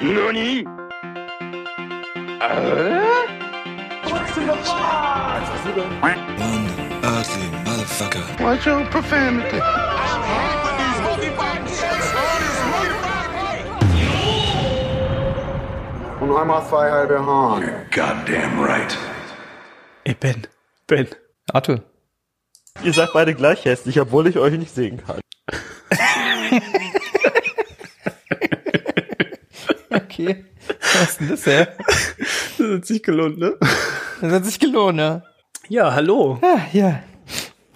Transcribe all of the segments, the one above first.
NANI? One ugly motherfucker. Watch your profanity. Und einmal zwei halbe Hahn. Goddamn right. Ey, Ben. Ben. Arthur. Ihr seid beide gleich hässlich, obwohl ich euch nicht sehen kann. Okay. Was ist denn das, ja? Das hat sich gelohnt, ne? Das hat sich gelohnt, ne? Ja, hallo. Ah, ja.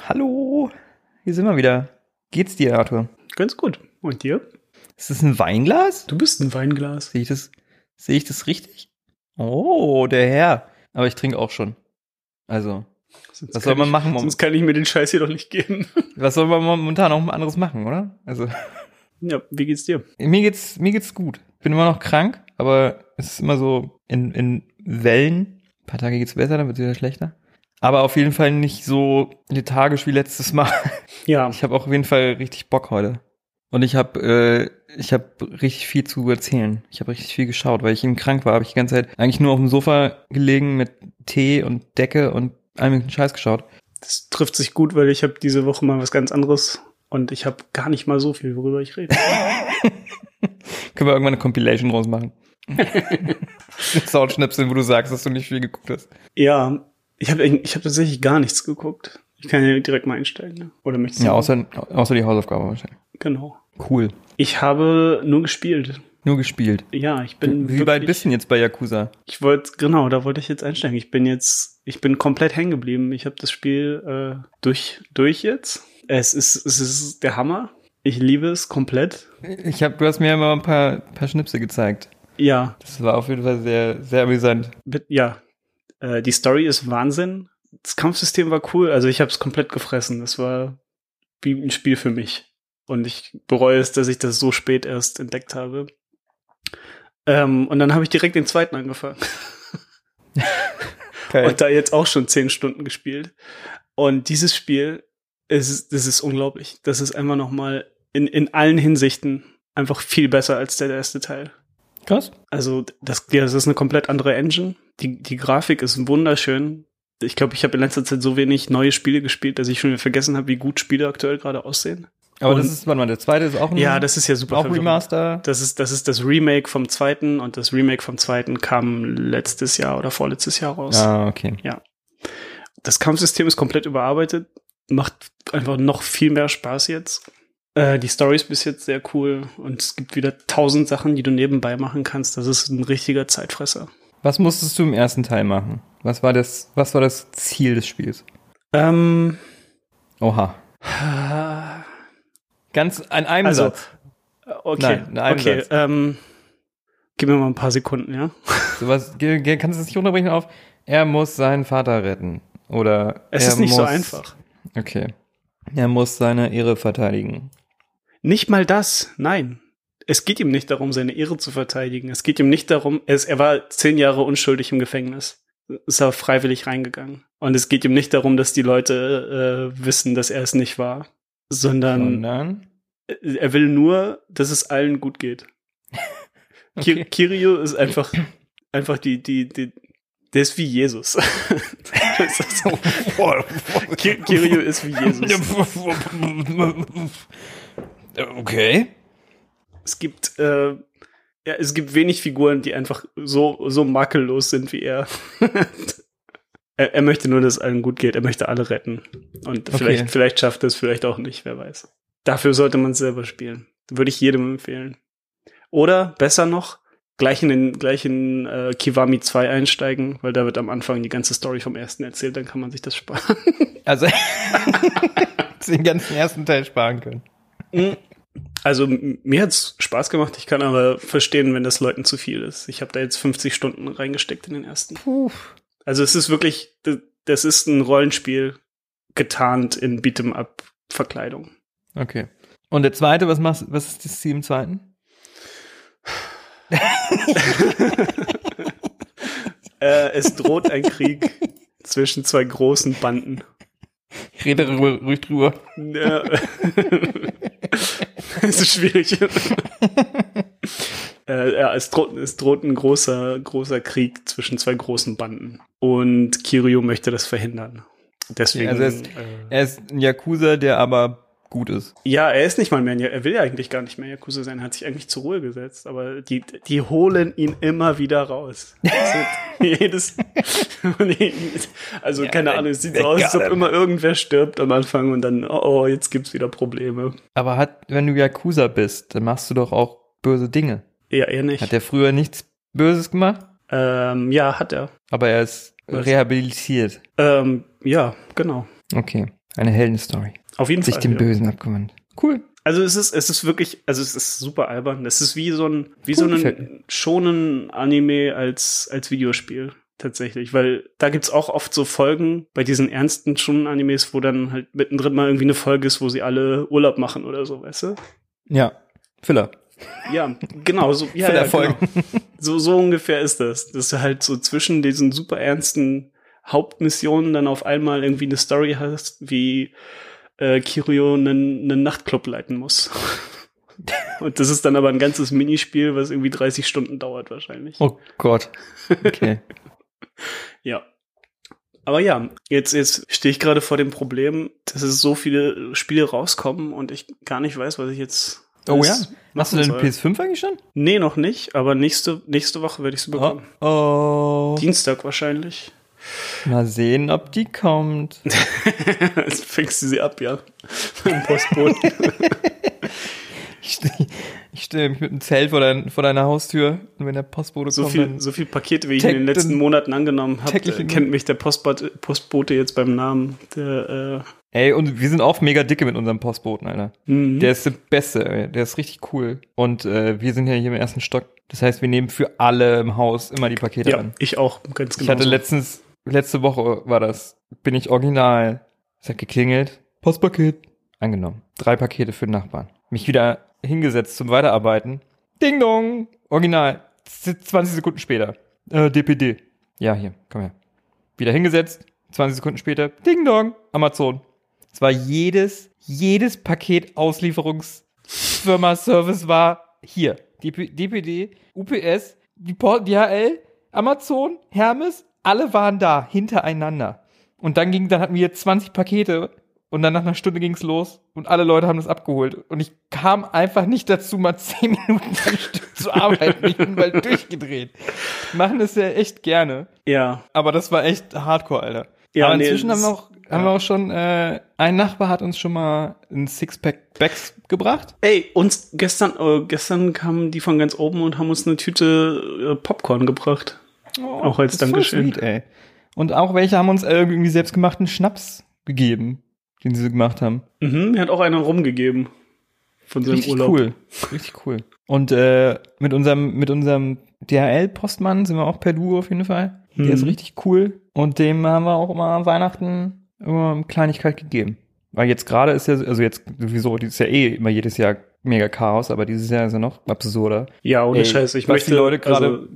Hallo. Hier sind wir wieder. Geht's dir, Arthur? Ganz gut. Und dir? Ist das ein Weinglas? Du bist ein Weinglas. Sehe ich das, sehe ich das richtig? Oh, der Herr. Aber ich trinke auch schon. Also, Sonst Was soll man ich, machen, Mom? Sonst kann ich mir den Scheiß hier doch nicht geben. was soll man momentan auch anderes machen, oder? Also, ja, wie geht's dir? mir geht's, mir geht's gut. Ich bin immer noch krank, aber es ist immer so in, in Wellen. Ein paar Tage geht's besser, dann wird's wieder schlechter. Aber auf jeden Fall nicht so lethargisch wie letztes Mal. Ja, Ich habe auch auf jeden Fall richtig Bock heute. Und ich habe äh, ich habe richtig viel zu erzählen. Ich habe richtig viel geschaut, weil ich eben krank war. Habe ich die ganze Zeit eigentlich nur auf dem Sofa gelegen mit Tee und Decke und allem Scheiß geschaut. das trifft sich gut, weil ich habe diese Woche mal was ganz anderes und ich habe gar nicht mal so viel, worüber ich rede. Können wir irgendwann eine Compilation draus machen? Soundschnipseln, wo du sagst, dass du nicht viel geguckt hast. ja, ich habe ich hab tatsächlich gar nichts geguckt. Ich kann ja direkt mal einsteigen, ne? Oder möchtest du? Ja, außer, außer die Hausaufgabe wahrscheinlich. Genau. Cool. Ich habe nur gespielt. Nur gespielt. Ja, ich bin Wie weit wirklich- bist du denn jetzt bei Yakuza? Ich wollte, genau, da wollte ich jetzt einsteigen. Ich bin jetzt, ich bin komplett hängen geblieben. Ich habe das Spiel äh, durch, durch jetzt. Es ist, es ist der Hammer. Ich liebe es komplett. Ich hab, du hast mir immer ein paar, paar Schnipsel gezeigt. Ja, Das war auf jeden Fall sehr, sehr amüsant. ja. Äh, die Story ist Wahnsinn. Das Kampfsystem war cool. Also ich habe es komplett gefressen. Das war wie ein Spiel für mich. Und ich bereue es, dass ich das so spät erst entdeckt habe. Ähm, und dann habe ich direkt den zweiten angefangen. Geil. und da jetzt auch schon zehn Stunden gespielt. Und dieses Spiel, es ist, das ist unglaublich. Das ist einfach nochmal in, in allen Hinsichten einfach viel besser als der erste Teil. Krass. Also das, ja, das ist eine komplett andere Engine. Die, die Grafik ist wunderschön. Ich glaube, ich habe in letzter Zeit so wenig neue Spiele gespielt, dass ich schon wieder vergessen habe, wie gut Spiele aktuell gerade aussehen. Aber Und- das ist, warte mal, der zweite ist auch ein, Ja, das ist ja super. auch verwirrend. Remaster. Das ist, das ist das Remake vom zweiten und das Remake vom zweiten kam letztes Jahr oder vorletztes Jahr raus. Ah, okay. Das Kampfsystem ist komplett überarbeitet, macht einfach noch viel mehr Spaß jetzt. Äh, die Story ist bis jetzt sehr cool und es gibt wieder tausend Sachen, die du nebenbei machen kannst. Das ist ein richtiger Zeitfresser. Was musstest du im ersten Teil machen? Was war das, was war das Ziel des Spiels? Ähm, Oha. Ganz an einem Also, Satz. okay, Nein, in einem okay. Satz. Ähm, gib mir mal ein paar Sekunden, ja. Sowas, kannst du es nicht unterbrechen auf? Er muss seinen Vater retten. Oder Es ist nicht so muss- einfach. Okay. Er muss seine Ehre verteidigen. Nicht mal das, nein. Es geht ihm nicht darum, seine Ehre zu verteidigen. Es geht ihm nicht darum, er, er war zehn Jahre unschuldig im Gefängnis. Ist er freiwillig reingegangen. Und es geht ihm nicht darum, dass die Leute äh, wissen, dass er es nicht war. Sondern Sondern. er will nur, dass es allen gut geht. Okay. Kirio ist einfach, einfach die, die, die, der ist wie Jesus. Ist so. Ki Kirio ist wie Jesus. Okay. Es gibt, äh, ja, es gibt wenig Figuren, die einfach so, so makellos sind wie er. er. Er möchte nur, dass es allen gut geht. Er möchte alle retten. Und Okay. vielleicht, vielleicht schafft er es, vielleicht auch nicht, wer weiß. Dafür sollte man es selber spielen. Würde ich jedem empfehlen. Oder, besser noch, gleich in den, gleich in äh, Kiwami 2 einsteigen, weil da wird am Anfang die ganze Story vom ersten erzählt, dann kann man sich das sparen. Also, den ganzen ersten Teil sparen können. Also m- mir hat's Spaß gemacht, ich kann aber verstehen, wenn das Leuten zu viel ist. Ich habe da jetzt 50 Stunden reingesteckt in den ersten. Also es ist wirklich, das ist ein Rollenspiel getarnt in Beat'em-up-Verkleidung. Okay. Und der zweite, was machst, was ist das Ziel im zweiten? Äh, es droht ein Krieg zwischen zwei großen Banden. Ich rede darüber, ruhig drüber. Ja. es ist schwierig. äh, ja, es droht, es droht ein großer, großer Krieg zwischen zwei großen Banden. Und Kiryu möchte das verhindern. Deswegen. Also er ist, äh, er ist ein Yakuza, der aber gut ist. ja, er ist nicht mal mehr, er will ja eigentlich gar nicht mehr Yakuza sein, er hat sich eigentlich zur Ruhe gesetzt, aber die, die holen ihn immer wieder raus. Also, jedes, also Ja, keine Ahnung, es sieht so aus, als ob immer irgendwer stirbt am Anfang und dann, oh, oh, jetzt gibt's wieder Probleme. Aber hat, wenn du Yakuza bist, dann machst du doch auch böse Dinge. Ja, er nicht. Hat er früher nichts Böses gemacht? Ähm, ja, hat er. Aber er ist Was? rehabilitiert. Ähm, ja, genau. Okay. Eine Heldenstory. Auf jeden Sich Fall. dem ja. Bösen abgewandt. Cool. Also es ist, es ist wirklich, also es ist super albern. Es ist wie so ein, wie so Cool, gefällt ein schonen Anime als, als Videospiel. Tatsächlich, weil da gibt's auch oft so Folgen bei diesen ernsten schonen Animes, wo dann halt mittendrin mal irgendwie eine Folge ist, wo sie alle Urlaub machen oder so, weißt du? Ja. Filler. Ja, genau, so, ja, ja, Filler-Folgen. genau. so, so ungefähr ist das. Dass du halt so zwischen diesen super ernsten Hauptmissionen dann auf einmal irgendwie eine Story hast, wie äh, Kiryu einen, einen Nachtclub leiten muss. Und das ist dann aber ein ganzes Minispiel, was irgendwie 30 Stunden dauert wahrscheinlich. Oh Gott. Okay. Ja. Aber ja, jetzt, jetzt stehe ich gerade vor dem Problem, dass es so viele Spiele rauskommen und ich gar nicht weiß, was ich jetzt. Oh ja. Machst du denn soll. PS5 eigentlich schon? Nee, noch nicht, aber nächste, nächste Woche werde ich sie bekommen. Oh. oh. Dienstag wahrscheinlich. Mal sehen, ob die kommt. Jetzt fängst du sie ab, ja. Beim Postboten. Ich ich steh mich mit einem Zelt vor, dein, vor deiner Haustür und wenn der Postbote so kommt, viel, so viel Pakete, wie ich in den letzten Monaten angenommen habe, äh, kennt mich der Postbote, Postbote jetzt beim Namen. Der, Ey, und wir sind auch mega dicke mit unserem Postboten, Alter. äh, mhm. Der ist der Beste, ey. Der ist richtig cool. Und äh, wir sind ja hier im ersten Stock. Das heißt, wir nehmen für alle im Haus immer die Pakete ja, an. ich auch, ganz Ich genau. hatte letztens, letzte Woche war das, bin ich original. Es hat geklingelt. Postpaket. Angenommen. Drei Pakete für den Nachbarn. Mich wieder hingesetzt zum Weiterarbeiten. Ding dong. Original. Z- 20 Sekunden später. Äh, DPD. Ja, hier, komm her. Wieder hingesetzt. 20 Sekunden später. Ding dong. Amazon. Es war jedes, jedes Paket Auslieferungsfirma Service war hier. DP, DPD, UPS, die Por- DHL, Amazon, Hermes, alle waren da, hintereinander. Und dann ging, dann hatten wir 20 Pakete und dann nach einer Stunde ging's los und alle Leute haben das abgeholt. Und ich kam einfach nicht dazu, mal 10 Minuten am Stück zu arbeiten. Ich bin mal durchgedreht. Machen das ja echt gerne. ja, Aber das war echt hardcore, Alter. Ja, Aber nee, inzwischen haben das- wir auch, haben wir auch schon, äh, ein Nachbar hat uns schon mal ein Sixpack Bags gebracht. Ey, uns gestern, äh, gestern kamen die von ganz oben und haben uns eine Tüte äh, Popcorn gebracht. Auch als Oh, ist voll Dankeschön. Sweet, ey. Und auch welche haben uns irgendwie selbstgemachten Schnaps gegeben, den sie gemacht haben. Mhm, mir hat auch einer rumgegeben. Von seinem Richtig Urlaub. cool. Richtig cool. Und äh, mit unserem, mit unserem DHL-Postmann sind wir auch per Duo auf jeden Fall. Der Mhm. ist richtig cool. Und dem haben wir auch immer Weihnachten immer eine Kleinigkeit gegeben. Weil jetzt gerade ist ja, also jetzt sowieso, dieses Jahr eh immer jedes Jahr mega Chaos, aber dieses Jahr ist ja noch absurder. Ja, ohne Ey, Scheiß. Ich was möchte, die Leute gerade- also,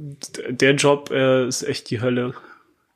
der Job äh, ist echt die Hölle.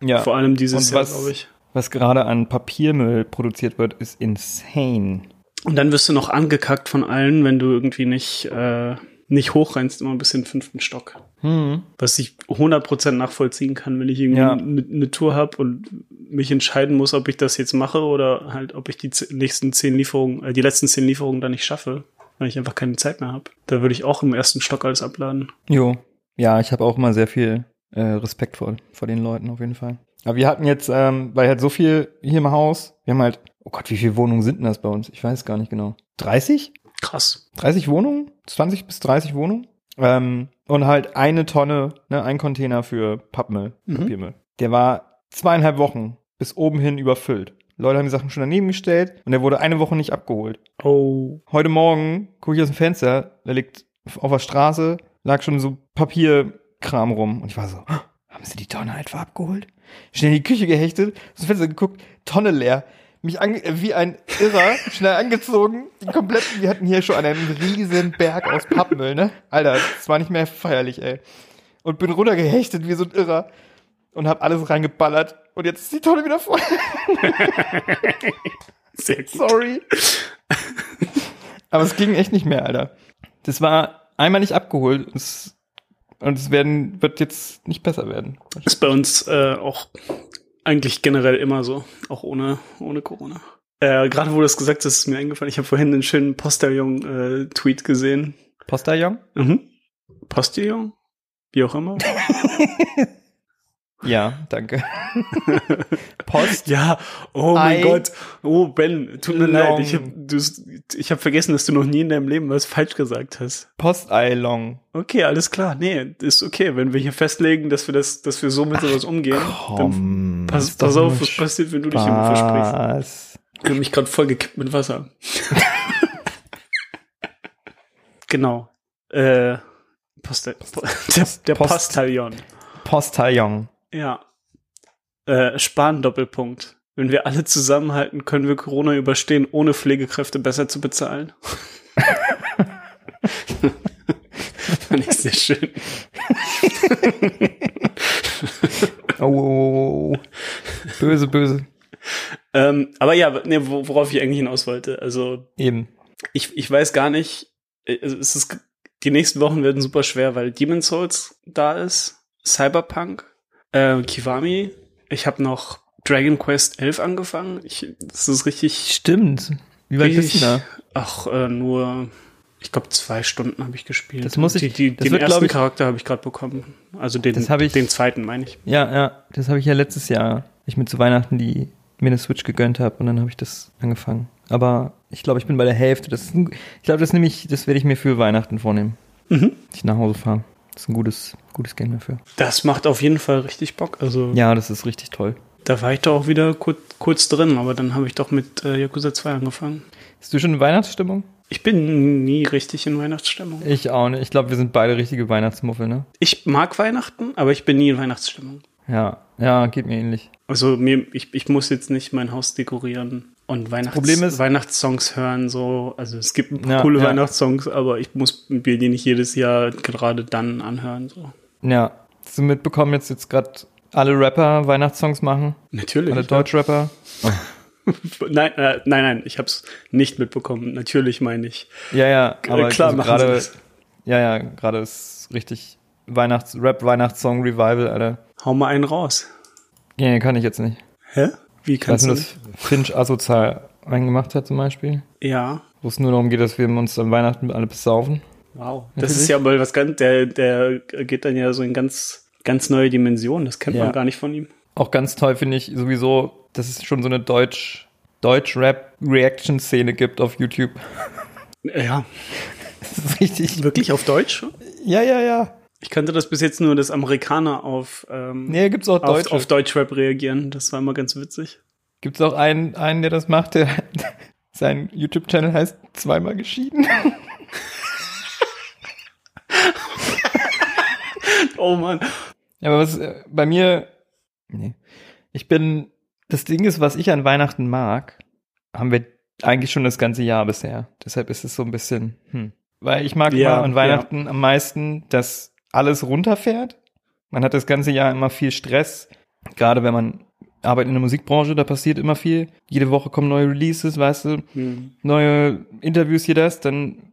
Ja. Vor allem dieses Und Jahr, was- glaube ich. Was gerade an Papiermüll produziert wird, ist insane. Und dann wirst du noch angekackt von allen, wenn du irgendwie nicht, äh, nicht hochrennst, immer bis in den fünften Stock. Hm. Was ich 100% nachvollziehen kann, wenn ich irgendwie Ja. eine eine Tour habe und mich entscheiden muss, ob ich das jetzt mache oder halt, ob ich die nächsten zehn Lieferungen, äh, die letzten zehn Lieferungen dann nicht schaffe, weil ich einfach keine Zeit mehr habe. Da würde ich auch im ersten Stock alles abladen. Jo. Ja, ich habe auch immer sehr viel äh, Respekt vor, vor den Leuten auf jeden Fall. Aber wir hatten jetzt, ähm, weil halt so viel hier im Haus, wir haben halt, oh Gott, wie viele Wohnungen sind denn das bei uns? Ich weiß gar nicht genau. 30? Krass. 30 Wohnungen? 20 bis 30 Wohnungen? Ähm, und halt eine Tonne, ne, ein Container für Pappmüll, Mhm. Papiermüll. Der war zweieinhalb Wochen bis oben hin überfüllt. Leute haben die Sachen schon daneben gestellt und der wurde eine Woche nicht abgeholt. Oh. Heute Morgen gucke ich aus dem Fenster, da liegt auf der Straße, lag schon so Papierkram rum. Und ich war so, "Ah, haben sie die Tonne etwa abgeholt? Schnell in die Küche gehechtet, aus dem Fenster geguckt, Tonne leer. Mich äh, wie ein Irrer, schnell angezogen, den kompletten, wir hatten hier schon einen riesen Berg aus Pappmüll, ne? Alter, das war nicht mehr feierlich, ey. Und bin runtergehechtet wie so ein Irrer und hab alles reingeballert. Und jetzt ist die Tonne wieder voll. Sorry. Aber es ging echt nicht mehr, Alter. Das war einmal nicht abgeholt. Es Und es werden, wird jetzt nicht besser werden. Ist bei uns äh, auch eigentlich generell immer so, auch ohne, ohne Corona. Äh, Gerade wo du das gesagt hast, ist mir eingefallen. Ich habe vorhin einen schönen Postillon-Tweet gesehen. Postillon? Mhm. Postillon? Wie auch immer. Ja, danke. Post. ja, oh mein I Gott. Oh, Ben, tut mir leid. long. Ich habe hab vergessen, dass du noch nie in deinem Leben was falsch gesagt hast. Post-Eilong. Okay, alles klar. Nee, ist okay. Wenn wir hier festlegen, dass wir das, dass wir so mit sowas umgehen, dann Komm. pass, ist doch pass auf, was passiert, wenn du dich immer versprichst. Ich habe mich gerade voll gekippt mit Wasser. genau. Äh, Poste, der, der Post- Postillon. Postillon. Ja. Äh, Spahn Doppelpunkt. Wenn wir alle zusammenhalten, können wir Corona überstehen, ohne Pflegekräfte besser zu bezahlen. Fand ich sehr schön. Oh, oh, oh, oh. Böse, böse. Ähm, aber ja, ne, wo- worauf ich eigentlich hinaus wollte. Also Eben. ich, ich weiß gar nicht, äh, es ist, die nächsten Wochen werden super schwer, weil Demon's Souls da ist, Cyberpunk, äh, Kiwami. Ich habe noch Dragon Quest 11 angefangen. Ich, das ist richtig, Stimmt. Wie weit bist du da? Ach, äh, nur, ich glaube, zwei Stunden habe ich gespielt. Das muss ich- die, die, das den wird, ersten ich- Charakter habe ich gerade bekommen. Also den, ich- den zweiten, meine ich. Ja, ja. Das habe ich ja letztes Jahr, ich mir zu Weihnachten die mir eine Switch gegönnt habe und dann habe ich das angefangen. Aber ich glaube, ich bin bei der Hälfte. Das ist ich glaube, das nehme ich, das werde ich mir für Weihnachten vornehmen. Mhm. Ich nach Hause fahre. Das ist ein gutes, gutes Game dafür. Das macht auf jeden Fall richtig Bock. Also Ja, das ist richtig toll. da war ich doch auch wieder kurz, kurz drin, aber dann habe ich doch mit äh, Yakuza 2 angefangen. Bist du schon in Weihnachtsstimmung? Ich bin nie richtig in Weihnachtsstimmung. Ich auch nicht. Ich glaube, wir sind beide richtige Weihnachtsmuffel, ne? Ich mag Weihnachten, aber ich bin nie in Weihnachtsstimmung. Ja, ja, geht mir ähnlich. Also mir, ich, ich muss jetzt nicht mein Haus dekorieren und Weihnachts Problem ist- Weihnachtssongs hören. So, also es gibt ein paar Ja, coole ja. Weihnachtssongs, aber ich muss mir die nicht jedes Jahr gerade dann anhören. So. Ja, hast du mitbekommen, jetzt jetzt gerade alle Rapper Weihnachtssongs machen? Natürlich. Alle Deutschrapper? Nein, äh, nein, nein, ich habe es nicht mitbekommen. Natürlich meine ich. Ja, ja, aber klar also gerade, das. ja, ja, gerade ist richtig Weihnachts Rap Weihnachtssong Revival, Alter. Hau mal einen raus. Ja, kann ich jetzt nicht. Hä? Wie kannst nur, du? dass Finch asozial reingemacht hat zum Beispiel. Ja. Wo es nur darum geht, dass wir uns an Weihnachten alle besaufen. Wow. Das Natürlich. ist ja mal was ganz, der, der geht dann ja so in ganz, ganz neue Dimensionen. Das kennt Ja. man gar nicht von ihm. Auch ganz toll finde ich sowieso, dass es schon so eine Deutsch, Deutsch-Rap-Reaction-Szene gibt auf YouTube. Ja. Das ist richtig. Wirklich auf Deutsch? Ja, ja, ja. Ich kannte das bis jetzt nur, dass Amerikaner auf, ähm, Nee, gibt's auch auf, Deutsche. auf Deutschrap reagieren. Das war immer ganz witzig. Gibt's auch einen, einen, der das macht, der sein YouTube-Channel heißt zweimal geschieden. Oh Mann. Ja, aber was äh, bei mir, nee. Ich bin, das Ding ist, was ich an Weihnachten mag, haben wir eigentlich schon das ganze Jahr bisher. Deshalb ist es so ein bisschen, hm. Weil ich mag Ja, an Weihnachten am meisten, dass alles runterfährt. Man hat das ganze Jahr immer viel Stress. Gerade wenn man arbeitet in der Musikbranche, da passiert immer viel. Jede Woche kommen neue Releases, weißt du, Hm. neue Interviews hier das, dann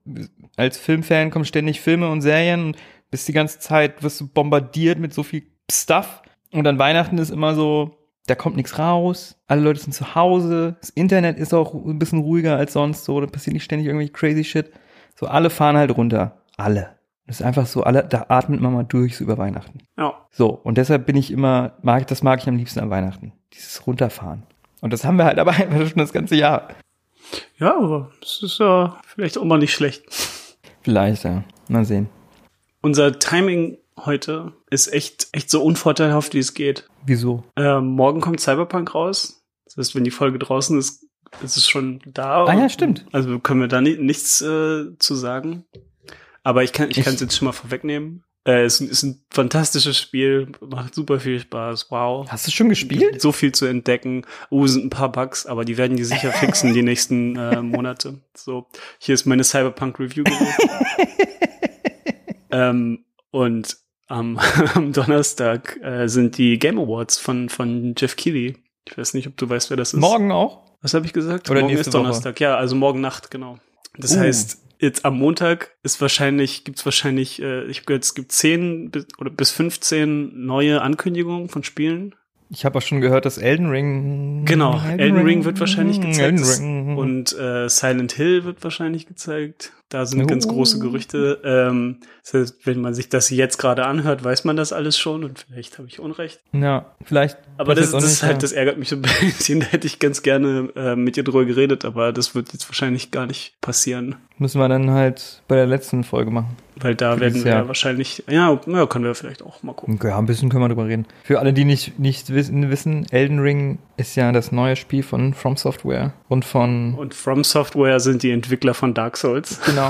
als Filmfan kommen ständig Filme und Serien und bist die ganze Zeit, wirst du bombardiert mit so viel Stuff. Und an Weihnachten ist immer so, da kommt nichts raus, alle Leute sind zu Hause, das Internet ist auch ein bisschen ruhiger als sonst so, da passiert nicht ständig irgendwie crazy shit. So, alle fahren halt runter. Alle. Das ist einfach so, alle, da atmet man mal durch so über Weihnachten. Ja. So, und deshalb bin ich immer, mag das mag ich am liebsten an Weihnachten. Dieses Runterfahren. Und das haben wir halt aber einfach schon das ganze Jahr. Ja, aber es ist ja vielleicht auch mal nicht schlecht. Vielleicht, ja. Mal sehen. Unser Timing heute ist echt, echt so unvorteilhaft, wie es geht. Wieso? Ähm, morgen kommt Cyberpunk raus. Das heißt, wenn die Folge draußen ist, ist es schon da. Ah ja, stimmt. Also können wir da ni nichts äh, zu sagen. Aber ich kann ich Ich- kann es jetzt schon mal vorwegnehmen. Äh, es ist ein fantastisches Spiel, macht super viel Spaß. Wow. Hast du schon gespielt? So viel zu entdecken. Oh, sind ein paar Bugs, aber die werden die sicher fixen die nächsten äh, Monate. So, hier ist meine Cyberpunk Review gewesen. ähm, und am, am Donnerstag äh, sind die Game Awards von, von Jeff Keighley. Ich weiß nicht, ob du weißt, wer das ist. Morgen auch? Was habe ich gesagt? Oder morgen ist Donnerstag. Ja, also morgen Nacht, genau. Das Uh. heißt, jetzt am Montag ist wahrscheinlich, gibt's wahrscheinlich, äh, ich habe gehört, es gibt zehn bis, oder bis 15 neue Ankündigungen von Spielen. Ich habe auch schon gehört, dass Elden Ring. Genau, Elden, Ring, wird wahrscheinlich gezeigt. Elden Ring. Und äh, Silent Hill wird wahrscheinlich gezeigt. Da sind Oh. ganz große Gerüchte. Ähm, das heißt, wenn man sich das jetzt gerade anhört, weiß man das alles schon und vielleicht habe ich Unrecht. Ja, vielleicht. Aber das, das ist halt, ja. das ärgert mich so ein bisschen. Da hätte ich ganz gerne äh, mit dir drüber geredet, aber das wird jetzt wahrscheinlich gar nicht passieren. Müssen wir dann halt bei der letzten Folge machen. Weil da Für werden wir Jahr. ja wahrscheinlich, ja, ja, können wir vielleicht auch mal gucken. Ja, ein bisschen können wir drüber reden. Für alle, die nicht, nicht wissen, wissen, Elden Ring ist ja das neue Spiel von From Software und von, Und From Software sind die Entwickler von Dark Souls. genau,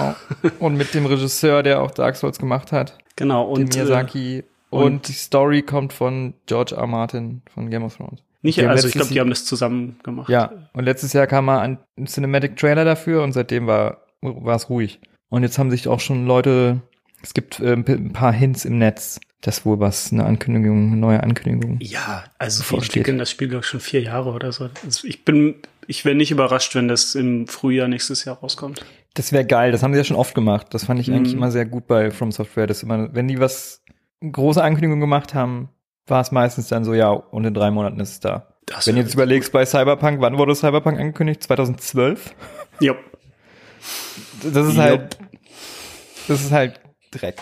und mit dem Regisseur, der auch Dark Souls gemacht hat, Genau, und äh, Miyazaki. Und, und- die Story kommt von George R. Martin von Game of Thrones. nicht, also ich glaube, die haben das zusammen gemacht. Ja, und letztes Jahr kam mal ein Cinematic Trailer dafür und seitdem war war es ruhig. Und jetzt haben sich auch schon Leute, es gibt äh, ein paar Hints im Netz, dass wohl was, eine Ankündigung, eine neue Ankündigung. Ja, also die entwickeln das Spiel glaube ich schon vier Jahre oder so. Also ich bin, ich wäre nicht überrascht, wenn das im Frühjahr nächstes Jahr rauskommt. Das wäre geil, das haben sie ja schon oft gemacht. Das fand ich Mhm. eigentlich immer sehr gut bei From Software, dass immer, wenn die was große Ankündigungen gemacht haben, war es meistens dann so, ja, und in drei Monaten ist es da. Das Wenn du jetzt überlegst bei Cyberpunk, wann wurde Cyberpunk angekündigt? 2012? Ja, Das ist Jupp. halt, das ist halt Dreck.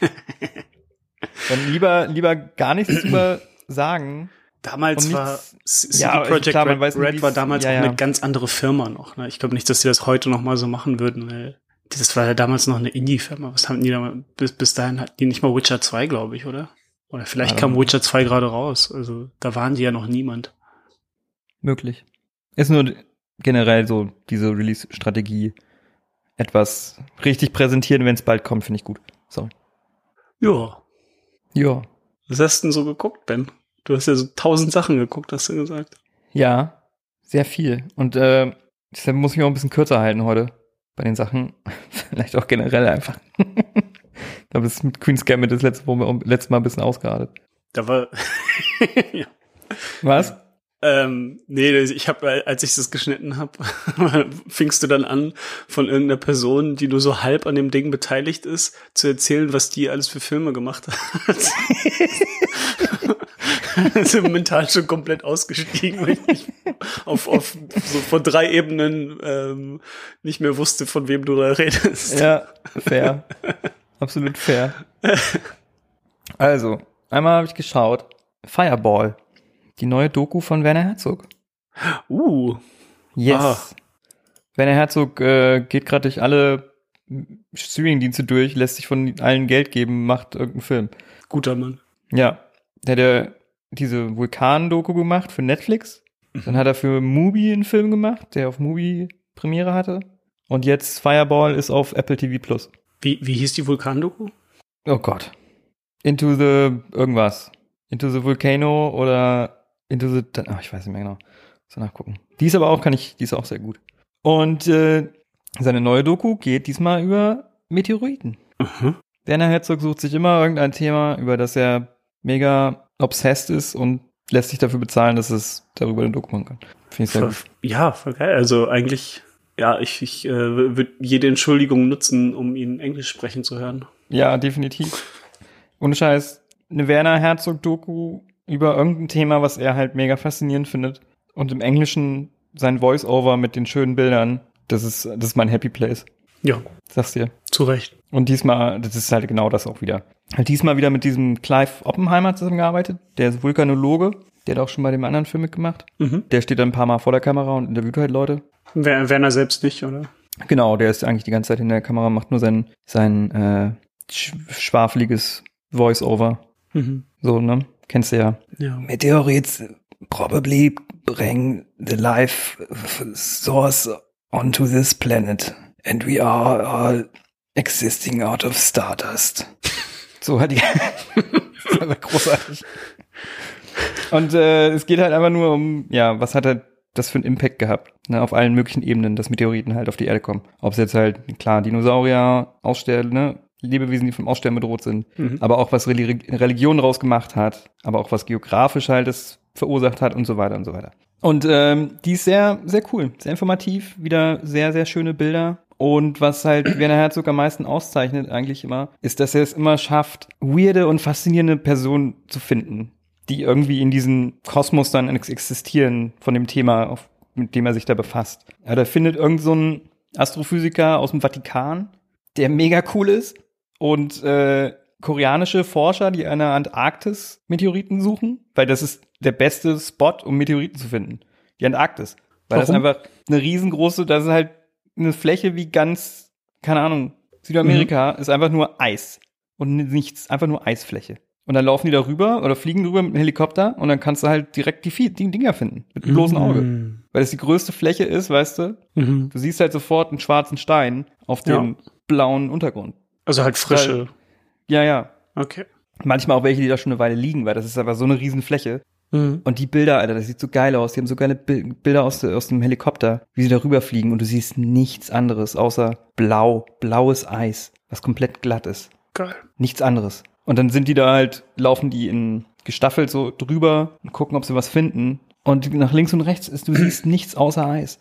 Dann lieber, lieber gar nichts drüber sagen. Damals Und war nichts- CD Ja, Projekt klar, Red, weiß Red war damals ja, auch ja. eine ganz andere Firma noch. Ne? Ich glaube nicht, dass sie das heute noch mal so machen würden. Weil das war ja damals noch eine Indie-Firma. Was haben die da bis, bis dahin hatten die nicht mal Witcher 2, glaube ich, oder? Oder vielleicht kam. Witcher 2 gerade raus. Also da waren die ja noch niemand. Möglich. Ist nur generell so diese Release-Strategie. Etwas richtig präsentieren, wenn es bald kommt, finde ich gut. So. Ja. Ja. Was hast du denn so geguckt, Ben? Du hast ja so tausend Sachen geguckt, hast du gesagt. Ja, sehr viel. Und äh, deshalb muss ich mich auch ein bisschen kürzer halten heute bei den Sachen. Vielleicht auch generell einfach. da bist du mit Queen's Gambit das letzte, Mal- letztes Mal ein bisschen ausgeradet. Da war. ja. Was? Ähm, nee, ich habe, als ich das geschnitten habe, fingst du dann an, von irgendeiner Person, die nur so halb an dem Ding beteiligt ist, zu erzählen, was die alles für Filme gemacht hat. also mental schon komplett ausgestiegen, weil ich auf, auf so von drei Ebenen ähm, nicht mehr wusste, von wem du da redest. Ja, fair. Absolut fair. Also, einmal habe ich geschaut. Fireball. Die neue Doku von Werner Herzog. Uh, Yes. Ah. Werner Herzog äh, geht gerade durch alle Streaming-Dienste durch, lässt sich von allen Geld geben, macht irgendeinen Film. guter Mann. Ja, der ja diese Vulkan-Doku gemacht für Netflix. Dann hat er für Mubi einen Film gemacht, der auf Mubi Premiere hatte. Und jetzt Fireball ist auf Apple TV Plus. Wie, wie hieß die Vulkandoku? Oh Gott. Into the irgendwas. Into the Volcano oder Into the. Ach, ich weiß nicht mehr genau. So nachgucken. Die ist aber auch, kann ich, die ist auch sehr gut. Und äh, seine neue Doku geht diesmal über Meteoriten. Mhm. Werner Herzog sucht sich immer irgendein Thema, über das er mega obsessed ist und lässt sich dafür bezahlen, dass es darüber eine Doku machen kann. Finde ich sehr Voll, gut. ja, voll geil. Also eigentlich, ja, ich, ich äh, würde jede Entschuldigung nutzen, um ihn Englisch sprechen zu hören. Ja, definitiv. Ohne Scheiß, eine Werner Herzog-Doku über irgendein Thema, was er halt mega faszinierend findet. Und im Englischen sein Voice-Over mit den schönen Bildern, das ist, das ist mein Happy Place. Ja, Sag's dir. zu Recht. Und diesmal, das ist halt genau das auch wieder. Halt diesmal wieder mit diesem Clive Oppenheimer zusammengearbeitet. Der ist Vulkanologe. Der hat auch schon bei dem anderen Film mitgemacht. Mhm. Der steht dann ein paar Mal vor der Kamera und interviewt halt Leute. Wer- Werner selbst nicht, oder? Genau, der ist eigentlich die ganze Zeit in der Kamera, macht nur sein, sein äh, sch schwafeliges Voice-Over. Mhm. So, ne? Kennst du ja. Ja. Meteorites probably bring the life source onto this planet. And we are all existing out of stardust. So hat die. das war großartig. Und äh, es geht halt einfach nur um, ja, was hat er das für einen Impact gehabt, ne, auf allen möglichen Ebenen, dass Meteoriten halt auf die Erde kommen. Ob es jetzt halt, klar, Dinosaurier, Aussterben, ne, Lebewesen, die vom Aussterben bedroht sind, Mhm. aber auch was Reli Religion draus gemacht hat, aber auch was geografisch halt es verursacht hat und so weiter und so weiter. Und ähm, die ist sehr, sehr cool, sehr informativ, wieder sehr, sehr schöne Bilder Und was halt Werner Herzog am meisten auszeichnet eigentlich immer, ist, dass er es immer schafft, weirde und faszinierende Personen zu finden, die irgendwie in diesem Kosmos dann ex- existieren von dem Thema, auf, mit dem er sich da befasst. Ja, da findet irgend so ein Astrophysiker aus dem Vatikan, der mega cool ist und äh, koreanische Forscher, die an der Antarktis Meteoriten suchen, weil das ist der beste Spot, um Meteoriten zu finden. Die Antarktis. Weil das Warum? einfach eine riesengroße, das ist halt eine Fläche wie ganz, keine Ahnung, Südamerika ist einfach nur Eis und nichts, einfach nur Eisfläche. Und dann laufen die da rüber oder fliegen drüber mit dem Helikopter und dann kannst du halt direkt die, die Dinger finden. Mit dem bloßen Auge. Mhm. Weil es die größte Fläche ist, weißt du? Mhm. Du siehst halt sofort einen schwarzen Stein auf dem Ja. blauen Untergrund. Also halt frische. Ja, ja. Okay. Manchmal auch welche, die da schon eine Weile liegen, weil das ist aber so eine riesen Fläche. Mhm. Und die Bilder, Alter, das sieht so geil aus. Die haben so geile Bil- Bilder aus, aus dem Helikopter, wie sie da rüberfliegen und du siehst nichts anderes außer blau, blaues Eis, was komplett glatt ist. Geil. Nichts anderes. Und dann sind die da halt, laufen die in gestaffelt so drüber und gucken, ob sie was finden. Und nach links und rechts ist, du siehst nichts außer Eis.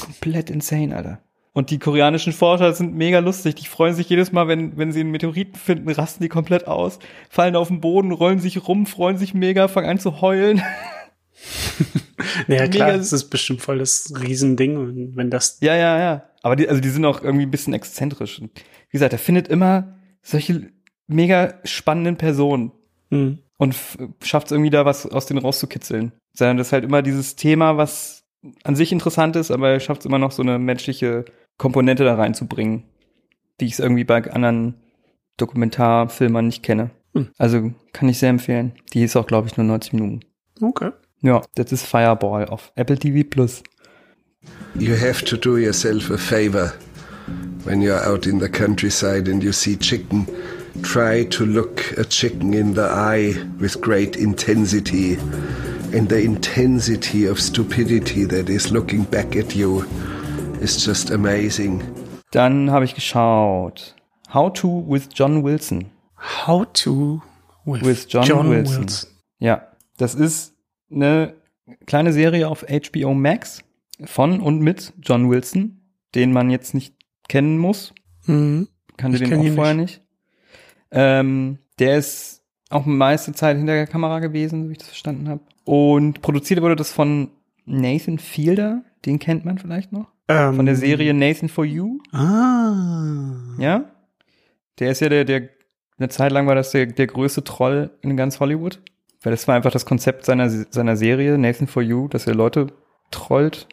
Komplett insane, Alter. Und die koreanischen Forscher sind mega lustig. Die freuen sich jedes Mal, wenn, wenn sie einen Meteoriten finden, rasten die komplett aus, fallen auf den Boden, rollen sich rum, freuen sich mega, fangen an zu heulen. Naja, klar, das ist bestimmt voll das Riesending. Und wenn das. Ja, ja, ja. Aber die, also die sind auch irgendwie ein bisschen exzentrisch. Und wie gesagt, er findet immer solche mega spannenden Personen Mhm. und schafft es irgendwie da was aus denen rauszukitzeln. Sondern das ist halt immer dieses Thema, was an sich interessant ist, aber er schafft es immer noch so eine menschliche Komponente da reinzubringen, die ich irgendwie bei anderen Dokumentarfilmern nicht kenne. Hm. Also kann ich sehr empfehlen. Die ist auch, glaube ich, nur 90 Minuten. Okay. Ja, das ist Fireball auf Apple TV Plus. You have to do yourself a favor when you're out in the countryside and you see chicken. Try to look a chicken in the eye with great intensity. And the intensity of stupidity that is looking back at you is just amazing. Dann habe ich geschaut. How to with John Wilson. How to with, With John Wilson. Ja, das ist eine kleine Serie auf HBO Max von und mit John Wilson, den man jetzt nicht kennen muss. Mhm. Kannte Ich den kenn auch ihn vorher nicht. Ähm, der ist auch meiste Zeit hinter der Kamera gewesen, so wie ich das verstanden habe. Und produziert wurde das von Nathan Fielder, den kennt man vielleicht noch. Ähm, Von der Serie Nathan for You. Ah. Ja? Der ist ja der, der, eine Zeit lang war das der, der größte Troll in ganz Hollywood. Weil das war einfach das Konzept seiner, seiner Serie, Nathan for You, dass er Leute trollt.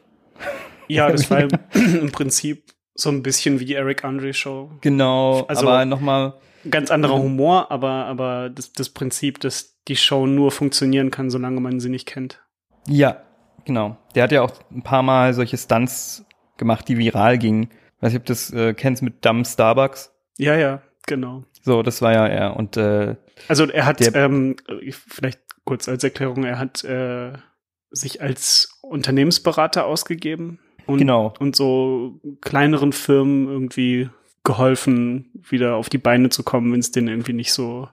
Ja, das war im, Prinzip so ein bisschen wie die Eric Andre Show. Genau, Also- aber nochmal, Ganz anderer Mhm. Humor, aber, aber das, das Prinzip, dass die Show nur funktionieren kann, solange man sie nicht kennt. ja, genau. Der hat ja auch ein paar Mal solche Stunts gemacht, die viral gingen. Weiß nicht, ob du das äh, kennst mit Dumb Starbucks. Ja, ja, genau. So, das war ja er. Und äh, Also er hat, ähm, vielleicht kurz als Erklärung, er hat äh, sich als Unternehmensberater ausgegeben und, Genau. und so kleineren Firmen irgendwie geholfen, wieder auf die Beine zu kommen, wenn es denen irgendwie nicht so,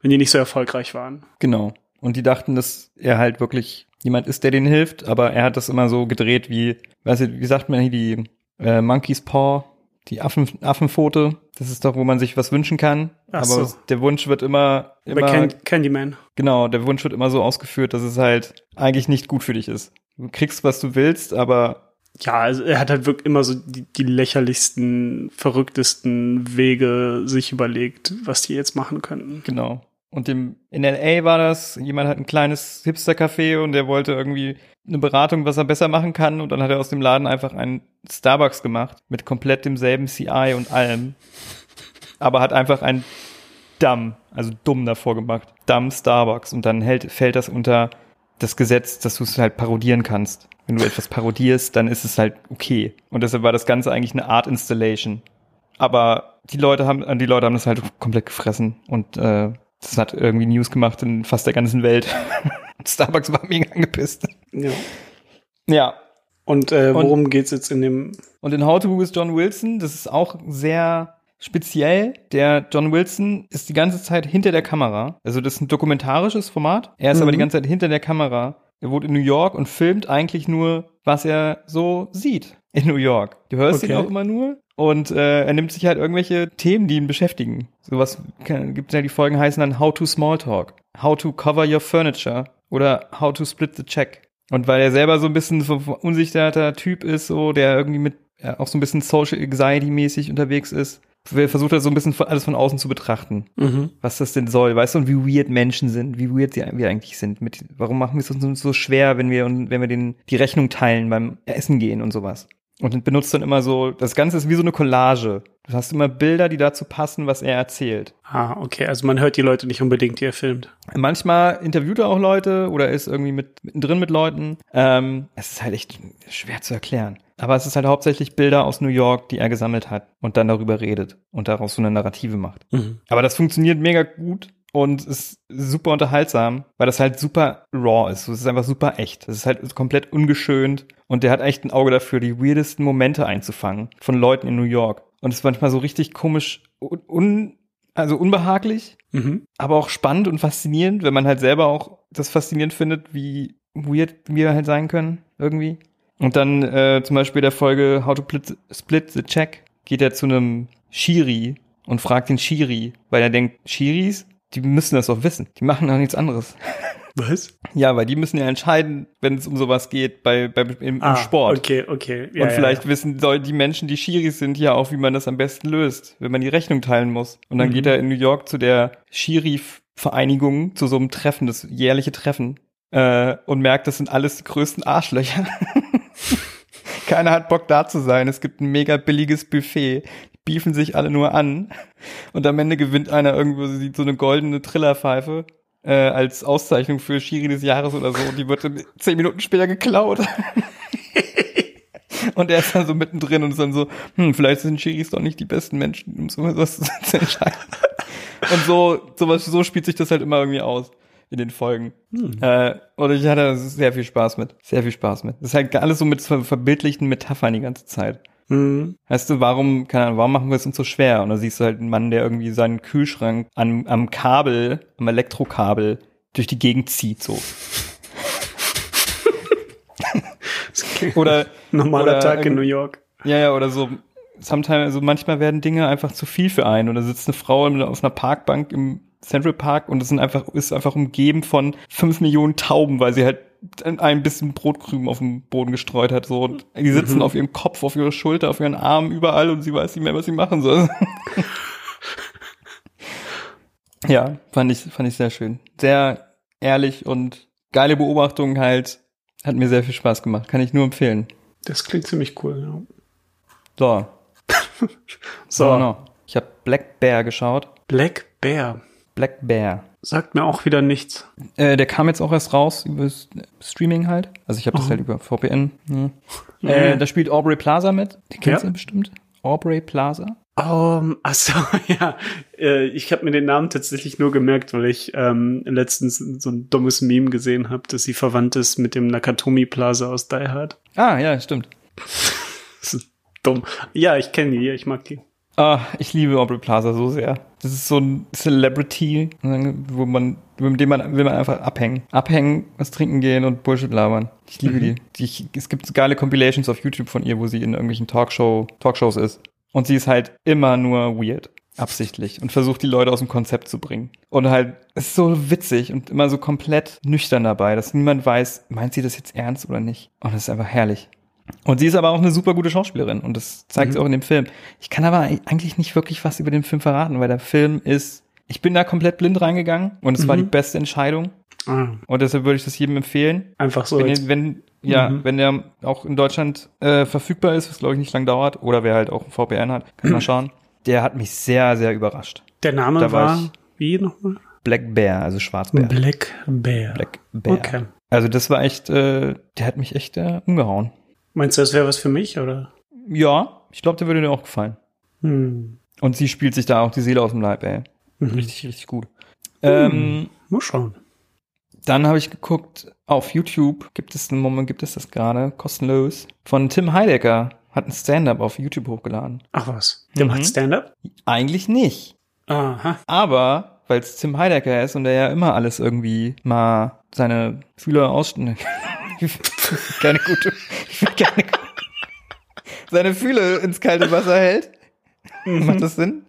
wenn die nicht so erfolgreich waren. Genau. Und die dachten, dass er halt wirklich jemand ist, der denen hilft, aber er hat das immer so gedreht wie, weiß ich, wie sagt man hier, die äh, Monkey's Paw, die Affen, Affenpfote. Das ist doch, wo man sich was wünschen kann. Ach aber so. der Wunsch wird immer, Bei immer Can Candyman. genau, der Wunsch wird immer so ausgeführt, dass es halt eigentlich nicht gut für dich ist. Du kriegst, was du willst, aber Ja, also er hat halt wirklich immer so die, die lächerlichsten, verrücktesten Wege sich überlegt, was die jetzt machen könnten. Genau. Und dem, in LA war das, jemand hat ein kleines Hipster-Café und der wollte irgendwie eine Beratung, was er besser machen kann. Und dann hat er aus dem Laden einfach einen Starbucks gemacht mit komplett demselben CI und allem. Aber hat einfach ein Dumb, also dumm davor gemacht. Dumb Starbucks. Und dann hält, fällt das unter das Gesetz, dass du es halt parodieren kannst. Wenn du etwas parodierst, dann ist es halt okay. Und deshalb war das Ganze eigentlich eine Art Installation. Aber die Leute haben, die Leute haben das halt komplett gefressen und äh, das hat irgendwie News gemacht in fast der ganzen Welt. Starbucks war mega angepisst. Ja. Ja. Und äh, worum geht's jetzt in dem? Und in How to with John Wilson, das ist auch sehr speziell. Der John Wilson ist die ganze Zeit hinter der Kamera. Also das ist ein dokumentarisches Format. Er ist Mhm. aber die ganze Zeit hinter der Kamera. Er wohnt in New York und filmt eigentlich nur, was er so sieht. In New York. Du hörst Okay. ihn auch immer nur und äh, er nimmt sich halt irgendwelche Themen, die ihn beschäftigen. Sowas gibt ja die Folgen heißen dann How to Small Talk, How to Cover Your Furniture oder How to Split the Check. Und weil er selber so ein bisschen so unsicherter Typ ist, so der irgendwie mit ja, auch so ein bisschen Social Anxiety mäßig unterwegs ist, versucht er so ein bisschen von- alles von außen zu betrachten Mhm. was das denn soll, weißt du, und wie weird Menschen sind, wie weird sie, wir eigentlich sind. Mit, warum machen wir es uns so schwer, wenn wir, wenn wir den, die Rechnung teilen beim Essen gehen und sowas. Und benutzt dann immer so, das Ganze ist wie so eine Collage. Du hast immer Bilder, die dazu passen, was er erzählt. Ah, okay. Also man hört die Leute nicht unbedingt, die er filmt. Manchmal interviewt er auch Leute oder ist irgendwie mit, mittendrin mit Leuten. Ähm, es ist halt echt schwer zu erklären. Aber es ist halt hauptsächlich Bilder aus New York, die er gesammelt hat und dann darüber redet und daraus so eine Narrative macht. Mhm. Aber das funktioniert mega gut und ist super unterhaltsam, weil das halt super raw ist. Es ist einfach super echt. Es ist halt komplett ungeschönt und der hat echt ein Auge dafür, die weirdesten Momente einzufangen von Leuten in New York. Und es ist manchmal so richtig komisch, un, also unbehaglich, Mhm. aber auch spannend und faszinierend, wenn man halt selber auch das faszinierend findet, wie weird wir halt sein können, irgendwie. Und dann äh, zum Beispiel der Folge How to Split, Split the Check geht er zu einem Shiri und fragt den Shiri, weil er denkt, Shiris, die müssen das doch wissen. Die machen doch nichts anderes. Was? Ja, weil die müssen ja entscheiden, wenn es um sowas geht, bei, bei im, im Sport. Ah, Okay, okay. Ja, und ja, vielleicht ja. wissen soll die Menschen, die Schiris sind, ja auch, wie man das am besten löst, wenn man die Rechnung teilen muss. Und dann Mhm. geht er in New York zu der Schiri-Vereinigung, zu so einem Treffen, das jährliche Treffen, äh, und merkt, das sind alles die größten Arschlöcher. Keiner hat Bock da zu sein. Es gibt ein mega billiges Buffet. Beefen sich alle nur an. Und am Ende gewinnt einer irgendwo so eine goldene Trillerpfeife äh, als Auszeichnung für Schiri des Jahres oder so. Und die wird dann zehn Minuten später geklaut. Und er ist dann so mittendrin und ist dann so, hm, vielleicht sind Schiris doch nicht die besten Menschen, um sowas zu entscheiden. Und so, sowas, so spielt sich das halt immer irgendwie aus in den Folgen. Äh, und ich hatte sehr viel Spaß mit. Sehr viel Spaß mit. Das ist halt alles so mit ver verbildlichten Metaphern die ganze Zeit. Mhm. Weißt du, warum, keine Ahnung, warum machen wir es uns so schwer? Und da siehst du halt einen Mann, der irgendwie seinen Kühlschrank an, am Kabel, am Elektrokabel durch die Gegend zieht, so. Oder, normaler oder Tag in New York. Ja, ja, oder so. Sometimes, also manchmal werden Dinge einfach zu viel für einen. Oder sitzt eine Frau auf einer Parkbank im Central Park und es sind einfach, ist einfach umgeben von fünf Millionen Tauben, weil sie halt ein bisschen Brotkrümen auf dem Boden gestreut hat. So. Und die sitzen Mhm. auf ihrem Kopf, auf ihrer Schulter, auf ihren Armen, überall und sie weiß nicht mehr, was sie machen soll. ja, fand ich, fand ich sehr schön. Sehr ehrlich und geile Beobachtung halt. Hat mir sehr viel Spaß gemacht. Kann ich nur empfehlen. Das klingt ziemlich cool, ja. So, So, So, noch. Ich habe Black Bear geschaut. Black Bear. Black Bear. Sagt mir auch wieder nichts. Äh, der kam jetzt auch erst raus über Streaming halt. Also ich habe das Oh. halt über VPN. Ja. Äh, da spielt Aubrey Plaza mit. Die kennst Ja. du bestimmt. Aubrey Plaza. Um, ach so, ja. Äh, ich habe mir den Namen tatsächlich nur gemerkt, weil ich ähm, letztens so ein dummes Meme gesehen habe, dass sie verwandt ist mit dem Nakatomi Plaza aus Die Hard. Ah, ja, stimmt. Das ist dumm. Ja, ich kenne die, ich mag die. Ah, ich liebe Aubrey Plaza so sehr. Das ist so ein Celebrity, wo man, mit dem man will man einfach abhängen. Abhängen, was trinken gehen und Bullshit labern. Ich liebe die. die ich, es gibt geile Compilations auf YouTube von ihr, wo sie in irgendwelchen Talkshow, Talkshows ist. Und sie ist halt immer nur weird. Absichtlich. Und versucht die Leute aus dem Konzept zu bringen. Und halt, es ist so witzig und immer so komplett nüchtern dabei, dass niemand weiß, meint sie das jetzt ernst oder nicht. Und das ist einfach herrlich. Und sie ist aber auch eine super gute Schauspielerin und das zeigt sie auch in dem Film. Ich kann aber eigentlich nicht wirklich was über den Film verraten, weil der Film ist, ich bin da komplett blind reingegangen und es war die beste Entscheidung Ah, und deshalb würde ich das jedem empfehlen. einfach so. Wenn, ihr, wenn, ja, Mhm. wenn der auch in Deutschland äh, verfügbar ist, was glaube ich nicht lang dauert, oder wer halt auch ein VPN hat, kann mal schauen. Der hat mich sehr, sehr überrascht. der Name da war war, ich- wie nochmal? Black Bear, also Schwarzbär. Black Bear. Black Bear. Okay. Also das war echt, äh, der hat mich echt äh, umgehauen. Meinst du, das wäre was für mich, oder? Ja, ich glaube, der würde dir auch gefallen. Hm. Und sie spielt sich da auch die Seele aus dem Leib, ey. Mhm. Richtig, richtig gut. Ähm, Mal schauen. dann habe ich geguckt, auf YouTube gibt es einen Moment, gibt es das gerade, kostenlos, von Tim Heidecker. Hat ein Stand-up auf YouTube hochgeladen. Ach was. Der Mhm. macht Stand-up? Eigentlich nicht. Aha. Aber, weil es Tim Heidecker ist und er ja immer alles irgendwie mal seine Fühler ausstellen. keine gute. Ich will keine, seine Fühle ins kalte Wasser hält. Macht das Sinn?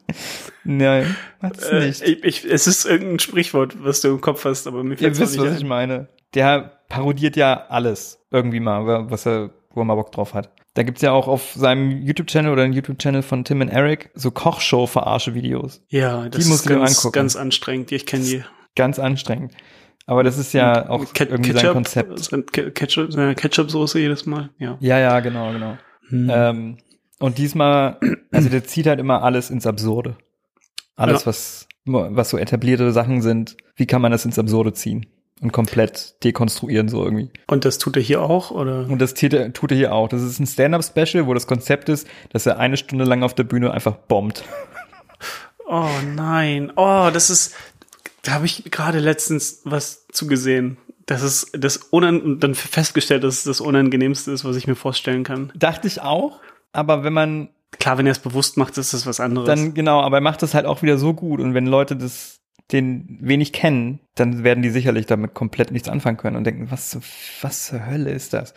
Nein, macht es Äh, nicht. ich, ich, es ist irgendein Sprichwort, was du im Kopf hast, aber mir Ihr fällt es wisst, nicht was ich ein. meine. Der parodiert ja alles irgendwie mal, was er, wo er mal Bock drauf hat. Da gibt's ja auch auf seinem YouTube-Channel oder dem YouTube-Channel von Tim und Eric so Kochshow-Verarsche-Videos. Ja, das musst ist ganz, angucken. ganz anstrengend. Ich kenne die. Ganz anstrengend. Aber das ist ja auch Ke- irgendwie sein Ketchup, Konzept. sein Ke- Ketchup, seine Ketchup-Soße jedes Mal. Ja. Ja, ja, genau, genau. Hm. Ähm, und diesmal, also der zieht halt immer alles ins Absurde. Alles, Ja. was, was so etablierte Sachen sind, wie kann man das ins Absurde ziehen? Und komplett dekonstruieren, so irgendwie. Und das tut er hier auch, oder? Und das tut er, tut er hier auch. Das ist ein Stand-Up-Special, wo das Konzept ist, dass er eine Stunde lang auf der Bühne einfach bombt. Oh nein. Oh, das ist. Da habe ich gerade letztens was zugesehen. Das ist das unan dann festgestellt, dass es das Unangenehmste ist, was ich mir vorstellen kann. Dachte ich auch, aber wenn man Klar, wenn er es bewusst macht, ist das was anderes. dann, genau, aber er macht das halt auch wieder so gut und wenn Leute das den wenig kennen, dann werden die sicherlich damit komplett nichts anfangen können und denken, was, zur- was zur Hölle ist das?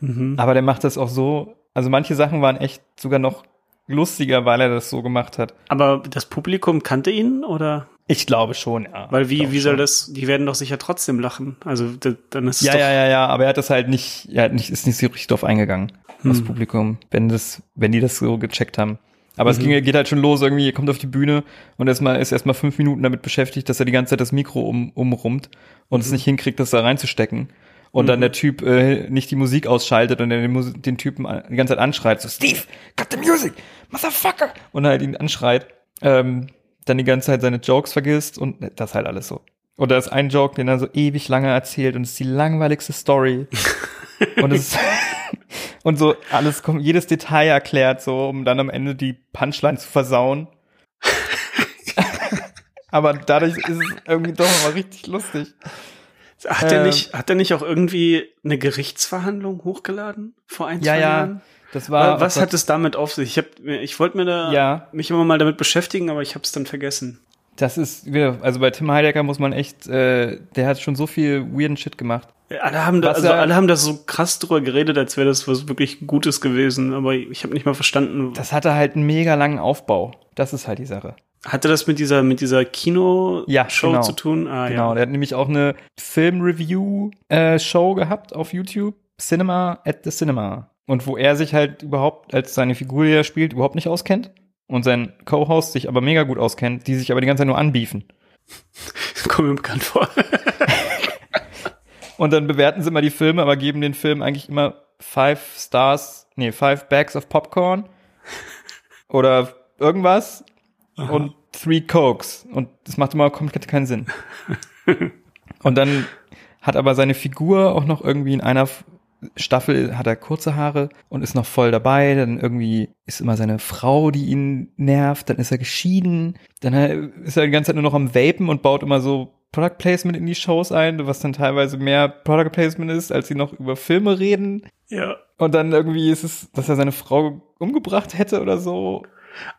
mhm. Aber der macht das auch so, also manche Sachen waren echt sogar noch lustiger, weil er das so gemacht hat. Aber das Publikum kannte ihn oder? Ich glaube schon, ja. Weil wie, wie soll schon. das, die werden doch sicher trotzdem lachen. Also da, dann ist es Ja, doch, ja, ja, ja, aber er hat das halt nicht, er hat nicht, ist nicht so richtig drauf eingegangen, das Hm. Publikum, wenn das, wenn die das so gecheckt haben. Aber Mhm. es ging, geht halt schon los, irgendwie, er kommt auf die Bühne und erstmal ist erstmal fünf Minuten damit beschäftigt, dass er die ganze Zeit das Mikro um, umrummt und Mhm. es nicht hinkriegt, das da reinzustecken. Und dann der Typ äh, nicht die Musik ausschaltet und er den, den Typen die ganze Zeit anschreit, so Steve, cut the music, motherfucker! Und halt ihn anschreit, ähm, dann die ganze Zeit seine Jokes vergisst und das halt alles so. Da ist ein Joke, den er so ewig lange erzählt und es ist die langweiligste Story. und es ist, und so alles kommt, jedes Detail erklärt, so, um dann am Ende die Punchline zu versauen. Aber dadurch ist es irgendwie doch mal richtig lustig. Hat er Ähm, nicht, hat er nicht auch irgendwie eine Gerichtsverhandlung hochgeladen vor ein, Ja, zwei ja. Jahren? Das war. Was oh hat Gott, es damit auf sich? Ich hab, ich wollte mir da Ja. mich immer mal damit beschäftigen, aber ich habe es dann vergessen. Das ist, wieder- also bei Tim Heidecker muss man echt, äh, der hat schon so viel weirden Shit gemacht. Alle haben da, Was also er- alle haben da so krass drüber geredet, als wäre das was wirklich Gutes gewesen, aber ich habe nicht mal verstanden. Das hatte halt einen mega langen Aufbau. Das ist halt die Sache. Hatte das mit dieser mit dieser Kino-Show Ja, genau. zu tun? Ah, Genau, ja. der hat nämlich auch eine Film-Review-Show gehabt auf YouTube, Cinema at the Cinema. Und wo er sich halt überhaupt als seine Figur, die er spielt, überhaupt nicht auskennt. Und sein Co-Host sich aber mega gut auskennt, die sich aber die ganze Zeit nur anbiefen. Kommt mir bekannt vor. Und dann bewerten sie immer die Filme, aber geben den Film eigentlich immer five Stars, nee, five Bags of Popcorn oder irgendwas und three Cokes. Und das macht immer komplett keinen Sinn. und dann hat aber seine Figur auch noch irgendwie in einer Staffel hat er kurze Haare und ist noch voll dabei. Dann irgendwie ist immer seine Frau, die ihn nervt. Dann ist er geschieden. Dann äh, ist er die ganze Zeit nur noch am Vapen und baut immer so Product Placement in die Shows ein, was dann teilweise mehr Product Placement ist, als sie noch über Filme reden. ja. Und dann irgendwie ist es, dass er seine Frau umgebracht hätte oder so.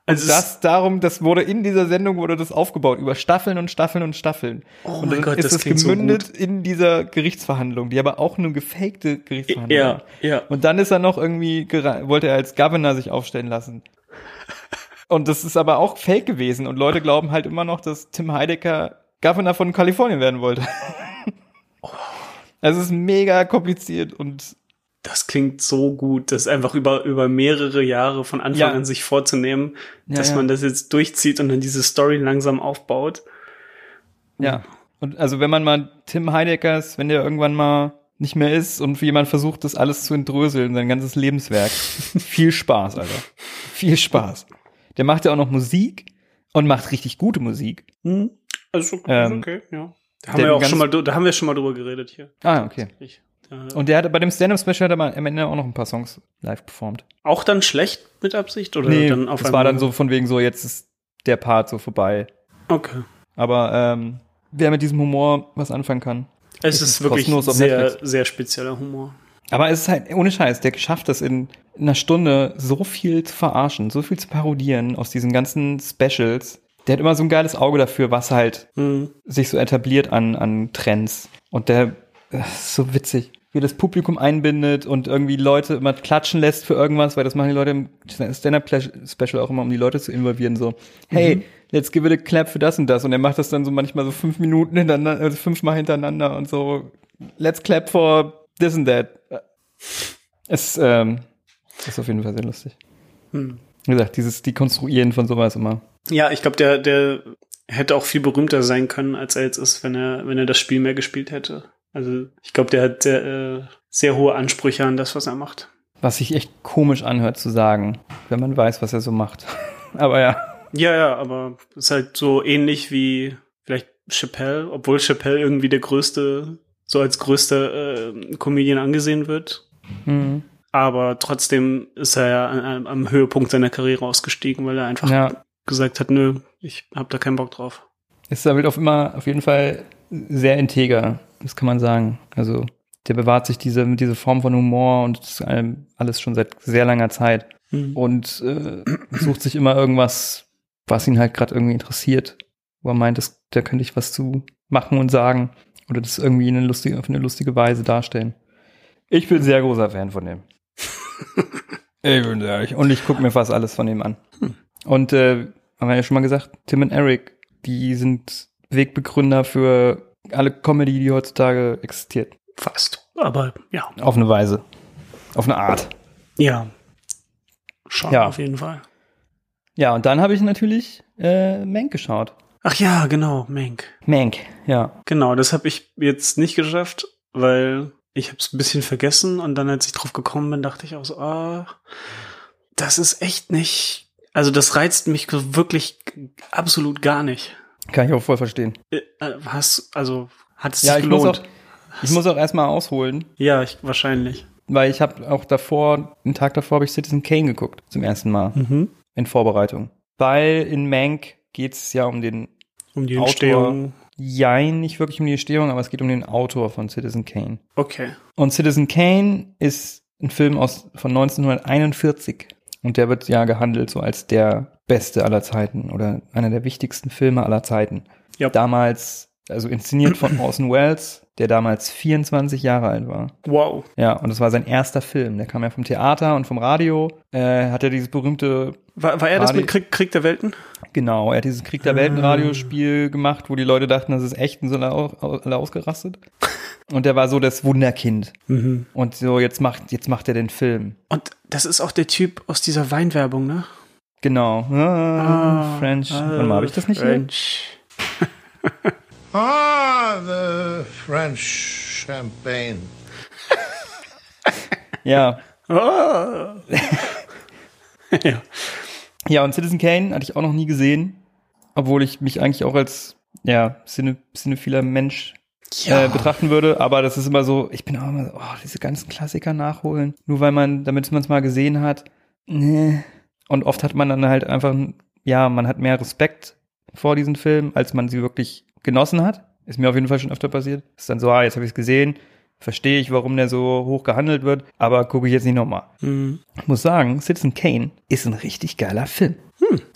Also das darum, das wurde in dieser Sendung wurde das aufgebaut über Staffeln und Staffeln und Staffeln. Oh und mein Gott, ist das es klingt so gemündet in dieser Gerichtsverhandlung, die aber auch eine gefakte Gerichtsverhandlung. Ja, ja. Und dann ist er noch irgendwie wollte er als Governor sich aufstellen lassen. Und das ist aber auch fake gewesen und Leute glauben halt immer noch, dass Tim Heidecker Governor von Kalifornien werden wollte. Also es ist mega kompliziert und Das klingt so gut, das einfach über, über mehrere Jahre von Anfang Ja. an sich vorzunehmen, Ja, dass ja. man das jetzt durchzieht und dann diese Story langsam aufbaut. Ja. Und also wenn man mal Tim Heideckers, wenn der irgendwann mal nicht mehr ist und jemand versucht, das alles zu entröseln, sein ganzes Lebenswerk. Viel Spaß, Alter. Viel Spaß. Der macht ja auch noch Musik und macht richtig gute Musik. Hm? Also okay, Ähm, okay, ja. Da haben wir auch schon mal, da haben wir schon mal drüber geredet hier. Ah, okay. Ich, Und der hat bei dem Stand-Up-Special hat er am Ende auch noch ein paar Songs live performt. auch dann schlecht mit Absicht oder Nee, dann auf das war dann so von wegen so, jetzt ist der Part so vorbei. Okay. Aber ähm, wer mit diesem Humor was anfangen kann. Es Ist ist, wirklich sehr, Netflix? sehr spezieller Humor. Aber es ist halt, ohne Scheiß, der schafft das in einer Stunde so viel zu verarschen, so viel zu parodieren aus diesen ganzen Specials. Der hat immer so ein geiles Auge dafür, was halt Hm. sich so etabliert an, an Trends. Und der das ist so witzig. Wie das Publikum einbindet und irgendwie Leute immer klatschen lässt für irgendwas, weil das machen die Leute im Stand-Up-Special auch immer, um die Leute zu involvieren, so, hey, Mhm. let's give it a clap für das und das und er macht das dann so manchmal so fünf Minuten hintereinander, also fünfmal hintereinander und so, let's clap for this and that. Es ähm, ist auf jeden Fall sehr lustig. Hm. Wie gesagt, dieses Dekonstruieren von sowas immer. Ja, ich glaube, der, der hätte auch viel berühmter sein können, als er jetzt ist, wenn er, wenn er das Spiel mehr gespielt hätte. Also ich glaube, der hat sehr, äh, sehr hohe Ansprüche an das, was er macht. Was sich echt komisch anhört zu sagen, wenn man weiß, was er so macht. Aber ja. Ja, ja, aber ist halt so ähnlich wie vielleicht Chappelle, obwohl Chappelle irgendwie der größte, so als größter äh, Comedian angesehen wird. Mhm. Aber trotzdem ist er ja am, am Höhepunkt seiner Karriere ausgestiegen, weil er einfach Ja. gesagt hat, nö, ich hab da keinen Bock drauf. Ist damit auf immer, auf jeden Fall sehr integer. Das kann man sagen. Also, der bewahrt sich diese, diese Form von Humor und alles schon seit sehr langer Zeit. Hm. Und äh, sucht sich immer irgendwas, was ihn halt gerade irgendwie interessiert. Wo er meint, das, da könnte ich was zu machen und sagen. Oder das irgendwie in eine lustige, auf eine lustige Weise darstellen. Ich bin sehr großer Fan von dem. ich bin sehr, und ich gucke mir fast alles von dem an. Und äh, haben wir ja schon mal gesagt, Tim und Eric, die sind Wegbegründer für alle Comedy, die heutzutage existiert. Fast. Aber ja. Auf eine Weise. Auf eine Art. Ja. Schon Ja. auf jeden Fall. Ja, und dann habe ich natürlich äh, Mank geschaut. Ach ja, genau, Mank. Mank, ja. Genau, das habe ich jetzt nicht geschafft, weil ich habe es ein bisschen vergessen und dann, als ich drauf gekommen bin, dachte ich auch so, ah, das ist echt nicht, also das reizt mich wirklich absolut gar nicht. Kann ich auch voll verstehen. Äh, äh, Hast, also hat es Ja, sich ich muss, gelohnt? auch, ich muss auch erstmal ausholen, ja, ich, wahrscheinlich. weil ich habe auch davor, einen Tag davor habe ich Citizen Kane geguckt, zum ersten Mal Mhm. in Vorbereitung. Weil in Mank geht es ja um den Um die Autor. Entstehung. Jein, nicht wirklich um die Entstehung, aber es geht um den Autor von Citizen Kane. Okay. Und Citizen Kane ist ein Film aus, von 1941. Und der wird ja gehandelt so als der beste aller Zeiten oder einer der wichtigsten Filme aller Zeiten. Ja. Damals, also inszeniert von Orson Welles, der damals 24 Jahre alt war. Wow. Ja, und es war sein erster Film. Der kam ja vom Theater und vom Radio. Äh, hat er dieses berühmte, War, war er das Radio- mit Krieg, Krieg der Welten? Genau, er hat dieses Krieg der Welten Radiospiel gemacht, wo die Leute dachten, das ist echt und sind alle, au- alle ausgerastet. Und der war so das Wunderkind. Mhm. Und so, jetzt macht, jetzt macht er den Film. Und das ist auch der Typ aus dieser Weinwerbung, ne? Genau. Ah, French. Warte mal, habe ich das nicht hier? French. Ah, the French champagne. Ja. Ah. ja. Ja, und Citizen Kane hatte ich auch noch nie gesehen. Obwohl ich mich eigentlich auch als, ja, Cine, cinephiler Mensch Ja. äh, betrachten würde. Aber das ist immer so, ich bin auch immer so, oh, diese ganzen Klassiker nachholen. Nur weil man, damit man es mal gesehen hat. Nee. Und oft hat man dann halt einfach, ja, man hat mehr Respekt vor diesen Filmen, als man sie wirklich genossen hat. Ist mir auf jeden Fall schon öfter passiert. Ist dann so, ah, jetzt habe ich es gesehen. Verstehe ich, warum der so hoch gehandelt wird, aber gucke ich jetzt nicht nochmal. Mhm. Ich muss sagen, Citizen Kane ist ein richtig geiler Film.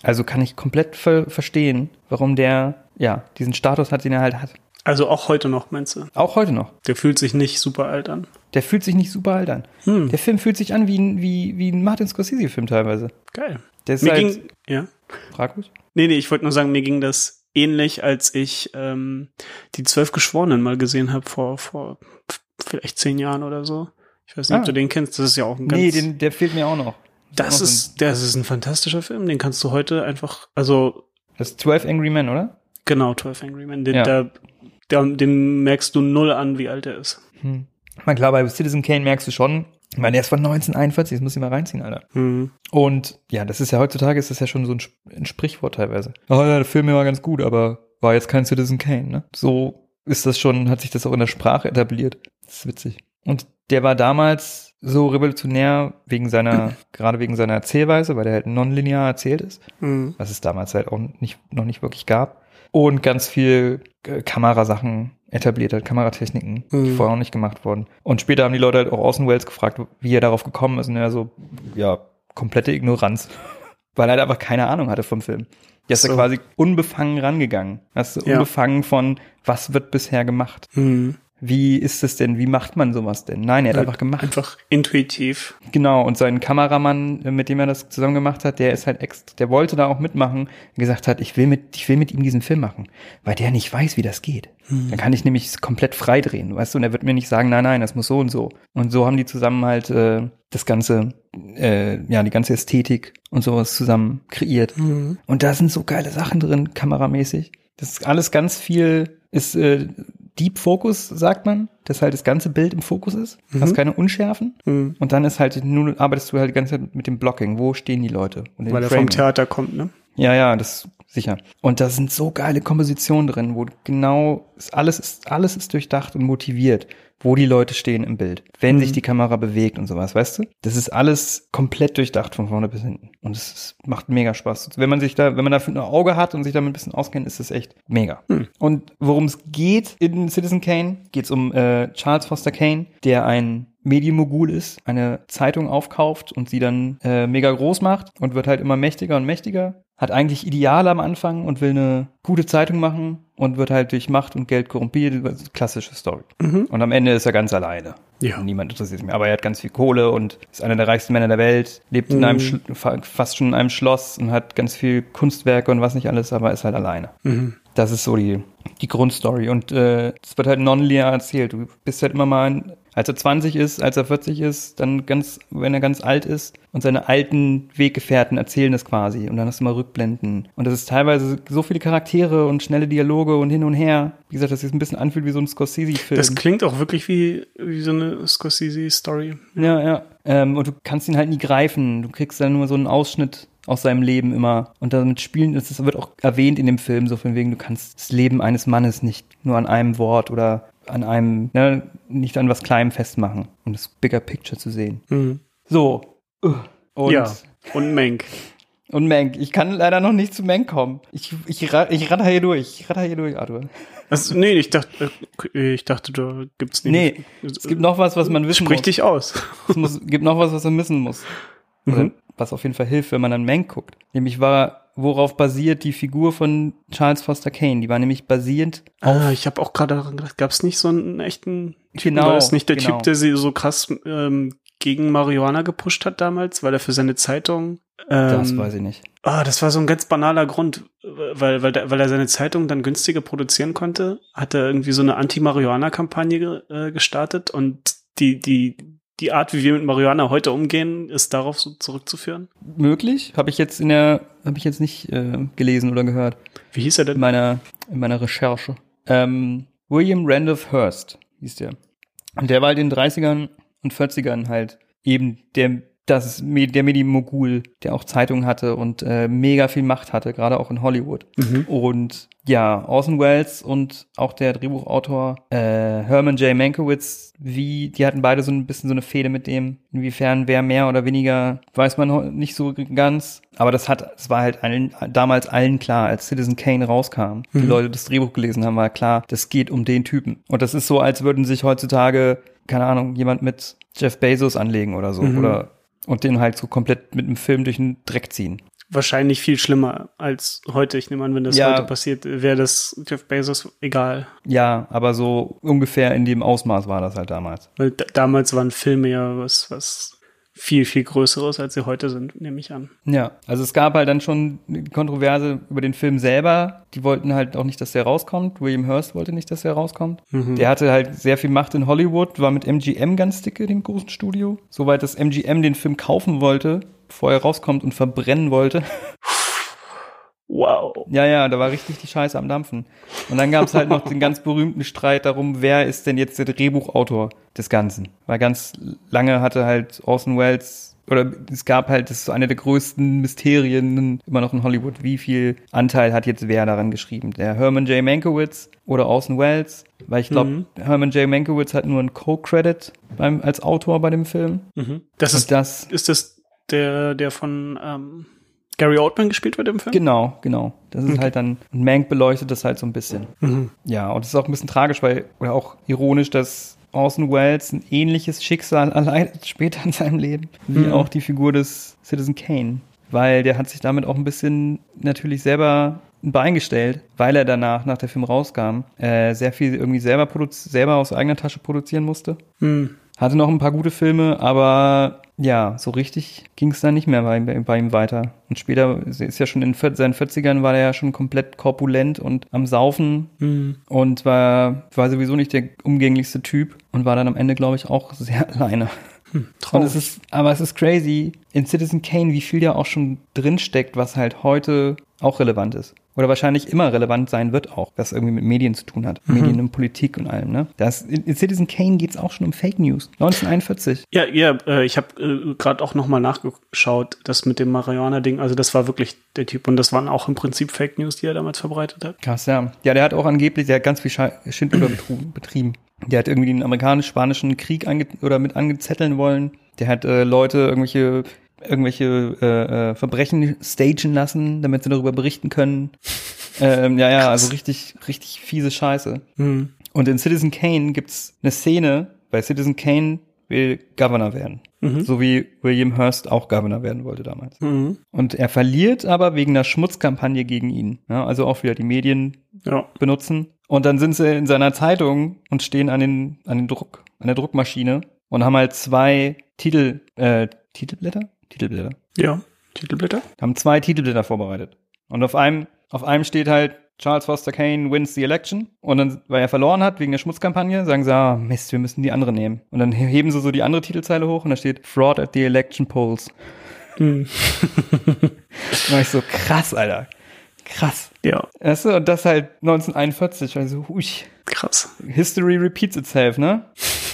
Also kann ich komplett ver verstehen, warum der, ja, diesen Status hat, den er halt hat. Also auch heute noch, meinst du? Auch heute noch. Der fühlt sich nicht super alt an. Der fühlt sich nicht super alt an. Hm. Der Film fühlt sich an wie ein, wie, wie ein Martin Scorsese-Film teilweise. Geil. Der ist Mir halt, ging, ja. fraglos. Nee, nee, ich wollte nur sagen, mir ging das ähnlich, als ich ähm, die Zwölf Geschworenen mal gesehen habe vor, vor vielleicht zehn Jahren oder so. Ich weiß nicht, Ah. ob du den kennst. Das ist ja auch ein ganz. Nee, den, der fehlt mir auch noch. das auch noch ist, das ist ein fantastischer Film. Den kannst du heute einfach, also Das ist 12 Angry Men, oder? genau, 12 Angry Men. Den, Ja. der, der, den merkst du null an, wie alt er ist. Hm. Na klar, bei Citizen Kane merkst du schon, ich meine, der ist von 1941, das muss ich mal reinziehen, Alter. Hm. Und ja, das ist ja heutzutage ist das ja schon so ein, ein Sprichwort teilweise. Oh ja, der Film war ganz gut, aber war jetzt kein Citizen Kane, ne? So ist das schon, hat sich das auch in der Sprache etabliert. Das ist witzig. Und der war damals so revolutionär wegen seiner, gerade wegen seiner Erzählweise, weil der halt nonlinear erzählt ist, Hm. was es damals halt auch nicht, noch nicht wirklich gab. Und ganz viel äh, Kamerasachen etabliert hat, Kameratechniken, die Mhm. vorher noch nicht gemacht wurden. Und später haben die Leute halt auch Orson Welles gefragt, wie er darauf gekommen ist. Und er so, ja, komplette Ignoranz. Weil er halt einfach keine Ahnung hatte vom Film. Der ist So. quasi unbefangen rangegangen. Weißt du, Ja. unbefangen von, was wird bisher gemacht. Hm. Wie ist es denn? Wie macht man sowas denn? Nein, er hat einfach gemacht. Einfach intuitiv. Genau, und sein Kameramann, äh, mit dem er das zusammen gemacht hat, der ist halt ex, der wollte da auch mitmachen, gesagt hat, ich will mit, ich will mit ihm diesen Film machen, weil der nicht weiß, wie das geht. Dann kann ich nämlich es komplett frei drehen, weißt du, und er wird mir nicht sagen, nein, nein, das muss so und so. Und so haben die zusammen halt äh, das ganze, äh, ja, die ganze Ästhetik und sowas zusammen kreiert. Und da sind so geile Sachen drin, kameramäßig. Das ist alles ganz viel, ist äh, Deep Focus, sagt man, dass halt das ganze Bild im Fokus ist. Du hast keine Unschärfen. Mhm. Und dann ist halt, nur arbeitest du halt die ganze Zeit mit dem Blocking. Wo stehen die Leute? Und Weil er vom. Theater kommt, ne? Ja, ja, das sicher. Und da sind so geile Kompositionen drin, wo genau ist alles ist alles ist durchdacht und motiviert, wo die Leute stehen im Bild, wenn sich die Kamera bewegt und sowas, weißt du? Das ist alles komplett durchdacht von vorne bis hinten und es macht mega Spaß. Wenn man sich da, wenn man dafür ein Auge hat und sich damit ein bisschen auskennt, ist es echt mega. Und worum es geht in Citizen Kane, geht es um äh, Charles Foster Kane, der ein Medienmogul ist, eine Zeitung aufkauft und sie dann äh, mega groß macht und wird halt immer mächtiger und mächtiger. Hat eigentlich Ideale am Anfang und will eine gute Zeitung machen und wird halt durch Macht und Geld korrumpiert. Klassische Story. Und am Ende ist er ganz alleine. Ja. Niemand interessiert sich mehr. Aber er hat ganz viel Kohle und ist einer der reichsten Männer der Welt, lebt in einem Sch fast schon in einem Schloss und hat ganz viel Kunstwerke und was nicht alles, aber ist halt alleine. Das ist so die, die Grundstory. Und äh, es wird halt nonlinear erzählt. Du bist halt immer mal, ein, als er 20 ist, als er 40 ist, dann ganz, wenn er ganz alt ist und seine alten Weggefährten erzählen das quasi. Und dann hast du mal Rückblenden. Und das ist teilweise so viele Charaktere und schnelle Dialoge und hin und her. Wie gesagt, dass es ein bisschen anfühlt wie so ein Scorsese-Film. Das klingt auch wirklich wie, wie so eine Scorsese-Story. Ja, ja. Ähm, und du kannst ihn halt nie greifen. Du kriegst dann nur so einen Ausschnitt aus seinem Leben immer. Und damit spielen, das wird auch erwähnt in dem Film, so von wegen, du kannst das Leben eines Mannes nicht nur an einem Wort oder an einem, ne, nicht an was Kleinem festmachen, um das Bigger Picture zu sehen. So. Und, ja. Und Menk. und Mank. Ich kann leider noch nicht zu Mank kommen. Ich, ich, ich ratter hier durch. Ich ratter hier durch, Arthur. Also, nee, ich dachte, äh, ich dachte, da gibt's nicht. Nee, es gibt noch was, was man wissen Sprich muss. dich aus. Es muss, gibt noch was, was man wissen muss. Oder was auf jeden Fall hilft, wenn man an Mank guckt. Nämlich war, worauf basiert die Figur von Charles Foster Kane? Die war nämlich basierend Ah, ich habe auch gerade daran gedacht, gab's nicht so einen echten Typen? Genau, War das nicht der genau. Typ, der sie so krass ähm, gegen Marihuana gepusht hat damals, weil er für seine Zeitung ähm, Das weiß ich nicht. Ah, das war so ein ganz banaler Grund, weil, weil, weil er seine Zeitung dann günstiger produzieren konnte, hat er irgendwie so eine Anti-Marihuana-Kampagne äh, gestartet und die, die, die Art, wie wir mit Marihuana heute umgehen, ist darauf so zurückzuführen. Möglich? Habe ich jetzt in der, habe ich jetzt nicht äh, gelesen oder gehört. Wie hieß er In denn? meiner, in meiner Recherche. Ähm, William Randolph Hearst hieß der. Und der war halt in den 30ern und 40ern halt eben der, das, Me- der Medienmogul, der auch Zeitungen hatte und äh, mega viel Macht hatte, gerade auch in Hollywood. Und ja, Orson Welles und auch der Drehbuchautor äh, Herman J. Mankiewicz, wie, die hatten beide so ein bisschen so eine Fehde mit dem. Inwiefern wer mehr oder weniger, weiß man nicht so ganz. Aber das hat, es war halt allen, damals allen klar, als Citizen Kane rauskam, die Leute das Drehbuch gelesen haben, war klar, das geht um den Typen. Und das ist so, als würden sich heutzutage, keine Ahnung, jemand mit Jeff Bezos anlegen oder so, oder und den halt so komplett mit einem Film durch den Dreck ziehen. Wahrscheinlich viel schlimmer als heute. Ich nehme an, wenn das Ja. heute passiert, wäre das Jeff Bezos egal. Ja, aber so ungefähr in dem Ausmaß war das halt damals. Weil da, damals waren Filme ja was, was viel, viel Größeres, als sie heute sind, nehme ich an. Ja, also es gab halt dann schon eine Kontroverse über den Film selber. Die wollten halt auch nicht, dass der rauskommt. William Hurst wollte nicht, dass der rauskommt. Der hatte halt sehr viel Macht in Hollywood, war mit MGM ganz dicke, dem großen Studio. Soweit, dass MGM den Film kaufen wollte, bevor er rauskommt und verbrennen wollte. Wow. Ja, ja, da war richtig die Scheiße am Dampfen. Und dann gab es halt noch den ganz berühmten Streit darum, wer ist denn jetzt der Drehbuchautor des Ganzen. Weil ganz lange hatte halt Orson Welles, oder es gab halt, das ist so eine der größten Mysterien immer noch in Hollywood, wie viel Anteil hat jetzt wer daran geschrieben. Der Herman J. Mankiewicz oder Orson Welles. Weil ich glaube, Herman J. Mankiewicz hat nur einen Co-Credit beim, als Autor bei dem Film. Das Und ist, das, ist das der, der von ähm, Gary Oldman gespielt wird im Film? Genau, genau. Das ist halt dann, und Mank beleuchtet das halt so ein bisschen. Mhm. Ja, und es ist auch ein bisschen tragisch, weil, oder auch ironisch, dass Orson Welles ein ähnliches Schicksal erleidet später in seinem Leben, wie auch die Figur des Citizen Kane. Weil der hat sich damit auch ein bisschen natürlich selber ein Bein gestellt, weil er danach, nach der Film rauskam, äh, sehr viel irgendwie selber, selber aus eigener Tasche produzieren musste. Hm. Hatte noch ein paar gute Filme, aber ja, so richtig ging es dann nicht mehr bei, bei ihm weiter. Und später ist ja schon in seinen 40ern war er ja schon komplett korpulent und am Saufen Hm. und war, war sowieso nicht der umgänglichste Typ und war dann am Ende, glaube ich, auch sehr alleine. Traurig. es ist, aber es ist crazy in Citizen Kane, wie viel da auch schon drinsteckt, was halt heute auch relevant ist. Oder wahrscheinlich immer relevant sein wird auch, was irgendwie mit Medien zu tun hat. Medien und Politik und allem, ne? Das, in, Citizen Kane geht's auch schon um Fake News. 1941. Ja, ja, äh, ich habe äh, gerade auch noch mal nachgeschaut, das mit dem Marihuana-Ding. Also das war wirklich der Typ und das waren auch im Prinzip Fake News, die er damals verbreitet hat. Krass, ja. Ja, der hat auch angeblich, der hat ganz viel Schindluder betrieben. Der hat irgendwie den amerikanisch-spanischen Krieg ange oder mit angezetteln wollen. Der hat äh, Leute irgendwelche irgendwelche äh, äh, Verbrechen stagen lassen, damit sie darüber berichten können. ähm, ja, ja, also richtig, richtig fiese Scheiße. Hm. Und in Citizen Kane gibt's eine Szene, bei Citizen Kane will Governor werden. So wie William Hearst auch Governor werden wollte damals. Mhm. Und er verliert aber wegen einer Schmutzkampagne gegen ihn. Ja, also auch wieder die Medien Ja. benutzen. Und dann sind sie in seiner Zeitung und stehen an den, an den Druck, an der Druckmaschine und haben halt zwei Titel, äh, Titelblätter? Titelblätter. Ja. Titelblätter? Haben zwei Titelblätter vorbereitet. Und auf einem, auf einem steht halt Charles Foster Kane wins the election. Und dann, weil er verloren hat wegen der Schmutzkampagne, sagen sie, ah, Mist, wir müssen die andere nehmen. Und dann heben sie so die andere Titelzeile hoch und da steht Fraud at the election polls. Hm. Und war ich so, krass, Alter. Krass. Ja. Weißt du, und das halt 1941, also, hui. Krass. History repeats itself, ne?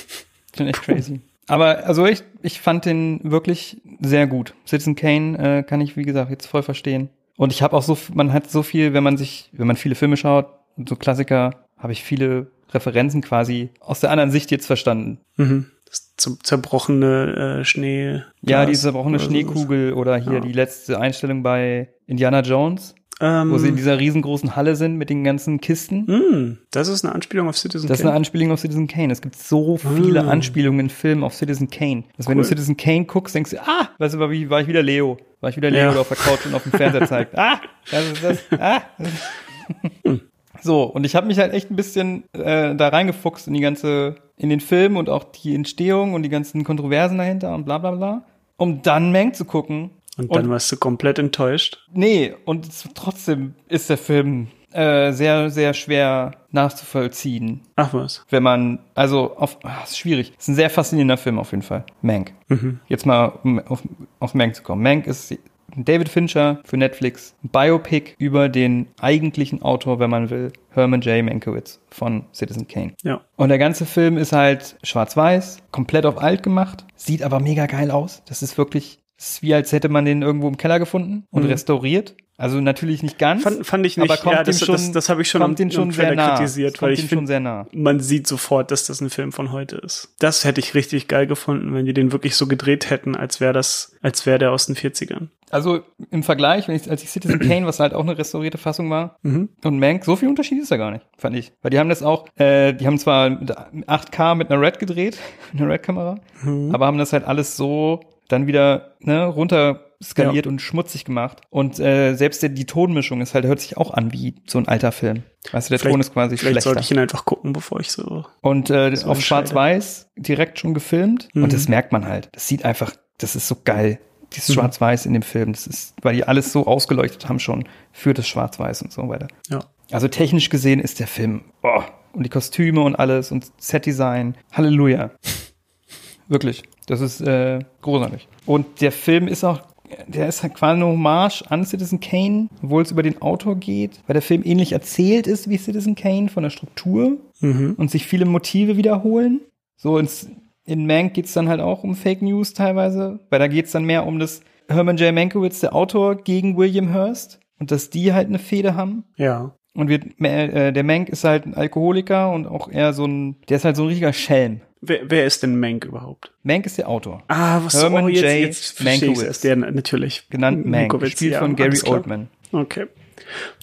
Schon echt crazy. Aber also ich, ich fand den wirklich sehr gut. Citizen Kane äh, kann ich, wie gesagt, jetzt voll verstehen. Und ich habe auch so, man hat so viel, wenn man sich, wenn man viele Filme schaut, so Klassiker, habe ich viele Referenzen quasi aus der anderen Sicht jetzt verstanden. Mhm. Das zer- zerbrochene äh, Schnee. Ja, die zerbrochene oder so. Schneekugel oder hier Ja. die letzte Einstellung bei Indiana Jones, Ähm, wo sie in dieser riesengroßen Halle sind mit den ganzen Kisten. hm, das ist eine Anspielung auf Citizen Das ist eine Kane. Anspielung auf Citizen Kane. Es gibt so viele Ah. Anspielungen in Filmen auf Citizen Kane. Dass wenn Cool. du Citizen Kane guckst, denkst du, ah, weißt du, war ich wieder Leo. War ich wieder Leo, Ja. der auf der Couch und auf dem Fernseher zeigt. Ah, das ist das. Ah. So, und ich habe mich halt echt ein bisschen äh, da reingefuchst in die ganze, in den Film und auch die Entstehung und die ganzen Kontroversen dahinter und bla bla bla. Um dann Meng zu gucken. Und dann warst du komplett enttäuscht. Nee, und trotzdem ist der Film äh, sehr, sehr schwer nachzuvollziehen Ach was. wenn man, also auf, ah, ist schwierig. Ist ein sehr faszinierender Film auf jeden Fall. Mank. Jetzt mal um auf, auf Mank zu kommen. Mank ist David Fincher für Netflix, Biopic über den eigentlichen Autor, wenn man will, Herman J. Mankiewicz von Citizen Kane. Ja. Und der ganze Film ist halt schwarz-weiß, komplett auf alt gemacht, sieht aber mega geil aus. Das ist wirklich, das ist wie als hätte man den irgendwo im Keller gefunden und restauriert. Also natürlich nicht ganz. Fand, fand ich nicht. aber kommt ja, das, schon, das, das habe ich schon kommt den schon sehr nah. kritisiert, weil ich finde, sehr nah. man sieht sofort, dass das ein Film von heute ist. Das hätte ich richtig geil gefunden, wenn die den wirklich so gedreht hätten, als wäre das, als wäre der aus den 40ern. Also im Vergleich, wenn ich, als ich Citizen Kane, was halt auch eine restaurierte Fassung war, und Mank, so viel Unterschied ist da gar nicht, fand ich. Weil die haben das auch, äh, die haben zwar mit 8K mit einer Red gedreht, einer Red-Kamera, aber haben das halt alles so dann wieder ne, runter skaliert und schmutzig gemacht. Und äh, selbst der, die Tonmischung ist halt, hört sich auch an wie so ein alter Film. Weißt du, der Ton ist quasi Vielleicht schlechter. sollte ich ihn einfach gucken, bevor ich so. Und äh, So auf Schwarz-Weiß direkt schon gefilmt. Mhm. Und das merkt man halt. Das sieht einfach, das ist so geil. Dieses Schwarz-Weiß in dem Film. Das ist, weil die alles so ausgeleuchtet haben schon für das Schwarz-Weiß und so weiter. Ja. Also technisch gesehen ist der Film, oh, und die Kostüme und alles und Setdesign. Halleluja. Wirklich. Das ist äh, großartig. Und der Film ist auch, der ist halt quasi eine Hommage an Citizen Kane, obwohl es über den Autor geht, weil der Film ähnlich erzählt ist wie Citizen Kane von der Struktur Mhm. und sich viele Motive wiederholen. So ins, in Mank geht's dann halt auch um Fake News teilweise, weil da geht's dann mehr um das Herman J. Mankiewicz, der Autor, gegen William Hearst und dass die halt eine Fehde haben. Ja. Und wir, äh, der Mank ist halt ein Alkoholiker und auch eher so ein, der ist halt so ein richtiger Schelm. Wer, wer ist denn Mank überhaupt? Mank ist der Autor. Ah, was Herman oh, jetzt, J. jetzt Mankiewicz. erst. Der natürlich. Genannt Mank, gespielt ja, von Gary. Oldman. Okay.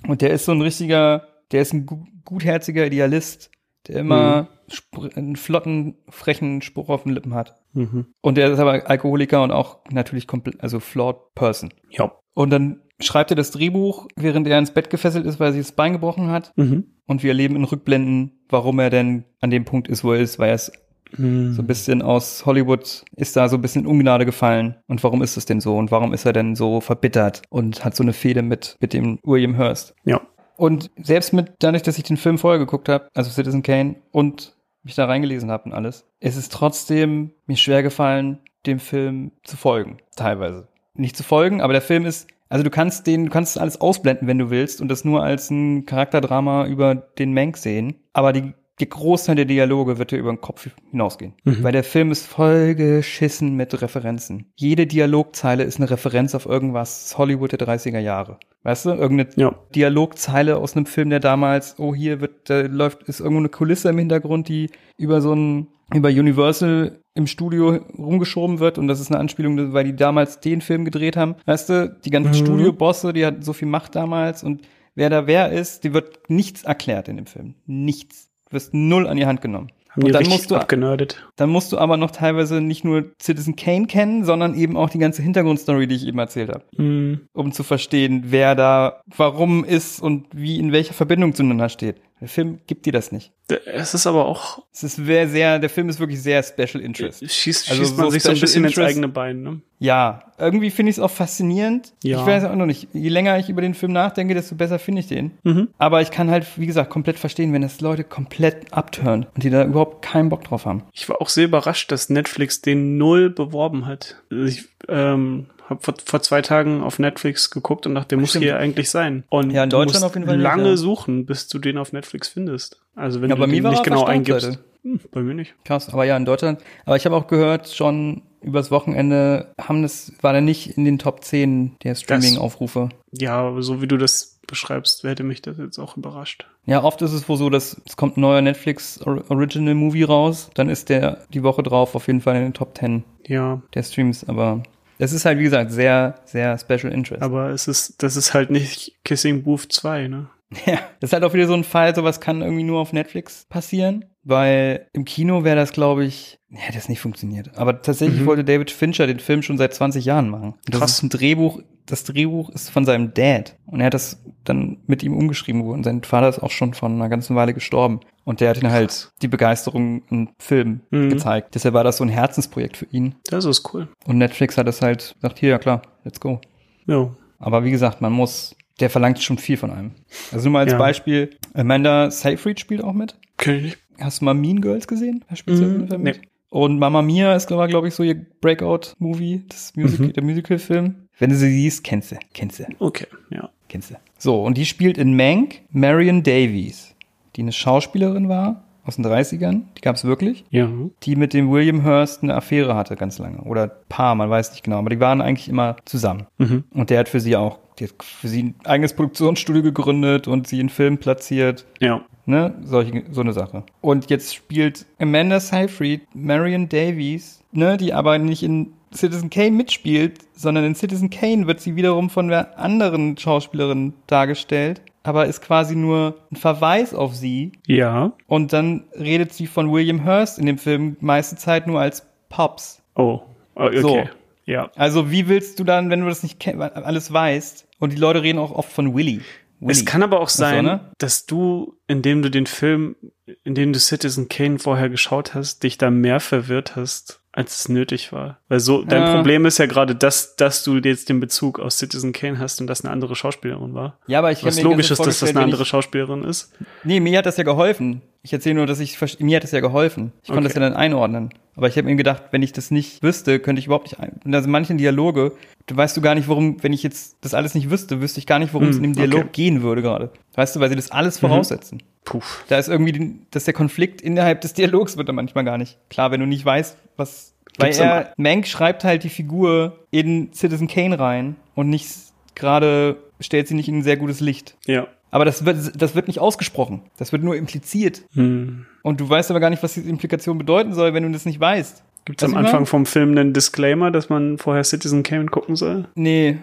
Und der ist so ein richtiger, der ist ein gu gutherziger Idealist, der immer sp- einen flotten, frechen Spruch auf den Lippen hat. Mhm. Und er ist aber Alkoholiker und auch natürlich komplett, also flawed person. Ja. Und dann schreibt er das Drehbuch, während er ins Bett gefesselt ist, weil er sich das Bein gebrochen hat. Mhm. Und wir erleben in Rückblenden, warum er denn an dem Punkt ist, wo er ist, weil er ist Mhm. so ein bisschen aus Hollywood, ist da so ein bisschen in Ungnade gefallen. Und warum ist es denn so? Und warum ist er denn so verbittert und hat so eine Fehde mit, mit dem William Hurst? Ja. Und selbst mit, dadurch, dass ich den Film vorher geguckt habe, also Citizen Kane, und mich da reingelesen habe und alles, es ist trotzdem mir schwer gefallen, dem Film zu folgen, teilweise. Nicht zu folgen, aber der Film ist, also du kannst den, du kannst alles ausblenden, wenn du willst, und das nur als ein Charakterdrama über den Mank sehen. Aber die, die Großteil der Dialoge wird dir über den Kopf hinausgehen. Mhm. Weil der Film ist voll geschissen mit Referenzen. Jede Dialogzeile ist eine Referenz auf irgendwas Hollywood der 30er Jahre. Weißt du? Irgendeine Ja. Dialogzeile aus einem Film, der damals, oh, hier wird, da läuft, ist irgendwo eine Kulisse im Hintergrund, die über so ein, über Universal im Studio rumgeschoben wird und das ist eine Anspielung, weil die damals den Film gedreht haben. Weißt du, die ganzen Mhm. Studiobosse, die hatten so viel Macht damals und wer da wer ist, die wird nichts erklärt in dem Film. Nichts. Du wirst null an die Hand genommen. Haben und dann musst du abgenördet. dann musst du aber noch teilweise nicht nur Citizen Kane kennen, sondern eben auch die ganze Hintergrundstory, die ich eben erzählt habe Mhm. um zu verstehen, wer da warum ist und wie in welcher Verbindung zueinander steht. Der Film gibt dir das nicht. Es ist aber auch, Es ist sehr, sehr, der Film ist wirklich sehr Special Interest. schießt, Also schießt man so sich so ein bisschen ins Interest- eigene Bein, ne? Ja, irgendwie finde ich es auch faszinierend. Ja. Ich weiß auch noch nicht. Je länger ich über den Film nachdenke, desto besser finde ich den. Mhm. Aber ich kann halt, wie gesagt, komplett verstehen, wenn das Leute komplett abtören und die da überhaupt keinen Bock drauf haben. Ich war auch sehr überrascht, dass Netflix den null beworben hat. Ich ähm, habe vor, vor zwei Tagen auf Netflix geguckt und dachte, der muss Stimmt. hier eigentlich sein. Und Ja, in du Deutschland auf jeden Fall nicht, lange ja. suchen, bis du den auf Netflix findest. Also wenn Ja, du bei mir den nicht genau eingibst. Hm, bei mir nicht. Krass, aber ja, in Deutschland. Aber ich habe auch gehört, schon übers Wochenende haben das, war der nicht in den Top 10 der Streaming-Aufrufe. Ja, aber so wie du das beschreibst, hätte mich das jetzt auch überrascht. Ja, oft ist es wohl so, dass es kommt ein neuer Netflix Or- Original Movie raus, dann ist der die Woche drauf auf jeden Fall in den Top 10 Ja, der Streams, aber es ist halt, wie gesagt, sehr, sehr Special Interest. aber es ist, das ist halt nicht Kissing Booth 2, ne? Ja, das ist halt auch wieder so ein Fall, sowas kann irgendwie nur auf Netflix passieren, weil im Kino wäre das, glaube ich, ja, hätte das nicht funktioniert. Aber tatsächlich Mhm. wollte David Fincher den Film schon seit 20 Jahren machen. Und das Krass. ist ein Drehbuch, das Drehbuch ist von seinem Dad und er hat das dann mit ihm umgeschrieben worden. Sein Vater ist auch schon vor einer ganzen Weile gestorben und der hat ihn halt die Begeisterung im Film Mhm. gezeigt. Deshalb war das so ein Herzensprojekt für ihn. Das ist cool. Und Netflix hat es halt gesagt, hier, ja klar, let's go. Ja. Aber wie gesagt, man muss, der verlangt schon viel von einem. Also nur mal als Ja. Beispiel, Amanda Seyfried spielt auch mit. Kenn ich nicht. Hast du mal Mean Girls gesehen? Da spielt sie Mhm, nee. Und Mamma Mia ist, glaube glaub ich, so ihr Breakout-Movie, das Music, Mhm. der Musical-Film. Wenn du sie siehst, kennst du, kennst du, Okay, ja. kennst du. So, und die spielt in Mank Marion Davies, die eine Schauspielerin war aus den 30ern, die gab es wirklich, Ja. die mit dem William Hurst eine Affäre hatte ganz lange. Oder Paar, man weiß nicht genau, aber die waren eigentlich immer zusammen. Mhm. Und der hat für sie auch, die hat für sie ein eigenes Produktionsstudio gegründet und sie in Film platziert. Ja. Ne, solche, so eine Sache. Und jetzt spielt Amanda Seyfried Marion Davies, ne, die aber nicht in Citizen Kane mitspielt, sondern in Citizen Kane wird sie wiederum von einer anderen Schauspielerin dargestellt, aber ist quasi nur ein Verweis auf sie. Ja. Und dann redet sie von William Hurst in dem Film meiste Zeit nur als Pops. Oh. Oh, Okay. So. Ja. Also wie willst du dann, wenn du das nicht alles weißt, und die Leute reden auch oft von Willy. Willy. Es kann aber auch so, sein, ne? dass du, indem du den Film, in dem du Citizen Kane vorher geschaut hast, dich da mehr verwirrt hast, als es nötig war. Weil so, dein Ja. Problem ist ja gerade, dass, dass du jetzt den Bezug aus Citizen Kane hast und das eine andere Schauspielerin war. Ja, aber ich Was logisch ist, dass das eine andere Schauspielerin ist. Nee, mir hat das ja geholfen. Ich erzähle nur, dass ich mir hat das ja geholfen. Ich konnte Okay. das ja dann einordnen. Aber ich habe mir gedacht, wenn ich das nicht wüsste, könnte ich überhaupt nicht ein. Und also manche Dialoge, du weißt du gar nicht, worum, wenn ich jetzt das alles nicht wüsste, wüsste ich gar nicht, worum es Hm, in dem Dialog okay. gehen würde gerade. Weißt du, weil sie das alles voraussetzen. Puh. Da ist irgendwie, den- dass der Konflikt innerhalb des Dialogs wird dann manchmal gar nicht. Klar, wenn du nicht weißt, was. Weil Gibt's er, Mank schreibt halt die Figur in Citizen Kane rein und nicht gerade stellt sie nicht in ein sehr gutes Licht. Ja. Aber das wird, das wird nicht ausgesprochen. Das wird nur impliziert. Hm. Und du weißt aber gar nicht, was diese Implikation bedeuten soll, wenn du das nicht weißt. Gibt es am Anfang vom Film einen Disclaimer, dass man vorher Citizen Kane gucken soll? Nee.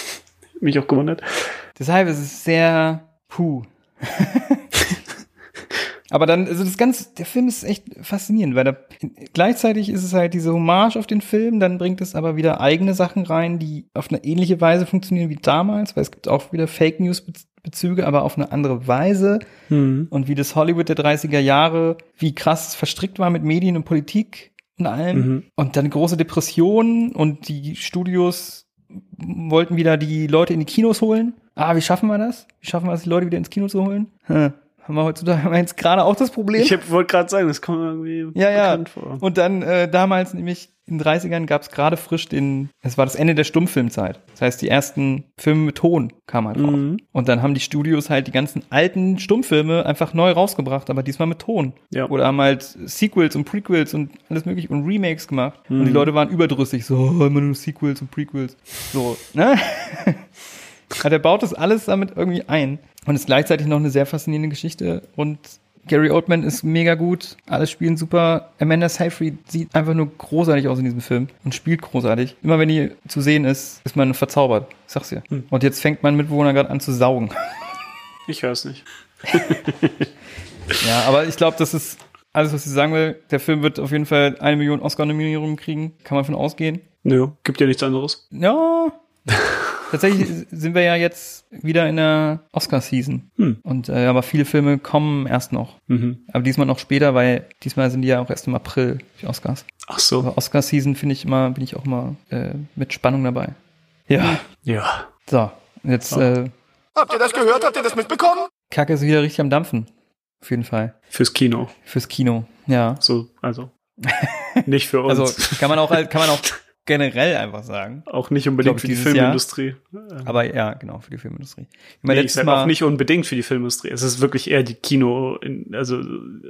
Mich auch gewundert. Deshalb ist es sehr puh. Aber dann, also das ganz, der Film ist echt faszinierend, weil da, gleichzeitig ist es halt diese Hommage auf den Film, dann bringt es aber wieder eigene Sachen rein, die auf eine ähnliche Weise funktionieren wie damals, weil es gibt auch wieder Fake News Bezüge, aber auf eine andere Weise. Hm. Und wie das Hollywood der 30er Jahre, wie krass es verstrickt war mit Medien und Politik und allem. Mhm. Und dann große Depressionen und die Studios wollten wieder die Leute in die Kinos holen. Ah, wie schaffen wir das? Wie schaffen wir es, die Leute wieder ins Kino zu holen? Hm. Haben wir heutzutage jetzt gerade auch das Problem? Ich wollte gerade sagen, das kommt irgendwie Ja, ja. bekannt vor. Und dann äh, damals nämlich in den 30ern gab es gerade frisch den, es war das Ende der Stummfilmzeit. Das heißt, die ersten Filme mit Ton kamen halt raus. Mhm. Und dann haben die Studios halt die ganzen alten Stummfilme einfach neu rausgebracht, aber diesmal mit Ton. Ja. Oder haben halt Sequels und Prequels und alles mögliche und Remakes gemacht. Und Mhm. die Leute waren überdrüssig, so oh, immer nur Sequels und Prequels. So, ne? Ja, der baut das alles damit irgendwie ein. Und ist gleichzeitig noch eine sehr faszinierende Geschichte. Und Gary Oldman ist mega gut. Alle spielen super. Amanda Seyfried sieht einfach nur großartig aus in diesem Film und spielt großartig. Immer wenn die zu sehen ist, ist man verzaubert. Ich sag's dir. Und jetzt fängt mein Mitbewohner gerade an zu saugen. Ich weiß nicht. Ja, aber ich glaube, das ist alles, was ich sagen will. Der Film wird auf jeden Fall eine Million Oscar-Nominierungen kriegen. Kann man von ausgehen. Nö, gibt ja nichts anderes. Ja. Tatsächlich sind wir ja jetzt wieder in der Oscar-Season. Hm. Und äh, aber viele Filme kommen erst noch. Mhm. Aber diesmal noch später, weil diesmal sind die ja auch erst im April, die Oscars. Ach so. Aber Oscar-Season finde ich immer, bin ich auch immer äh, mit Spannung dabei. Ja. Ja. So, jetzt äh, Habt ihr das gehört? Habt ihr das mitbekommen? Kacke ist wieder richtig am Dampfen. Auf jeden Fall. Fürs Kino. Fürs Kino. Ja. So, also. nicht für uns. Also kann man auch halt- kann man auch generell einfach sagen. auch nicht unbedingt für die dieses Jahr. Filmindustrie. Aber ja, genau, für die Filmindustrie. Ich Nee, meine, ich letztes sag auch nicht unbedingt für die Filmindustrie. Es ist wirklich eher die Kino, in, also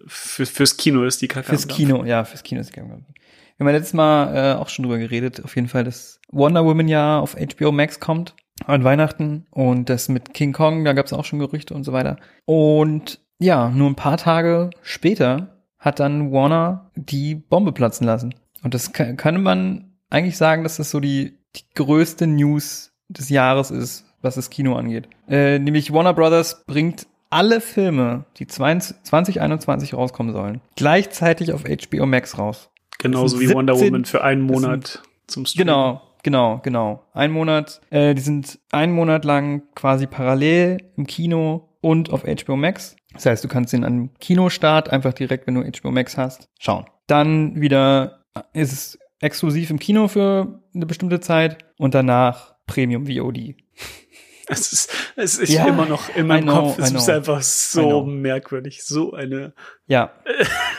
für, fürs Kino ist die Kacke. Fürs. Kino, ja, fürs Kino ist die Kacke. Wir haben ja letztes Mal äh, auch schon drüber geredet, auf jeden Fall, dass Wonder Woman ja auf HBO Max kommt an Weihnachten und das mit King Kong, da gab es auch schon Gerüchte und so weiter. Und ja, nur ein paar Tage später hat dann Warner die Bombe platzen lassen. Und das kann, kann man eigentlich sagen, dass das so die, die größte News des Jahres ist, was das Kino angeht. Äh, nämlich Warner Brothers bringt alle Filme, die 20, 2021 rauskommen sollen, gleichzeitig auf HBO Max raus. Genauso wie sind Wonder 17 Woman für einen das sind- Monat zum Stream. Genau, genau, genau. Ein Monat, äh, die sind einen Monat lang quasi parallel im Kino und auf HBO Max. Das heißt, du kannst den an Kinostart einfach direkt, wenn du HBO Max hast, schauen. Dann wieder ist es exklusiv im Kino für eine bestimmte Zeit und danach Premium VOD. Es ist, es ist Ja, immer noch in meinem know, Kopf. Es ist einfach so merkwürdig. So eine. Ja.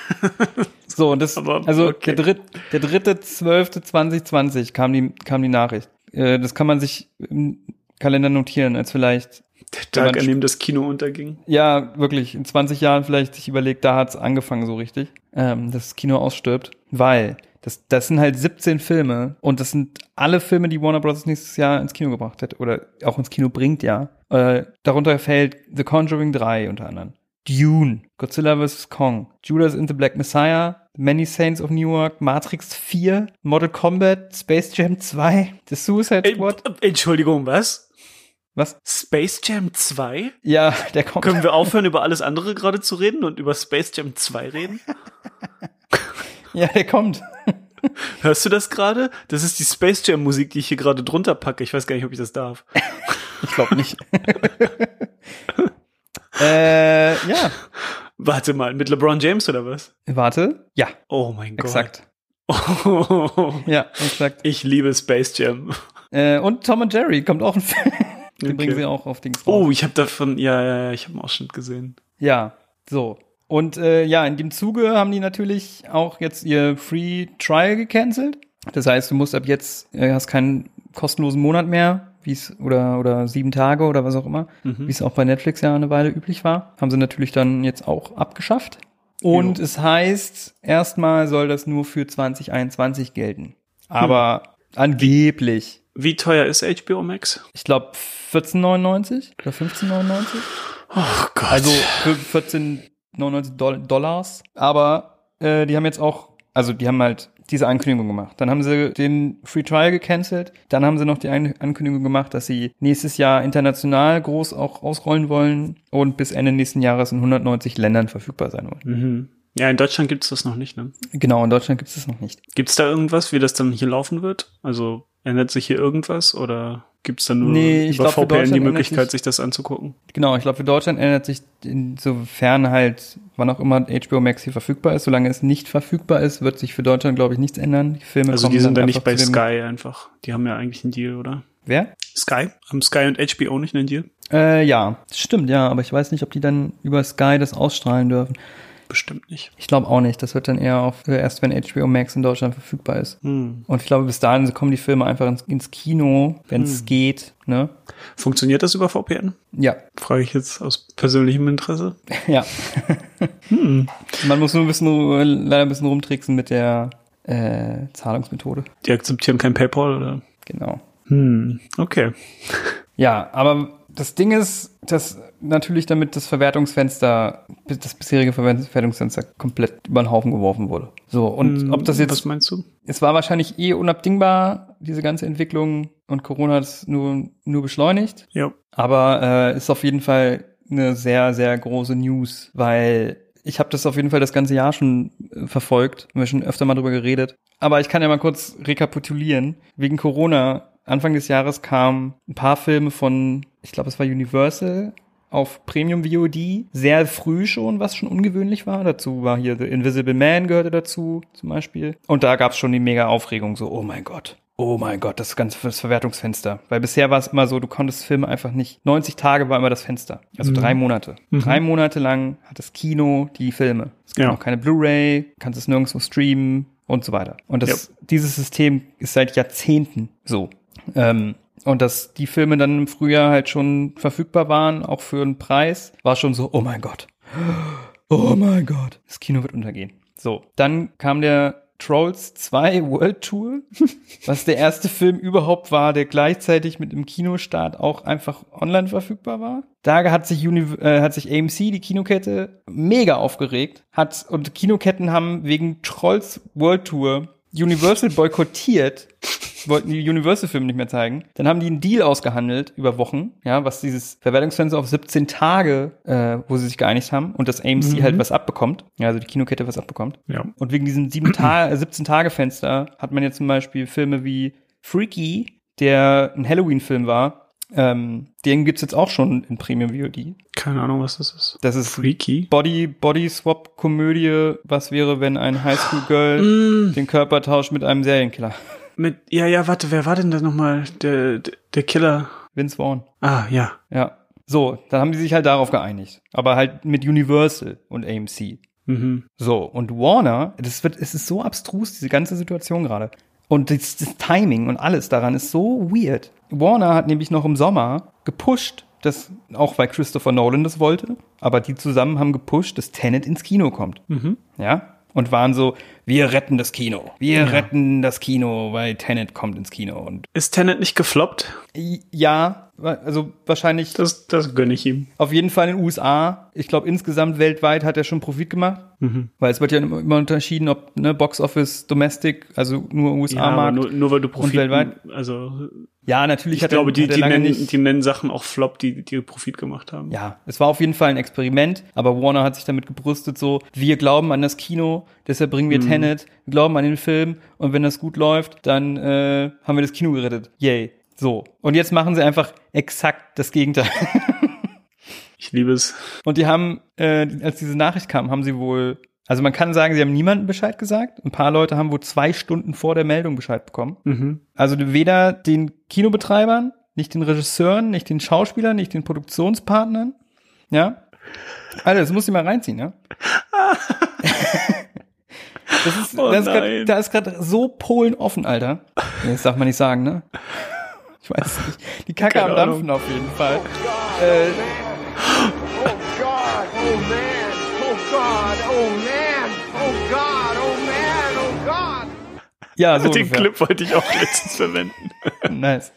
so, und das, Aber, also okay. der, dritt, der dritte, zwölfte 2020 kam die, kam die Nachricht. Äh, das kann man sich im Kalender notieren, als vielleicht, Der Wenn man Tag, an dem das Kino unterging. ja, wirklich, in 20 Jahren vielleicht sich überlegt, da hat's angefangen so richtig, ähm, dass das Kino ausstirbt, weil das, das sind halt 17 Filme und das sind alle Filme, die Warner Bros. nächstes Jahr ins Kino gebracht hat oder auch ins Kino bringt, ja. Äh, darunter fällt The Conjuring 3 unter anderem. Dune, Godzilla vs. Kong, Judas and the Black Messiah, Many Saints of Newark, Matrix 4, Mortal Kombat, Space Jam 2, The Suicide Squad. Entschuldigung, was? Was? Space Jam 2? Ja, der kommt. Können wir aufhören, über alles andere gerade zu reden und über Space Jam 2 reden? Ja, der kommt. Hörst du das gerade? Das ist die Space Jam Musik, die ich hier gerade drunter packe. Ich weiß gar nicht, ob ich das darf. Ich glaube nicht. äh, ja. Warte mal, mit LeBron James oder was? Warte. Ja, Oh mein Gott. exakt. Oh, Ja, exakt. ich liebe Space Jam. Äh, und Tom und Jerry kommt auch ein Film. Den Okay. bringen sie auch auf Dings raus. Oh, ich habe davon, ja, ja, ja, ich habe einen Ausschnitt gesehen. Ja, so. Und äh, ja, in dem Zuge haben die natürlich auch jetzt ihr Free Trial gecancelt. Das heißt, du musst ab jetzt, äh, hast keinen kostenlosen Monat mehr, wie es oder oder sieben Tage oder was auch immer, Mhm. wie es auch bei Netflix ja eine Weile üblich war, haben sie natürlich dann jetzt auch abgeschafft. Und Jo. es heißt, erstmal soll das nur für 2021 gelten. Aber angeblich, Wie teuer ist HBO Max? ich glaube 14,99 oder 15,99. Oh Gott. Also für 14,99 Doll Dollars. Aber äh, die haben jetzt auch, also die haben halt diese Ankündigung gemacht. Dann haben sie den Free Trial gecancelt. Dann haben sie noch die Ein- Ankündigung gemacht, dass sie nächstes Jahr international groß auch ausrollen wollen und bis Ende nächsten Jahres in 190 Ländern verfügbar sein wollen. Mhm. Ja, in Deutschland gibt's das noch nicht, ne? Genau, in Deutschland gibt es das noch nicht. Gibt's da irgendwas, wie das dann hier laufen wird? Also ändert sich hier irgendwas oder gibt's da nur Nee, ich über glaub, VPN die Möglichkeit, sich- sich das anzugucken? Genau, ich glaube, für Deutschland ändert sich insofern halt, wann auch immer HBO Max hier verfügbar ist. Solange es nicht verfügbar ist, wird sich für Deutschland, glaube ich, nichts ändern. Die Filme Also die sind dann nicht einfach bei Sky einfach. Die haben ja eigentlich einen Deal, oder? Wer? Sky? Haben Sky und HBO nicht einen Deal? Äh, ja, stimmt, ja, aber ich weiß nicht, ob die dann über Sky das ausstrahlen dürfen. Bestimmt nicht. Ich glaube auch nicht. Das wird dann eher auf, erst wenn HBO Max in Deutschland verfügbar ist. Hm. Und ich glaube, bis dahin kommen die Filme einfach ins, ins Kino, wenn es geht, ne? Funktioniert das über VPN? Ja, Frage ich jetzt aus persönlichem Interesse. ja. Man muss nur ein bisschen, leider ein bisschen rumtricksen mit der äh, Zahlungsmethode. Die akzeptieren kein PayPal oder? Genau. Hm. Okay. Ja, aber das Ding ist, dass natürlich damit das Verwertungsfenster, das bisherige Verwertungsfenster komplett über den Haufen geworfen wurde. So, und Hm, ob das jetzt Was meinst du? es war wahrscheinlich eh unabdingbar, diese ganze Entwicklung, und Corona hat es nur, nur beschleunigt. Ja. Aber äh, ist auf jeden Fall eine sehr, sehr große News, weil ich habe das auf jeden Fall das ganze Jahr schon äh, verfolgt. Haben wir schon öfter mal drüber geredet. Aber ich kann ja mal kurz rekapitulieren. Wegen Corona, Anfang des Jahres kamen ein paar Filme von, ich glaube, es war Universal auf Premium VOD sehr früh schon, was schon ungewöhnlich war. Dazu war hier The Invisible Man gehörte dazu zum Beispiel. Und da gab es schon die mega Aufregung, so, oh mein Gott. Oh mein Gott, das ganze das Verwertungsfenster. Weil bisher war es immer so, du konntest Filme einfach nicht. 90 Tage war immer das Fenster. Also drei Monate. Drei Monate lang hat das Kino die Filme. Es gibt Ja. noch keine Blu-ray, kannst es nirgendwo streamen und so weiter. Und das, dieses System ist seit Jahrzehnten so. Ähm, und dass die Filme dann im Frühjahr halt schon verfügbar waren, auch für einen Preis, war schon so, oh mein Gott. Oh mein Gott. Das Kino wird untergehen. So, dann kam der Trolls 2 World Tour, was der erste Film überhaupt war, der gleichzeitig mit dem Kinostart auch einfach online verfügbar war. Da hat sich, Uni äh, hat sich AMC, die Kinokette, mega aufgeregt. Hat, und Kinoketten haben wegen Trolls World Tour Universal boykottiert, wollten die Universal-Filme nicht mehr zeigen. Dann haben die einen Deal ausgehandelt über Wochen, ja, was dieses Verwertungsfenster auf 17 Tage, äh, wo sie sich geeinigt haben und das AMC halt was abbekommt, ja, also die Kinokette was abbekommt. Ja. Und wegen diesem Ta 17 Tage Fenster hat man jetzt zum Beispiel Filme wie Freaky, der ein Halloween-Film war. Ähm, den gibt's jetzt auch schon in Premium VOD. Keine Ahnung, was das ist. Das ist Freaky. Body Body Swap Komödie. Was wäre, wenn ein Highschool Girl Mm. den Körper tauscht mit einem Serienkiller? Mit, ja, ja, warte, wer war denn da nochmal der, der, der Killer? Vince Vaughn. Ah, ja. Ja. So, dann haben die sich halt darauf geeinigt. Aber halt mit Universal und AMC. Mhm. So, und Warner, das wird, es ist so abstrus, diese ganze Situation gerade. Und das, das Timing und alles daran ist so weird. Warner hat nämlich noch im Sommer gepusht, dass, auch weil Christopher Nolan das wollte, aber die zusammen haben gepusht, dass Tenet ins Kino kommt. Ja? Und waren so, wir retten das Kino. Wir retten das Kino, weil Tenet kommt ins Kino. Und Ist Tenet nicht gefloppt? ja, also wahrscheinlich Das, das gönne ich ihm. auf jeden Fall in den USA. Ich glaube, insgesamt weltweit hat er schon Profit gemacht. Weil es wird ja immer unterschieden, ob ne, Box Office, Domestic, also nur Ja, USA-Markt. nur, nur weil du Profit, weltweit? also ja, natürlich ich hat glaube, er, die, hat die, nennen, nicht. die nennen Sachen auch Flop, die, die Profit gemacht haben. ja, es war auf jeden Fall ein Experiment, aber Warner hat sich damit gebrüstet, so, wir glauben an das Kino, deshalb bringen wir Tenet, wir glauben an den Film und wenn das gut läuft, dann äh, haben wir das Kino gerettet. Yay. So. Und jetzt machen sie einfach exakt das Gegenteil. Ich liebe es. Und die haben, äh, als diese Nachricht kam, haben sie wohl, also man kann sagen, sie haben niemandem Bescheid gesagt. Ein paar Leute haben wohl zwei Stunden vor der Meldung Bescheid bekommen. Mhm. Also weder den Kinobetreibern, nicht den Regisseuren, nicht den Schauspielern, nicht den Produktionspartnern. Ja. Alter, das muss ich mal reinziehen, ja. Das ist, Oh das ist grad, da ist gerade so Polen offen, Alter. Nee, Das darf man nicht sagen, ne? Ich weiß nicht. Die Kacke Keine am Dampfen auf jeden Fall. Äh, Oh God, ja, so Den ungefähr. Clip wollte ich auch letztens verwenden. Nice.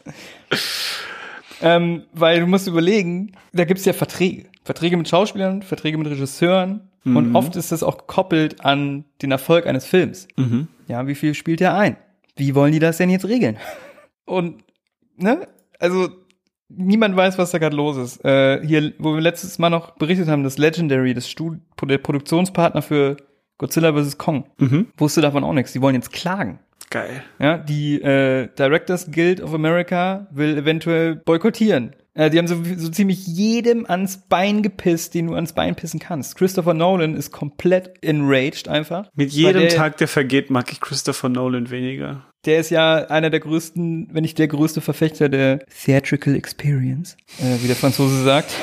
ähm, weil du musst überlegen, da gibt's ja Verträge. Verträge mit Schauspielern, Verträge mit Regisseuren. Und oft ist das auch gekoppelt an den Erfolg eines Films. Ja, wie viel spielt er ein? Wie wollen die das denn jetzt regeln? Und, ne? Also, niemand weiß, was da gerade los ist. Äh, hier, wo wir letztes Mal noch berichtet haben, das Legendary, das Stud der Produktionspartner für Godzilla vs. Kong, Mhm. wusste davon auch nichts. Die wollen jetzt klagen. Geil. Ja, die äh, Directors Guild of America will eventuell boykottieren. Äh, die haben so, so ziemlich jedem ans Bein gepisst, den du ans Bein pissen kannst. Christopher Nolan ist komplett enraged einfach. Mit jedem der, Tag, der vergeht, mag ich Christopher Nolan weniger. Der ist ja einer der größten, wenn nicht der größte Verfechter der Theatrical Experience, äh, wie der Franzose sagt.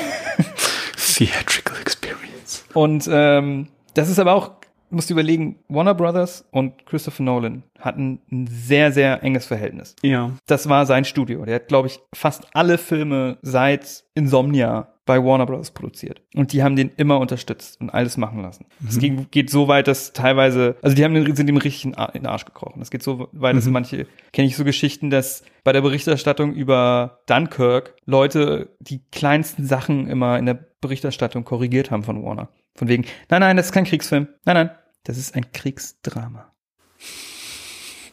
Theatrical Experience. Und ähm, das ist aber auch, musst du überlegen, Warner Brothers und Christopher Nolan hatten ein sehr, sehr enges Verhältnis. Ja. Das war sein Studio. Der hat, glaube ich, fast alle Filme seit Insomnia bei Warner Bros. produziert. Und die haben den immer unterstützt und alles machen lassen. Es ging, geht so weit, dass teilweise, also die haben den, sind ihm richtig in den Arsch gekrochen. Es geht so weit, dass manche, kenne ich so Geschichten, dass bei der Berichterstattung über Dunkirk Leute die kleinsten Sachen immer in der Berichterstattung korrigiert haben von Warner. Von wegen, nein, nein, das ist kein Kriegsfilm. Nein, nein, das ist ein Kriegsdrama.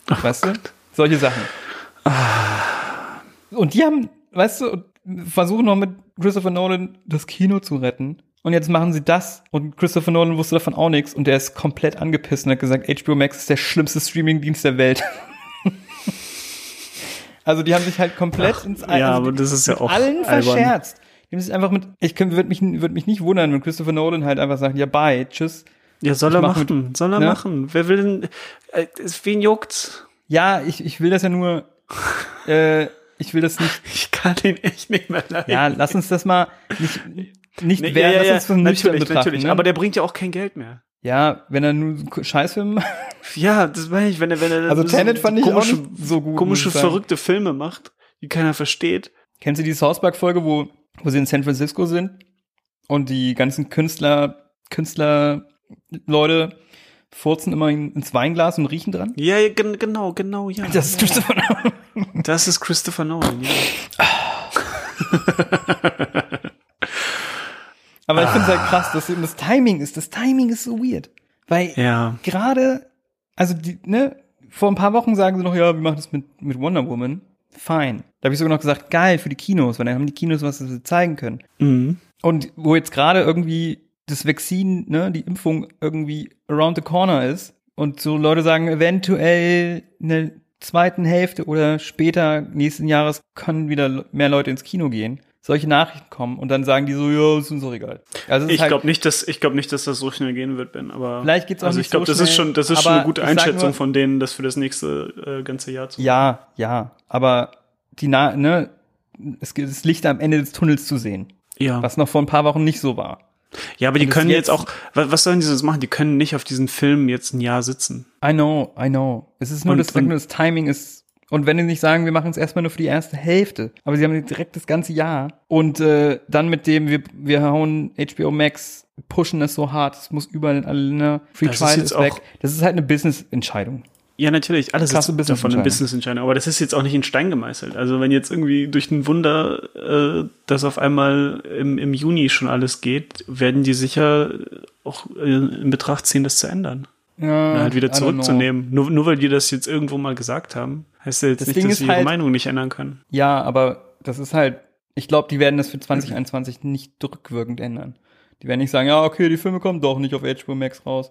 weißt du? Solche Sachen. Und die haben, weißt du, versuchen noch mit Christopher Nolan das Kino zu retten. Und jetzt machen sie das. Und Christopher Nolan wusste davon auch nichts. Und der ist komplett angepisst und hat gesagt, HBO Max ist der schlimmste Streamingdienst der Welt. also die haben sich halt komplett ins ja, also aber das ist ja auch allen albern. verscherzt. Die haben sich einfach mit, ich würde mich, würd mich nicht wundern, wenn Christopher Nolan halt einfach sagt, ja, bye, tschüss. Ja, soll er mach machen. soll er ne? machen. Wer will denn, äh, wen juckt's? Ja, ich, ich will das ja nur, äh, ich will das nicht Ich kann ihn echt nicht mehr leiden. Ja, lass uns das mal nicht, nicht Nee, werden, ja, ja, lass uns das nüchtern natürlich, natürlich. Ne? Aber der bringt ja auch kein Geld mehr. ja, wenn er nur Scheißfilme macht. Ja, das meine ich, wenn er, wenn er Also so Tenet fand ich auch komische, nicht so gut, komische, verrückte Filme macht, die keiner versteht. Kennst du die South Park Folge, wo, wo sie in San Francisco sind und die ganzen Künstler, Künstler, Leute furzen immer in, ins Weinglas und riechen dran? Ja, ja, gen- genau, genau, ja. Das ist Christopher Nolan. Das ist Christopher Nolan, ja. Aber ich finde es halt krass, dass eben das Timing ist. Das Timing ist so weird. Weil Ja. gerade, also die, ne, vor ein paar Wochen sagen sie noch, ja, wir machen das mit, mit Wonder Woman. Fine. Da habe ich sogar noch gesagt, geil für die Kinos, weil dann haben die Kinos was, was sie zeigen können. Mhm. Und wo jetzt gerade irgendwie das Vaccine, ne, die Impfung irgendwie around the corner ist und so Leute sagen, eventuell in der zweiten Hälfte oder später nächsten Jahres können wieder mehr Leute ins Kino gehen. Solche Nachrichten kommen und dann sagen die so, ja, ist uns doch egal. Also ist Ich halt- glaube nicht, dass ich glaube nicht, dass das so schnell gehen wird, Ben. Aber Vielleicht geht's auch also nicht ich glaube, so das ist schnell, schon, das ist schon eine gute Einschätzung nur- von denen, das für das nächste äh, ganze Jahr zu. Ja, ja, aber die, Na ne, es gibt das Licht am Ende des Tunnels zu sehen, ja. was noch vor ein paar Wochen nicht so war. Ja, aber die das können jetzt- jetzt auch. Was, sollen die sonst machen? Die können nicht auf diesen Film jetzt ein Jahr sitzen. I know, I know. Es ist nur, Und- das, und- nur das Timing ist. Und wenn die nicht sagen, wir machen es erstmal nur für die erste Hälfte, aber sie haben direkt das ganze Jahr und äh, dann mit dem, wir, wir hauen HBO Max, pushen es so hart, es muss überall in alle, ne, Free Das ist Trial ist, auch- weg. Das ist halt eine Business-Entscheidung. Ja, natürlich. Alles ist davon eine Business-Entscheidung. Aber das ist jetzt auch nicht in Stein gemeißelt. Also wenn jetzt irgendwie durch ein Wunder äh, das auf einmal im, im Juni schon alles geht, werden die sicher auch äh, in Betracht ziehen, das zu ändern. Ja, Oder halt wieder zurückzunehmen. Nur, nur weil die das jetzt irgendwo mal gesagt haben, heißt ja jetzt Das nicht, Ding dass sie ihre halt- Meinung nicht ändern können. Ja, aber das ist halt, ich glaube, die werden das für 2021 nicht rückwirkend ändern. Die werden nicht sagen, ja, okay, die Filme kommen doch nicht auf HBO Max raus.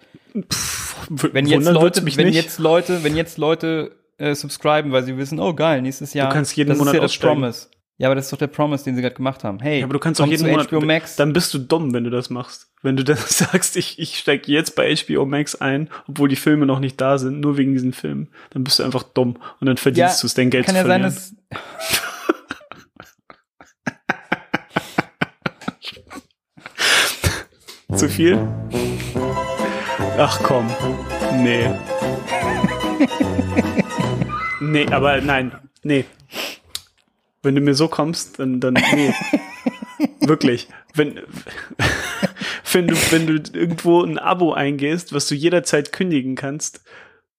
Wenn jetzt Leute, mich wenn nicht. jetzt Leute, wenn jetzt Leute äh, subscriben, weil sie wissen, oh geil, nächstes Jahr. kannst jeden das Monat ist ja das. Promise. Ja, aber das ist doch der Promise, den sie gerade gemacht haben. Hey, Ja, aber du kannst auch jeden Monat, HBO Max. dann bist du dumm, wenn du das machst. Wenn du dann sagst, ich, ich steig jetzt bei HBO Max ein, obwohl die Filme noch nicht da sind, nur wegen diesen Filmen, dann bist du einfach dumm und dann verdienst du es, dein Geld kann zu ja sein, dass Zu viel? Ach komm. Nee. nee, aber nein. Nee. Wenn du mir so kommst, dann, dann nee. Wirklich. Wenn, wenn du, wenn du irgendwo ein Abo eingehst, was du jederzeit kündigen kannst,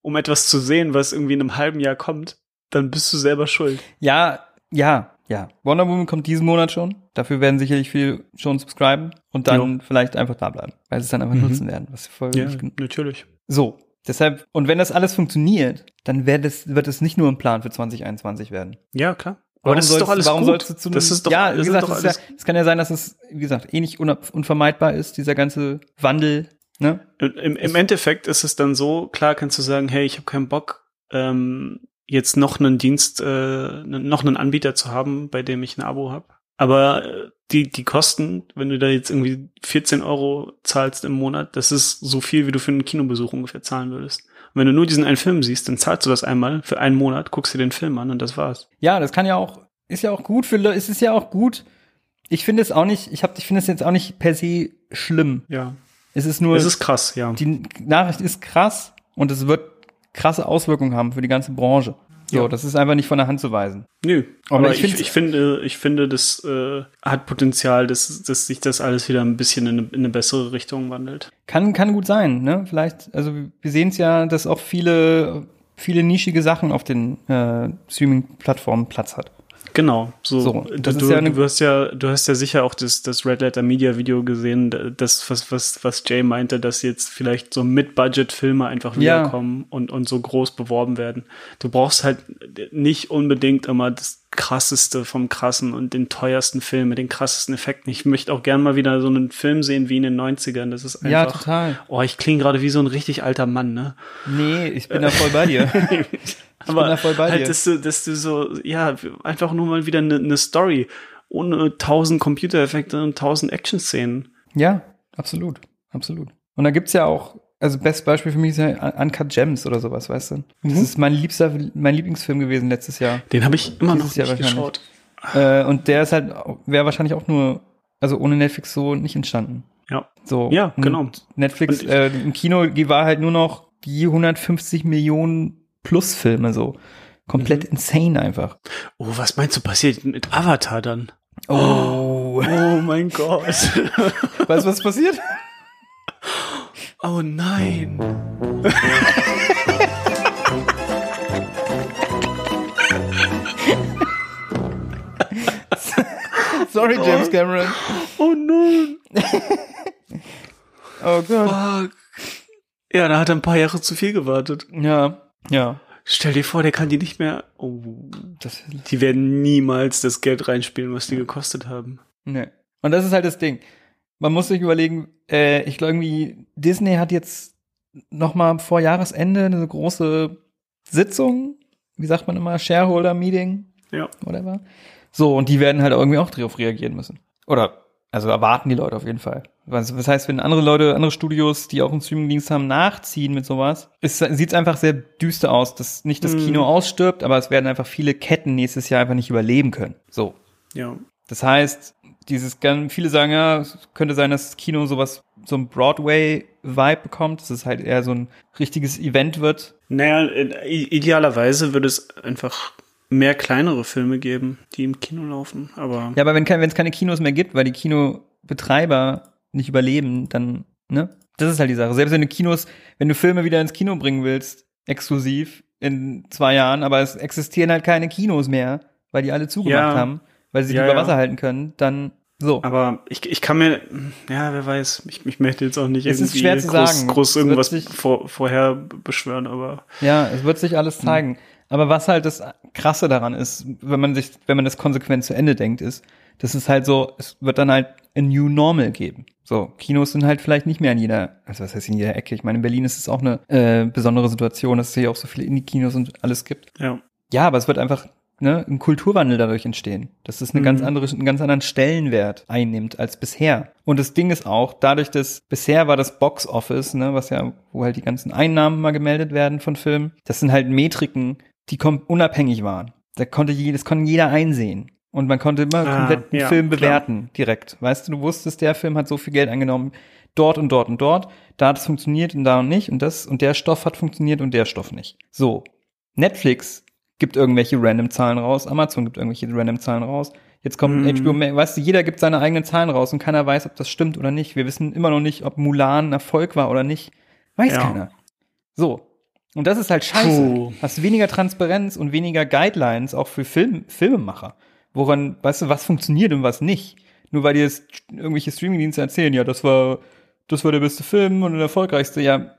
um etwas zu sehen, was irgendwie in einem halben Jahr kommt, dann bist du selber schuld. ja, ja, ja. Wonder Woman kommt diesen Monat schon. Dafür werden sicherlich viele schon subscriben und dann vielleicht einfach da bleiben, weil sie es dann einfach nutzen werden. Was voll Ja, natürlich. So, Deshalb, und wenn das alles funktioniert, dann wird es, wird es nicht nur ein Plan für 2021 werden. Ja, klar. Aber das ist sollst- doch alles warum gut. sollst du zu das ist doch, ja, das wie gesagt, es, ja, kann ja sein, dass es, wie gesagt, eh nicht unvermeidbar ist, dieser ganze Wandel, ne? Im, Im Endeffekt ist es dann so, klar kannst du sagen, hey, ich habe keinen Bock, ähm, jetzt noch einen Dienst, äh, noch einen Anbieter zu haben, bei dem ich ein Abo habe. Aber äh, die, die Kosten, wenn du da jetzt irgendwie 14 Euro zahlst im Monat, das ist so viel, wie du für einen Kinobesuch ungefähr zahlen würdest. Und wenn du nur diesen einen Film siehst, dann zahlst du das einmal für einen Monat, guckst dir den Film an und das war's. Ja, das kann ja auch, ist ja auch gut für, Le- es ist ja auch gut. Ich finde es auch nicht, ich hab, ich finde es jetzt auch nicht per se schlimm. Ja. Es ist nur, Es ist krass, ja. die Nachricht ist krass und es wird krasse Auswirkungen haben für die ganze Branche. So, Ja. das ist einfach nicht von der Hand zu weisen. Nö, Aber aber ich ich, ich, finde, ich finde, das äh, hat Potenzial, dass, dass sich das alles wieder ein bisschen in eine, in eine bessere Richtung wandelt. Kann, kann gut sein, ne? Vielleicht, also wir sehen es ja, dass auch viele, viele nischige Sachen auf den äh, Streaming-Plattformen Platz hat. Genau, so. So, du, das ist du, ja eine- du hast ja, du hast ja sicher auch das, das Red Letter Media Video gesehen, das, was, was, was Jay meinte, dass jetzt vielleicht so Mid-Budget-Filme einfach Ja. wiederkommen und, und so groß beworben werden. Du brauchst halt nicht unbedingt immer das krasseste vom krassen und den teuersten Film mit den krassesten Effekten. Ich möchte auch gern mal wieder so einen Film sehen wie in den 90ern. Das ist einfach. Ja, total. Oh, ich klinge gerade wie so ein richtig alter Mann, ne? Nee, ich bin da voll bei dir. Aber da halt, dir. dass du, dass du so, ja, einfach nur mal wieder eine eine Story ohne tausend Computereffekte und tausend Action-Szenen. Ja, absolut, absolut. Und da gibt's ja auch, also bestes Beispiel für mich ist ja Uncut Gems oder sowas, weißt du? Das ist mein liebster, mein Lieblingsfilm gewesen letztes Jahr. Den habe ich immer noch Dieses Jahr nicht geschaut. Äh, und der ist halt, wäre wahrscheinlich auch nur, also ohne Netflix so nicht entstanden. Ja. So. Ja, genau. Netflix, äh, im Kino die war halt nur noch die 150 Millionen plus Filme so. Komplett Mhm. insane einfach. Oh, was meinst du passiert mit Avatar dann? Oh. Oh mein Gott. weißt du, was passiert? Oh nein. Sorry, James Cameron. Oh nein. Oh Gott. Fuck. Ja, da hat er ein paar Jahre zu viel gewartet. Ja, ja. Stell dir vor, der kann die nicht mehr. Oh. Das, Die werden niemals das Geld reinspielen, was die gekostet haben. nee. Und das ist halt das Ding. Man muss sich überlegen, äh, ich glaube irgendwie, Disney hat jetzt noch mal vor Jahresende eine große Sitzung, wie sagt man immer, Shareholder-Meeting, Ja. whatever. So, und die werden halt irgendwie auch darauf reagieren müssen. Oder, also erwarten die Leute auf jeden Fall. Was, was heißt, wenn andere Leute, andere Studios, die auch einen Streamingdienst haben, nachziehen mit sowas, sieht es einfach sehr düster aus, dass nicht das Mhm. Kino ausstirbt, aber es werden einfach viele Ketten nächstes Jahr einfach nicht überleben können. So. Ja. Das heißt, dieses ganz, viele sagen ja, es könnte sein, dass das Kino sowas, so ein Broadway-Vibe bekommt, dass es halt eher so ein richtiges Event wird. Naja, i- idealerweise würde es einfach mehr kleinere Filme geben, die im Kino laufen. Aber Ja, aber wenn es keine Kinos mehr gibt, weil die Kinobetreiber nicht überleben, dann, ne? Das ist halt die Sache. Selbst wenn du Kinos, wenn du Filme wieder ins Kino bringen willst, exklusiv in zwei Jahren, aber es existieren halt keine Kinos mehr, weil die alle zugemacht Ja. haben, weil sie sich Ja, über ja. Wasser halten können, dann so. Aber ich, ich kann mir, ja, wer weiß, ich, ich möchte jetzt auch nicht Es ist irgendwie schwer zu groß, sagen. groß irgendwas sich- vor, vorher beschwören, aber Ja, es wird sich alles zeigen. Aber was halt das Krasse daran ist, wenn man sich, wenn man das konsequent zu Ende denkt, ist, das ist halt so, es wird dann halt ein New Normal geben. So, Kinos sind halt vielleicht nicht mehr in jeder, also was heißt in jeder Ecke? Ich meine, in Berlin ist es auch eine äh, besondere Situation, dass es hier auch so viele Indie-Kinos und alles gibt. ja. Ja, aber es wird einfach ne, ein Kulturwandel dadurch entstehen, dass es eine ganz andere, einen ganz anderen Stellenwert einnimmt als bisher. Und das Ding ist auch, dadurch, dass bisher war das Box Office, ne, was ja, wo halt die ganzen Einnahmen mal gemeldet werden von Filmen, das sind halt Metriken, die unabhängig waren. Da konnte je, das konnte jeder einsehen. Und man konnte immer Ah, komplett einen ja, Film klar. bewerten, direkt. Weißt du, du wusstest, der Film hat so viel Geld eingenommen, dort und dort und dort, da hat es funktioniert und da und nicht und das und der Stoff hat funktioniert und der Stoff nicht. So. Netflix gibt irgendwelche random Zahlen raus, Amazon gibt irgendwelche random Zahlen raus. Jetzt kommt Mhm. HBO weißt du, jeder gibt seine eigenen Zahlen raus und keiner weiß, ob das stimmt oder nicht. Wir wissen immer noch nicht, ob Mulan ein Erfolg war oder nicht. Weiß Ja. keiner. So. Und das ist halt scheiße. Puh. Hast weniger Transparenz und weniger Guidelines auch für Film, Filmemacher. Woran, weißt du, was funktioniert und was nicht. Nur weil dir jetzt irgendwelche Streamingdienste erzählen, ja, das war, das war der beste Film und der erfolgreichste. Ja,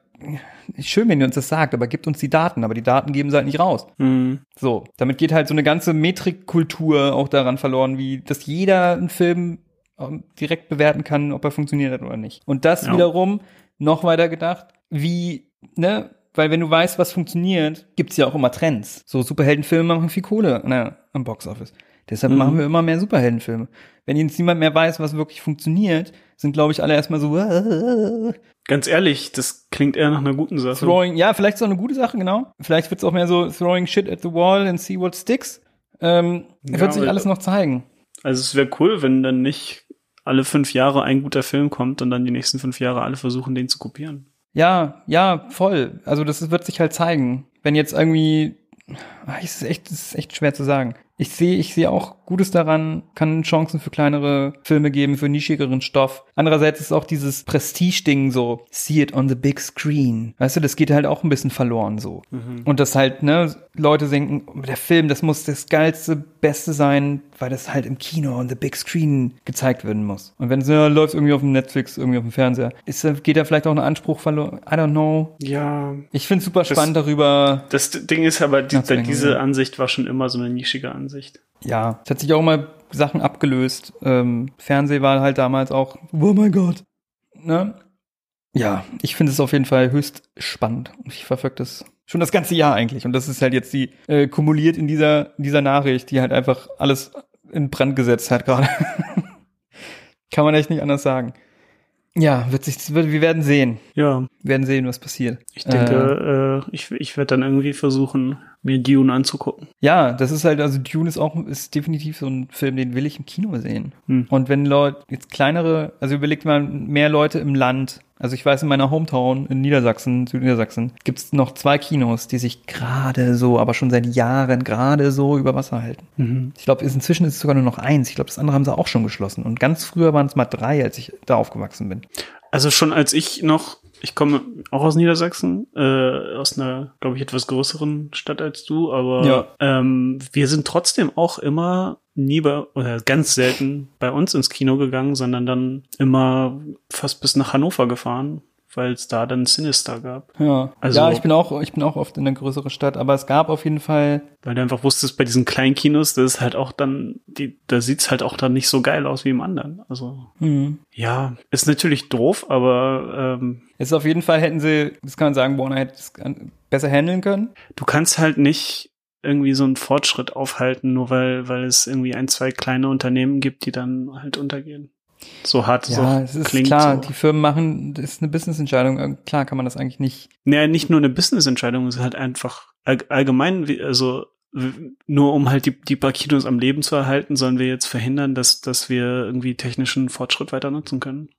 schön, wenn ihr uns das sagt, aber gebt uns die Daten, aber die Daten geben sie halt nicht raus. Mhm. So, damit geht halt so eine ganze Metrikkultur auch daran verloren, wie dass jeder einen Film ähm, direkt bewerten kann, ob er funktioniert hat oder nicht. Und das Ja. wiederum noch weiter gedacht, wie, ne, weil wenn du weißt, was funktioniert, gibt's ja auch immer Trends. So Superheldenfilme machen viel Kohle na, am Boxoffice. Deshalb Mhm. machen wir immer mehr Superheldenfilme. Wenn jetzt niemand mehr weiß, was wirklich funktioniert, sind, glaube ich, alle erstmal so äh, Ganz ehrlich, das klingt eher nach einer guten Sache. throwing, ja, vielleicht ist auch eine gute Sache, genau. Vielleicht wird's auch mehr so throwing shit at the wall and see what sticks. Ähm, Ja, wird sich alles noch zeigen. Also es wäre cool, wenn dann nicht alle fünf Jahre ein guter Film kommt und dann die nächsten fünf Jahre alle versuchen, den zu kopieren. Ja, ja, voll. Also das wird sich halt zeigen. Wenn jetzt irgendwie, es ist echt, ist echt schwer zu sagen. Ich sehe, ich sehe auch Gutes daran, kann Chancen für kleinere Filme geben, für nischigeren Stoff. Andererseits ist auch dieses Prestige-Ding so, see it on the big screen. Weißt du, das geht halt auch ein bisschen verloren so. Und das halt, ne, Leute denken, der Film, das muss das geilste, beste sein, weil das halt im Kino on the big screen gezeigt werden muss. Und wenn es ja, läuft irgendwie auf dem Netflix, irgendwie auf dem Fernseher, ist, da- geht da vielleicht auch ein Anspruch verloren. I don't know. Ja. Ich finde super spannend darüber. Das Ding ist aber, die, diese. Ansicht war schon immer so eine nischige Ansicht. Ja, es hat sich auch mal Sachen abgelöst. Ähm, Fernseh war halt damals auch, oh mein Gott. Ne? Ja, ich finde es auf jeden Fall höchst spannend. Ich verfolge das schon das ganze Jahr eigentlich. Und das ist halt jetzt die äh, kumuliert in dieser, dieser Nachricht, die halt einfach alles in Brand gesetzt hat gerade. Kann man echt nicht anders sagen. Ja, wird sich, wird, wir werden sehen. Ja, Wir werden sehen, was passiert. ich denke, äh, ich, ich werde dann irgendwie versuchen, mir Dune anzugucken. Ja, das ist halt, also Dune ist auch, ist definitiv so ein Film, den will ich im Kino sehen. Hm. Und wenn Leute, jetzt kleinere, also überlegt mal mehr Leute im Land. Also ich weiß, in meiner Hometown in Niedersachsen, Südniedersachsen, gibt's noch zwei Kinos, die sich gerade so, aber schon seit Jahren gerade so über Wasser halten. Mhm. Ich glaube, inzwischen ist es sogar nur noch eins. Ich glaube, das andere haben sie auch schon geschlossen. Und ganz früher waren es mal drei, als ich da aufgewachsen bin. Also schon als ich noch, ich komme auch aus Niedersachsen, äh, aus einer, glaube ich, etwas größeren Stadt als du, aber Ja. ähm, wir sind trotzdem auch immer nie bei, oder ganz selten bei uns ins Kino gegangen, sondern dann immer fast bis nach Hannover gefahren, weil es da dann Sinister gab. Ja, Also- ja, ich bin auch, ich bin auch oft in eine größere Stadt, aber es gab auf jeden Fall Weil du einfach wusstest, bei diesen kleinen Kinos, das ist halt auch dann, die, da sieht's halt auch dann nicht so geil aus wie im anderen. Also, hm, ja, ist natürlich doof, aber ähm, Es ist auf jeden Fall, hätten sie, das kann man sagen, Warner hätte es besser handeln können. du kannst halt nicht irgendwie so einen Fortschritt aufhalten, nur weil, weil es irgendwie ein, zwei kleine Unternehmen gibt, die dann halt untergehen. So hart Ja, auch es ist klingt. klar, so. die Firmen machen, das ist eine Business-Entscheidung. Äh, Klar kann man das eigentlich nicht. Naja, nicht nur eine Business-Entscheidung, es ist halt einfach all, allgemein, also nur um halt die, die paar Kinos am Leben zu erhalten, sollen wir jetzt verhindern, dass, dass wir irgendwie technischen Fortschritt weiter nutzen können.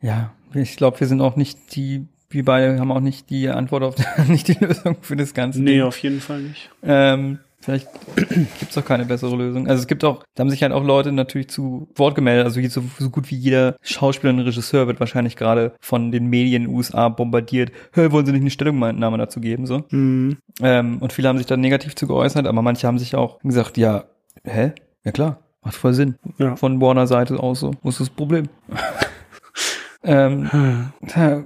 Ja, ich glaube, wir sind auch nicht die, wir beide haben auch nicht die Antwort auf, nicht die Lösung für das Ganze. Nee, auf jeden Fall nicht. Ähm, vielleicht gibt's auch keine bessere Lösung. Also es gibt auch, da haben sich halt auch Leute natürlich zu Wort gemeldet. Also so, so gut wie jeder Schauspieler und Regisseur wird wahrscheinlich gerade von den Medien in den USA bombardiert. Hey, wollen Sie nicht eine Stellungnahme dazu geben? So. Mhm. Ähm, und viele haben sich dann negativ zu geäußert, aber manche haben sich auch gesagt, ja, hä? Ja klar, macht voll Sinn. Ja. Von Warner Seite aus so. Wo ist das Problem? ähm, ja,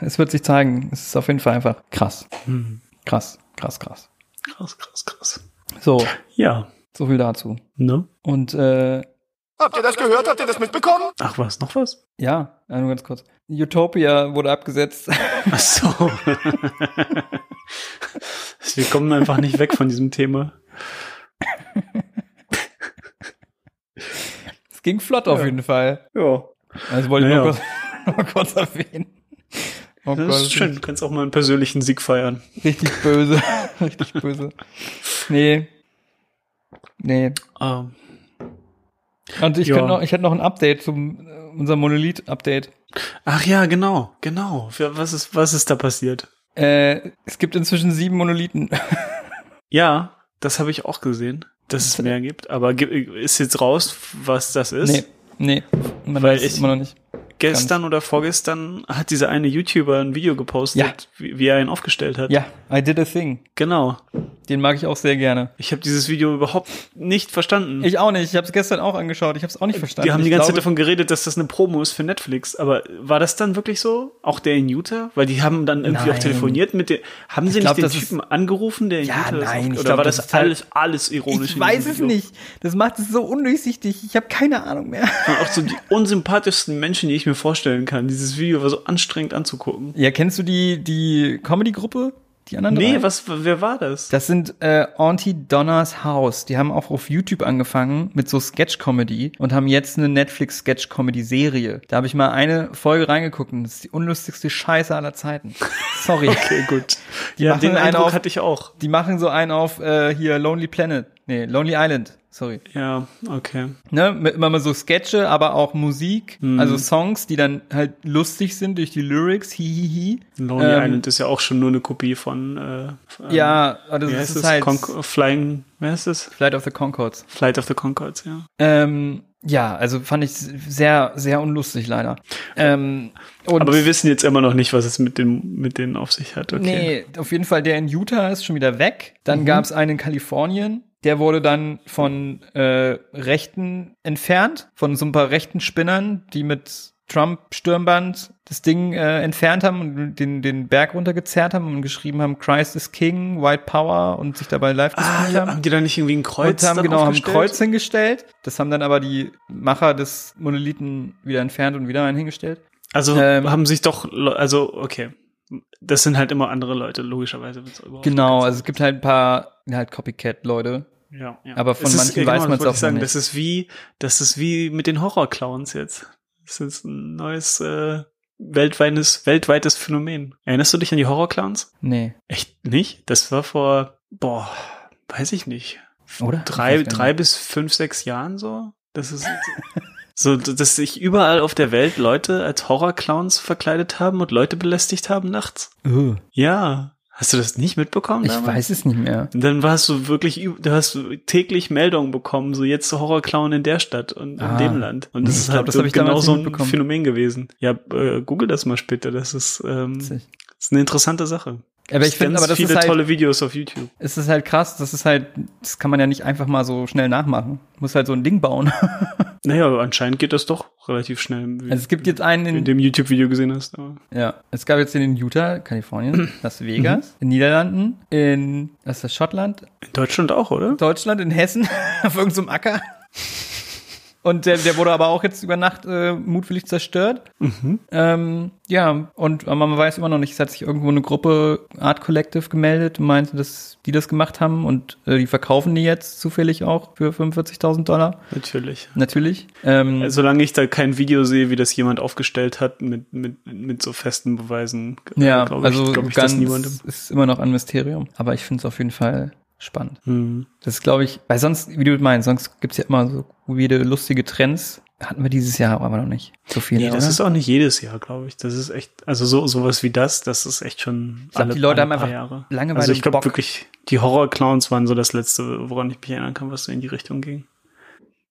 es wird sich zeigen. Es ist auf jeden Fall einfach krass. Mhm. Krass, krass, krass. Krass, krass, krass. So, Ja, so viel dazu. ne? Und äh, Habt ihr das gehört? Habt ihr das mitbekommen? Ach was, noch was? ja, nur ganz kurz. Utopia wurde abgesetzt. Ach so. Wir kommen einfach nicht weg von diesem Thema. es ging flott auf Ja. jeden Fall. Ja. Also wollte ich Naja. nur, kurz, nur kurz erwähnen. Oh Das Gott, ist schön. Du kannst auch mal einen persönlichen Sieg feiern. Richtig böse. Richtig böse. Nee. Nee. Ähm, Und ich, Ja. noch, ich hätte noch ein Update zum äh, unser Monolith-Update. ach ja, genau, genau. Was ist, was ist da passiert? Äh, es gibt inzwischen sieben Monolithen. Ja, das habe ich auch gesehen, dass es mehr gibt. Aber ist jetzt raus, was das ist? nee, nee. Man Weil weiß es ich- immer noch nicht. Gestern oder vorgestern hat dieser eine YouTuber ein Video gepostet, Ja. wie, wie er ihn aufgestellt hat. Ja, I did a thing. Genau. Den mag ich auch sehr gerne. Ich habe dieses Video überhaupt nicht verstanden. Ich auch nicht. Ich habe es gestern auch angeschaut. Ich habe es auch nicht verstanden. die haben die Ich ganze Zeit davon geredet, dass das eine Promo ist für Netflix. Aber war das dann wirklich so? Auch der in Utah? Weil die haben dann irgendwie auch Nein. telefoniert mit dem. Haben sie glaub, nicht das den ist- Typen angerufen, der in Ja, Utah ist? nein, ich Oder glaub, war das das, ist halt- alles, alles ironisch? Ich weiß es Video? nicht. Das macht es so undurchsichtig. Ich habe keine Ahnung mehr. Und auch so die unsympathischsten Menschen, die ich mir vorstellen kann. Dieses Video war so anstrengend anzugucken. Ja, kennst du die, die Comedy-Gruppe? Die anderen Nee, drei? was, wer war das? Das sind äh, Auntie Donna's House. Die haben auch auf YouTube angefangen mit so Sketch-Comedy und haben jetzt eine Netflix-Sketch-Comedy-Serie. Da habe ich mal eine Folge reingeguckt und das ist die unlustigste Scheiße aller Zeiten. Sorry. Okay, gut. Die ja, machen den einen Eindruck auf- hatte ich auch. Die machen so einen auf äh, hier Lonely Planet. Nee, Lonely Island. Sorry. Ja, okay. Ne, immer mal so Sketche, aber auch Musik, Mhm. also Songs, die dann halt lustig sind durch die Lyrics, hihihi. Lonely Ähm, Island ist ja auch schon nur eine Kopie von, äh, Ja, das wie ist heißt es? halt Con Flying, wie heißt es? Flight of the Concords. Flight of the Concords, ja. Ähm, ja, also fand ich sehr, sehr unlustig leider. Ähm, Aber wir wissen jetzt immer noch nicht, was es mit dem, mit denen auf sich hat, okay. Nee, auf jeden Fall der in Utah ist schon wieder weg. Dann gab's einen in Kalifornien. Der wurde dann von äh, Rechten entfernt, von so ein paar rechten Spinnern, die mit Trump-Stürmband das Ding äh, entfernt haben und den, den Berg runtergezerrt haben und geschrieben haben, Christ is King, White Power und sich dabei live Ah, gespielt ja, haben. haben die da nicht irgendwie ein Kreuz und haben genau haben ein? Kreuz hingestellt. Das haben dann aber die Macher des Monolithen wieder entfernt und wieder einen hingestellt. Also Ähm, haben sich doch, also okay. Das sind halt immer andere Leute, logischerweise. Genau, also es gibt halt ein paar halt Copycat-Leute. Ja, ja. Aber von Es ist- manchen weiß man's wollte auch sagen, noch Das ist wie, das ist wie mit den Horrorclowns jetzt. Das ist ein neues äh, weltweites, weltweites Phänomen. Erinnerst du dich an die Horrorclowns? Nee. Echt nicht? Das war vor, boah, weiß ich nicht. Oder? Drei, drei bis fünf, sechs Jahren so. Das ist so, dass sich überall auf der Welt Leute als Horrorclowns verkleidet haben und Leute belästigt haben nachts. Uh, Ja. Hast du das nicht mitbekommen? ich damals? weiß es nicht mehr. Und dann warst du wirklich, du hast täglich Meldungen bekommen, so jetzt Horrorclown in der Stadt und Ah. in dem Land. Und das Nee, ist ich glaub, halt das so hab ich genau so ein. Phänomen gewesen. Ja, äh, google das mal später. Das ist, ähm, das ist eine interessante Sache. Aber ich finde, aber das viele ist halt, tolle Videos auf YouTube. es ist halt krass, das ist halt, das kann man ja nicht einfach mal so schnell nachmachen. Muss halt so ein Ding bauen. Naja, aber anscheinend geht das doch relativ schnell. Also es gibt jetzt einen in in, dem YouTube-Video gesehen hast. Aber ja, es gab jetzt den in Utah, Kalifornien, Las Vegas, in Niederlanden, in, was ist das, Schottland, in Deutschland auch, oder? Deutschland, in Hessen, auf irgendeinem Acker. Und der, der wurde aber auch jetzt über Nacht äh, mutwillig zerstört. Ähm, ja, und man weiß immer noch nicht, es hat sich irgendwo eine Gruppe Art Collective gemeldet und meinte, dass die das gemacht haben und äh, die verkaufen die jetzt zufällig auch für 45.000 Dollar. Natürlich. Natürlich. Ähm, Solange ich da kein Video sehe, wie das jemand aufgestellt hat mit, mit, mit so festen Beweisen, ja, glaube also ich, glaub ich ganz das niemandem. ist immer noch ein Mysterium. Aber ich finde es auf jeden Fall spannend. Hm. Das ist, glaube ich, weil sonst, wie du meinst, sonst gibt's ja immer so weirde, lustige Trends. Hatten wir dieses Jahr aber noch nicht. So viele, Nee, das oder? ist auch nicht jedes Jahr, glaube ich. Das ist echt, also so sowas wie das, das ist echt schon Ich glaub, die Leute haben paar einfach Jahre. Langeweile Also ich glaube wirklich, die Horror-Clowns waren so das letzte, woran ich mich erinnern kann, was so in die Richtung ging.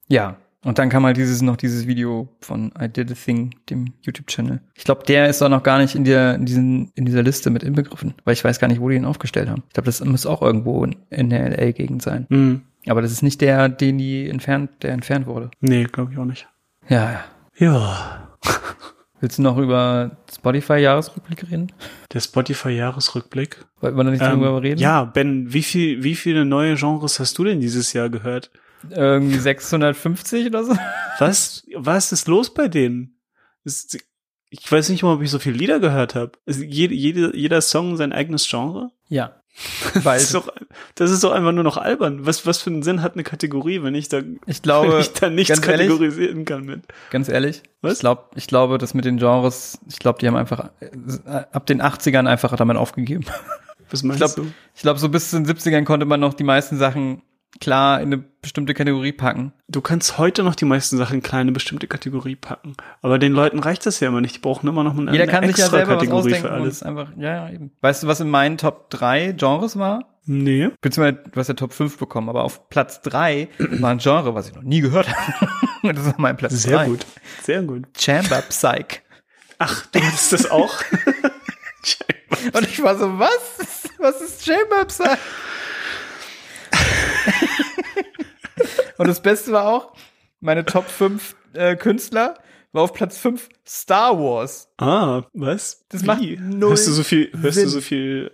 Ja. Und dann kam halt dieses noch dieses Video von I Did a Thing, dem YouTube-Channel. Ich glaube, der ist auch noch gar nicht in der in diesen in dieser Liste mit inbegriffen, weil ich weiß gar nicht, wo die ihn aufgestellt haben. Ich glaube, das muss auch irgendwo in, in der LA-Gegend sein. Hm. Aber das ist nicht der, den die entfernt, der entfernt wurde. Nee, glaube ich auch nicht. Ja, ja. Ja. Willst du noch über Spotify-Jahresrückblick reden? Der Spotify-Jahresrückblick. Wollten wir da nicht Ähm, drüber reden? ja, Ben, wie viel, wie viele neue Genres hast du denn dieses Jahr gehört? Irgendwie 650 oder so? Was, was ist los bei denen? Ist, ich weiß nicht mal, ob ich so viele Lieder gehört habe. Jede, jede, jeder Song sein eigenes Genre? Ja. Weil Das ist doch, das ist doch einfach nur noch albern. Was, was für einen Sinn hat eine Kategorie, wenn ich da, ich glaube, wenn ich da nichts ehrlich, kategorisieren kann mit? Ganz ehrlich, Was? ich glaube, ich glaube, das mit den Genres, ich glaube, die haben einfach äh, ab den 80ern einfach damit aufgegeben. Was Ich meinst glaube, du? ich glaube, so bis zu den 70ern konnte man noch die meisten Sachen klar in eine bestimmte Kategorie packen. Du kannst heute noch die meisten Sachen in kleine bestimmte Kategorie packen. Aber den Leuten reicht das ja immer nicht. Die brauchen immer noch eine, Jeder eine kann sich ja extra selber was Kategorie für alles. es einfach, ja, eben. Weißt du, was in meinen Top 3 Genres war? Nee. Beziehungsweise, du hast ja Top 5 bekommen, aber auf Platz 3 war ein Genre, was ich noch nie gehört habe. das war mein Platz Sehr drei. gut. Sehr gut. Chamber Psych. Ach, du hattest das auch? Und ich war so, was? Was ist Chamber Psych? Und das Beste war auch, meine Top 5 äh, Künstler war auf Platz 5 Star Wars. Ah, was? Das macht null Hörst du so viel, hörst Sinn. du so viel,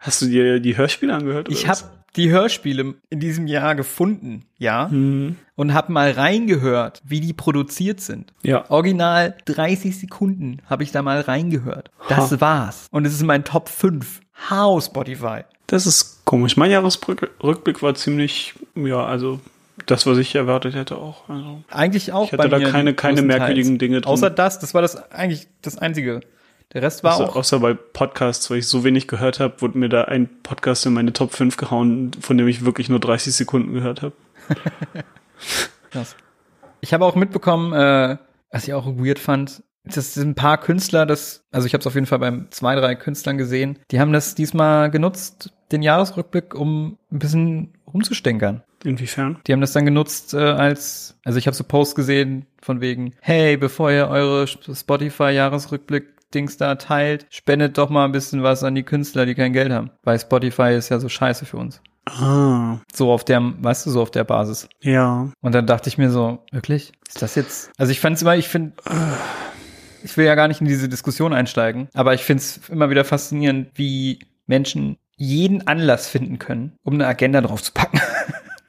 hast du dir die Hörspiele angehört? Ich habe die Hörspiele in diesem Jahr gefunden, ja, Hm, und habe mal reingehört, wie die produziert sind. ja. Original 30 Sekunden habe ich da mal reingehört. Das Ha. war's. Und es ist mein Top 5. How Spotify. Das ist komisch. Mein Jahresrückblick war ziemlich, ja, also das, was ich erwartet hätte auch. Also, Eigentlich auch Ich hatte da keine- keine merkwürdigen Dinge drin. Außer das, das war das eigentlich das Einzige. Der Rest war außer, auch. außer bei Podcasts, weil ich so wenig gehört habe, wurde mir da ein Podcast in meine Top 5 gehauen, von dem ich wirklich nur 30 Sekunden gehört habe. Krass. Ich habe auch mitbekommen, äh, was ich auch weird fand, das sind ein paar Künstler, das, also ich habe es auf jeden Fall beim zwei, drei Künstlern gesehen, die haben das diesmal genutzt, den Jahresrückblick, um ein bisschen rumzustänkern. Inwiefern? Die haben das dann genutzt äh, als, also ich habe so Posts gesehen von wegen, hey, bevor ihr eure Spotify-Jahresrückblick-Dings da teilt, spendet doch mal ein bisschen was an die Künstler, die kein Geld haben. Weil Spotify ist ja so scheiße für uns. Ah, So auf der, weißt du, so auf der Basis. ja. Und dann dachte ich mir so, wirklich? Ist das jetzt? Also ich fand es immer, ich finde, ich will ja gar nicht in diese Diskussion einsteigen, aber ich finde es immer wieder faszinierend, wie Menschen jeden Anlass finden können, um eine Agenda drauf zu packen.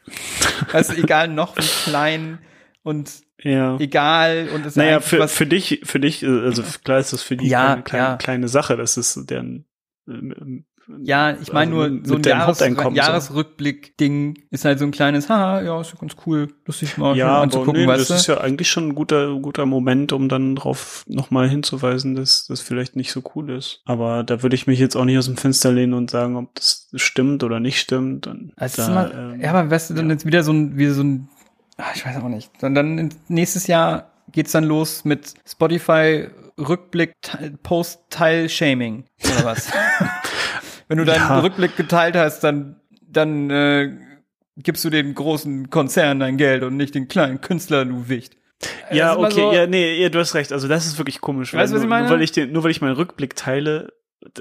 also egal noch wie klein und Ja. egal und es ist Naja, für, für dich, für dich, äh, also klar ist das für die Ja, keine kleine, ja. kleine Sache, das ist deren ähm, ja, ich meine also nur so ein Jahres. Jahresrückblick-Ding ist halt so ein kleines, haha, ja, ist ja ganz cool, lustig mal Ja, aber anzugucken, nee, weißt das ist ja eigentlich schon ein guter, guter Moment, um dann drauf nochmal hinzuweisen, dass das vielleicht nicht so cool ist. Aber da würde ich mich jetzt auch nicht aus dem Fenster lehnen und sagen, ob das stimmt oder nicht stimmt. Dann, Also da, ist immer, ähm, ja, aber weißt du, dann ja. jetzt wieder so ein, wie so ein, ah, ich weiß auch nicht. Dann, dann nächstes Jahr geht's dann los mit Spotify Rückblick Post Teil Shaming oder was? Wenn du deinen Ja. Rückblick geteilt hast, dann dann äh, gibst du den großen Konzern dein Geld und nicht den kleinen Künstler, du Wicht. ja, ist immer okay, so- ja, nee, ja, du hast recht. Also das ist wirklich komisch. Weißt du, weil was ich nur, meine? Nur weil ich, den, nur weil ich meinen Rückblick teile,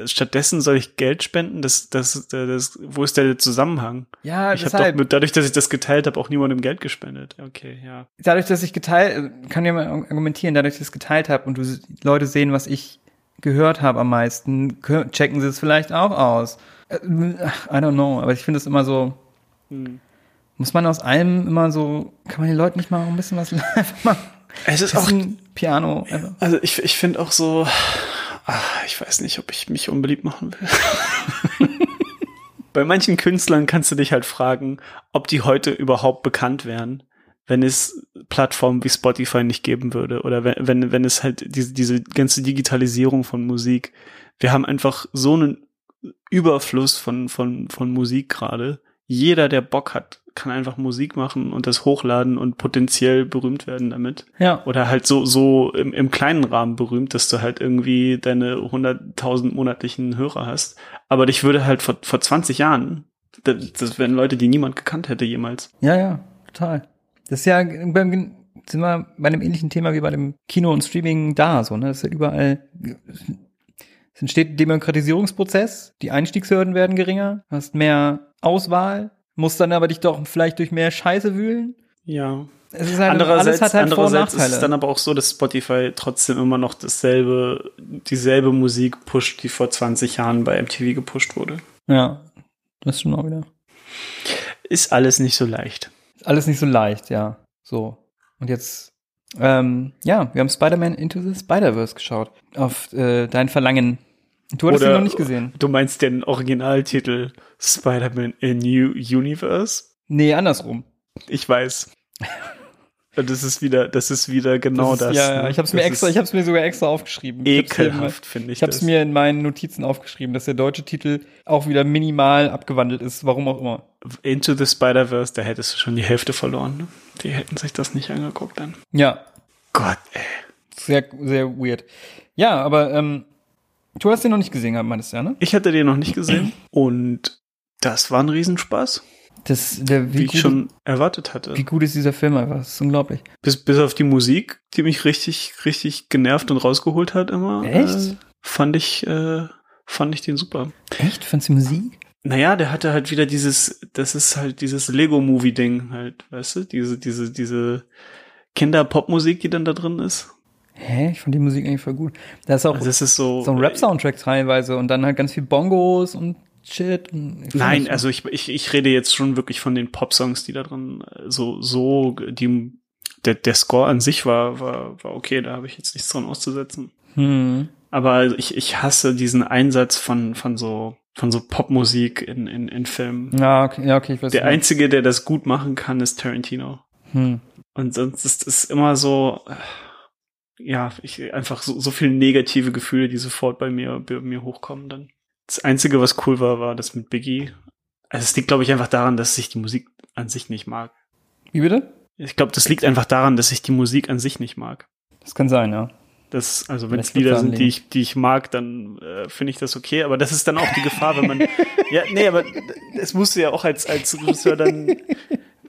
stattdessen soll ich Geld spenden. Das, das, das, das, wo ist der Zusammenhang? Ja, Ich habe doch mit, dadurch, dass ich das geteilt habe, auch niemandem Geld gespendet. Okay, ja. dadurch, dass ich geteilt, kann ja mal argumentieren, dadurch, dass ich es geteilt habe und du Leute sehen, was ich gehört habe am meisten, checken sie es vielleicht auch aus. Äh, I don't know, aber ich finde es immer so, Hm. muss man aus allem immer so, kann man den Leuten nicht mal ein bisschen was einfach machen? Es ist auch ein Piano. Einfach. Also ich, ich finde auch so, ach, ich weiß nicht, ob ich mich unbeliebt machen will. Bei manchen Künstlern kannst du dich halt fragen, ob die heute überhaupt bekannt wären, wenn es Plattformen wie Spotify nicht geben würde oder wenn, wenn, wenn es halt diese, diese ganze Digitalisierung von Musik. Wir haben einfach so einen Überfluss von, von, von Musik gerade. Jeder, der Bock hat, kann einfach Musik machen und das hochladen und potenziell berühmt werden damit Ja. oder halt so so im, im kleinen Rahmen berühmt, dass du halt irgendwie deine 100.000 monatlichen Hörer hast. Aber dich würde halt vor, vor 20 Jahren, das, das wären Leute, die niemand gekannt hätte jemals. Ja, ja, total. Das ist ja beim, sind wir bei einem ähnlichen Thema wie bei dem Kino und Streaming da, so, ne? Das ist ja überall, es entsteht ein Demokratisierungsprozess, die Einstiegshürden werden geringer, hast mehr Auswahl, musst dann aber dich doch vielleicht durch mehr Scheiße wühlen. Ja. Es ist halt, Andererseits, halt andererseits ist es dann aber auch so, dass Spotify trotzdem immer noch dasselbe, dieselbe Musik pusht, die vor 20 Jahren bei MTV gepusht wurde. ja, das stimmt auch wieder. Ist alles nicht so leicht. Alles nicht so leicht, ja. So. Und jetzt, ähm, ja, wir haben Spider-Man Into the Spider-Verse geschaut. Auf äh, dein Verlangen. Du hattest ihn Oder- noch nicht gesehen. Du meinst den Originaltitel Spider-Man A New Universe? Nee, andersrum. Ich weiß. Und das ist wieder, das ist wieder genau das. ist, ja, ja, ne? ich habe es mir Das extra, ich habe es mir sogar extra aufgeschrieben. Ekelhaft, finde ich. Ich habe es das. mir in meinen Notizen aufgeschrieben, dass der deutsche Titel auch wieder minimal abgewandelt ist, warum auch immer. Into the Spider-Verse, da hättest du schon die Hälfte verloren. Ne? Die hätten sich das nicht angeguckt dann. Ja, Gott, ey. sehr, sehr weird. Ja, aber ähm, du hast den noch nicht gesehen, meintest du ja, ne? Ich hatte den noch nicht gesehen und das war ein Riesenspaß, Das, der, wie, wie, ich gut, schon erwartet hatte. wie gut ist dieser Film einfach? Das ist unglaublich. Bis, bis auf die Musik, die mich richtig, richtig genervt und rausgeholt hat immer. Echt? Äh, fand ich, äh, fand ich den super. Echt? Fandst du die Musik? naja, der hatte halt wieder dieses, das ist halt dieses Lego-Movie-Ding halt, weißt du? Diese, diese, diese Kinder-Pop-Musik, die dann da drin ist. Hä? Ich fand die Musik eigentlich voll gut. Da ist auch Also es ist so. so ein Rap-Soundtrack teilweise und dann halt ganz viel Bongos und Shit. Und Nein, also ich, ich, ich rede jetzt schon wirklich von den Pop-Songs, die da drin äh, so, so, die, der, der Score an sich war, war, war okay, da habe ich jetzt nichts dran auszusetzen. Hm. Aber ich, ich hasse diesen Einsatz von, von so, von so Popmusik in, in, in Filmen. Ja, okay, ja, okay, ich weiß Der nicht. einzige, der das gut machen kann, ist Tarantino. Hm. Und sonst ist es immer so, ja, ich einfach so, so viele negative Gefühle, die sofort bei mir, bei mir hochkommen dann. Das Einzige, was cool war, war das mit Biggie. Also es liegt, glaube ich, einfach daran, dass ich die Musik an sich nicht mag. Wie bitte? Ich glaube, das liegt einfach daran, dass ich die Musik an sich nicht mag. Das kann sein, ja. Das, also wenn es Lieder sind, die ich, die ich mag, dann äh, finde ich das okay. Aber das ist dann auch die Gefahr, wenn man. ja, nee, aber es musst du ja auch als, als Regisseur dann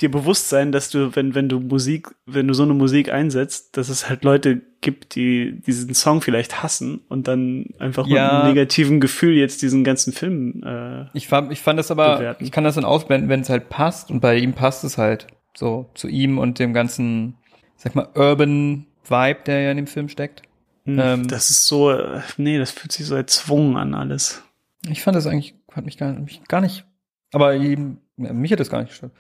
dir bewusst sein, dass du, wenn, wenn du Musik, wenn du so eine Musik einsetzt, dass es halt Leute gibt, die diesen Song vielleicht hassen und dann einfach mit Ja. einem negativen Gefühl jetzt diesen ganzen Film. Äh, Ich fand, ich fand das aber, Bewerten. ich kann das dann ausblenden, wenn es halt passt und bei ihm passt es halt so zu ihm und dem ganzen, sag mal, Urban Vibe, der ja in dem Film steckt. Ähm. das ist so, äh, nee, das fühlt sich so erzwungen an alles. Ich fand das eigentlich, hat mich gar, mich gar nicht, aber ja, mich hat das gar nicht gestört.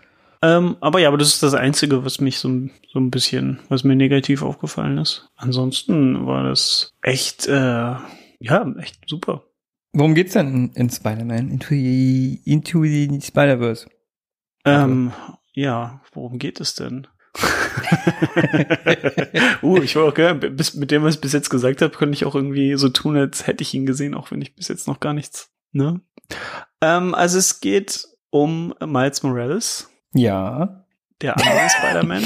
Ähm, aber ja, aber das ist das Einzige, was mich so, so ein bisschen, was mir negativ aufgefallen ist. Ansonsten war das echt, äh, ja, echt super. Worum geht's denn in, in Spider-Man? Into the, into the Spider-Verse. Ähm, ja, worum geht es denn? uh, ich war auch gehört, bis, mit dem, was ich bis jetzt gesagt habe, könnte ich auch irgendwie so tun, als hätte ich ihn gesehen, auch wenn ich bis jetzt noch gar nichts, ne? Ähm, also es geht um Miles Morales, Ja. der andere Spider-Man.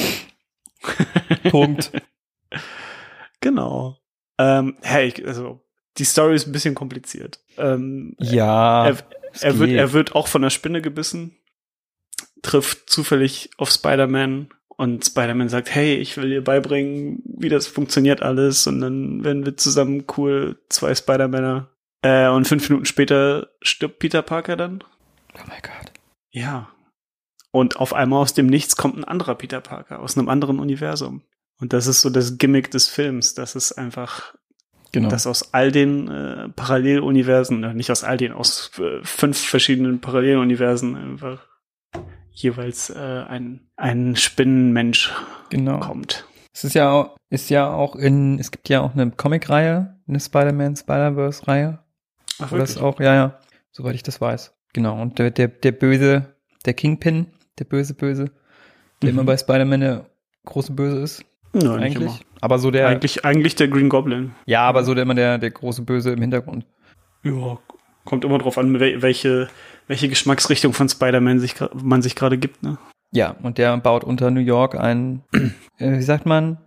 Punkt. Genau. Ähm, hey, also die Story ist ein bisschen kompliziert. Ähm, Ja. er, er, wird, er wird auch von der Spinne gebissen, trifft zufällig auf Spider-Man und Spider-Man sagt, hey, ich will dir beibringen, wie das funktioniert alles und dann werden wir zusammen cool, zwei Spider-Männer. Äh, und fünf Minuten später stirbt Peter Parker dann. oh mein Gott. Ja. Und auf einmal aus dem Nichts kommt ein anderer Peter Parker aus einem anderen Universum. Und das ist so das Gimmick des Films, dass es einfach Genau. dass aus all den äh, Paralleluniversen, äh, nicht aus all den, aus äh, fünf verschiedenen Paralleluniversen einfach jeweils äh, ein, ein Spinnenmensch genau. kommt. Es ist ja auch, ist ja auch in, es gibt ja auch eine Comic-Reihe, eine Spider-Man, Spider-Verse-Reihe. Ach, Wo das auch, ja, ja, soweit ich das weiß. Genau. Und der, der, der Böse, der Kingpin, der böse Böse, der Mhm. immer bei Spider-Man der große Böse ist, Ja, nicht eigentlich. immer. Aber so der, Eigentlich, eigentlich der Green Goblin. ja, aber so der immer der, der große Böse im Hintergrund. Ja, kommt immer drauf an, wel- welche, welche Geschmacksrichtung von Spider-Man sich, man sich gerade gibt, ne? Ja, und der baut unter New York einen, äh, wie sagt man,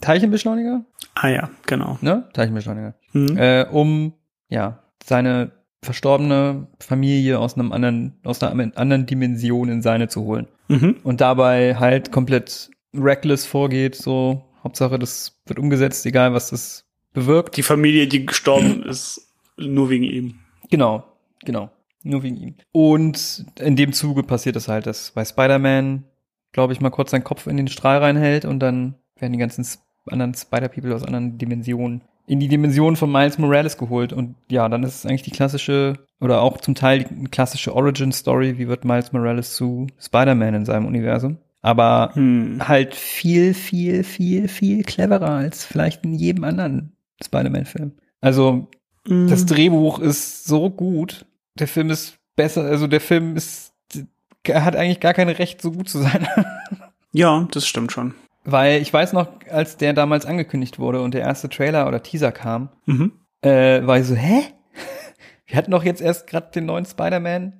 Teilchenbeschleuniger? Ah ja, genau. Ne? Teilchenbeschleuniger. Mhm. Äh, um, ja, seine verstorbene Familie aus einem anderen, aus einer anderen Dimension in seine zu holen. Mhm. und dabei halt komplett reckless vorgeht, so Hauptsache das wird umgesetzt, egal was das bewirkt. Die Familie, die gestorben ist, nur wegen ihm. Genau, genau, nur wegen ihm. Und in dem Zuge passiert es halt, dass bei Spider-Man, glaube ich, mal kurz seinen Kopf in den Strahl reinhält und dann werden die ganzen anderen Spider-People aus anderen Dimensionen in die Dimension von Miles Morales geholt. Und ja, dann ist es eigentlich die klassische oder auch zum Teil die klassische Origin-Story, wie wird Miles Morales zu Spider-Man in seinem Universum. Aber Hm. halt viel, viel, viel, viel cleverer als vielleicht in jedem anderen Spider-Man-Film. Also das Drehbuch ist so gut. Der Film ist besser, also der Film ist, hat eigentlich gar kein Recht, so gut zu sein. Ja, das stimmt schon. Weil ich weiß noch, als der damals angekündigt wurde und der erste Trailer oder Teaser kam, Mhm. äh, war ich so, hä? Wir hatten doch jetzt erst gerade den neuen Spider-Man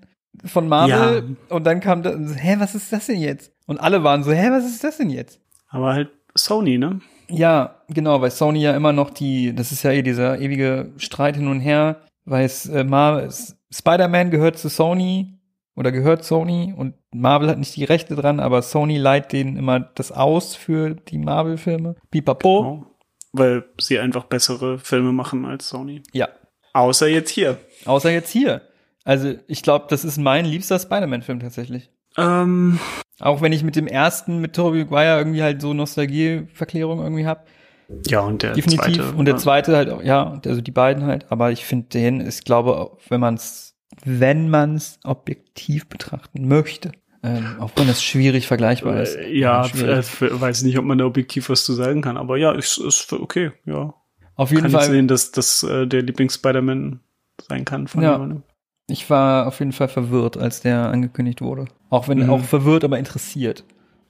von Marvel und dann kam da, hä, was ist das denn jetzt? Und alle waren so, hä, was ist das denn jetzt? Aber halt Sony, ne? Ja, genau, weil Sony ja immer noch die, das ist ja eh dieser ewige Streit hin und her, weil es, äh, Spider-Man gehört zu Sony oder gehört Sony und Marvel hat nicht die Rechte dran, aber Sony leiht denen immer das aus für die Marvel-Filme. Pipapo. Genau. Weil sie einfach bessere Filme machen als Sony. Ja. Außer jetzt hier. Außer jetzt hier. Also ich glaube, das ist mein liebster Spider-Man-Film tatsächlich. Ähm, Auch wenn ich mit dem ersten, mit Tobey Maguire irgendwie halt so Nostalgieverklärung irgendwie hab. ja, und der Definitiv. zweite. und der zweite halt auch, ja, also die beiden halt. Aber ich finde den, ich glaube, wenn man es, wenn man es objektiv betrachten möchte, ähm, auch wenn es schwierig vergleichbar ist. Äh, Ja, schwierig. äh, weiß nicht, ob man da objektiv was zu sagen kann, aber ja, ist, ist okay, ja. auf jeden kann Fall. ich sehen, dass das äh, der Lieblings-Spider-Man sein kann von Ja. jemandem. Ich war auf jeden Fall verwirrt, als der angekündigt wurde. Auch wenn Mhm. auch verwirrt, aber interessiert.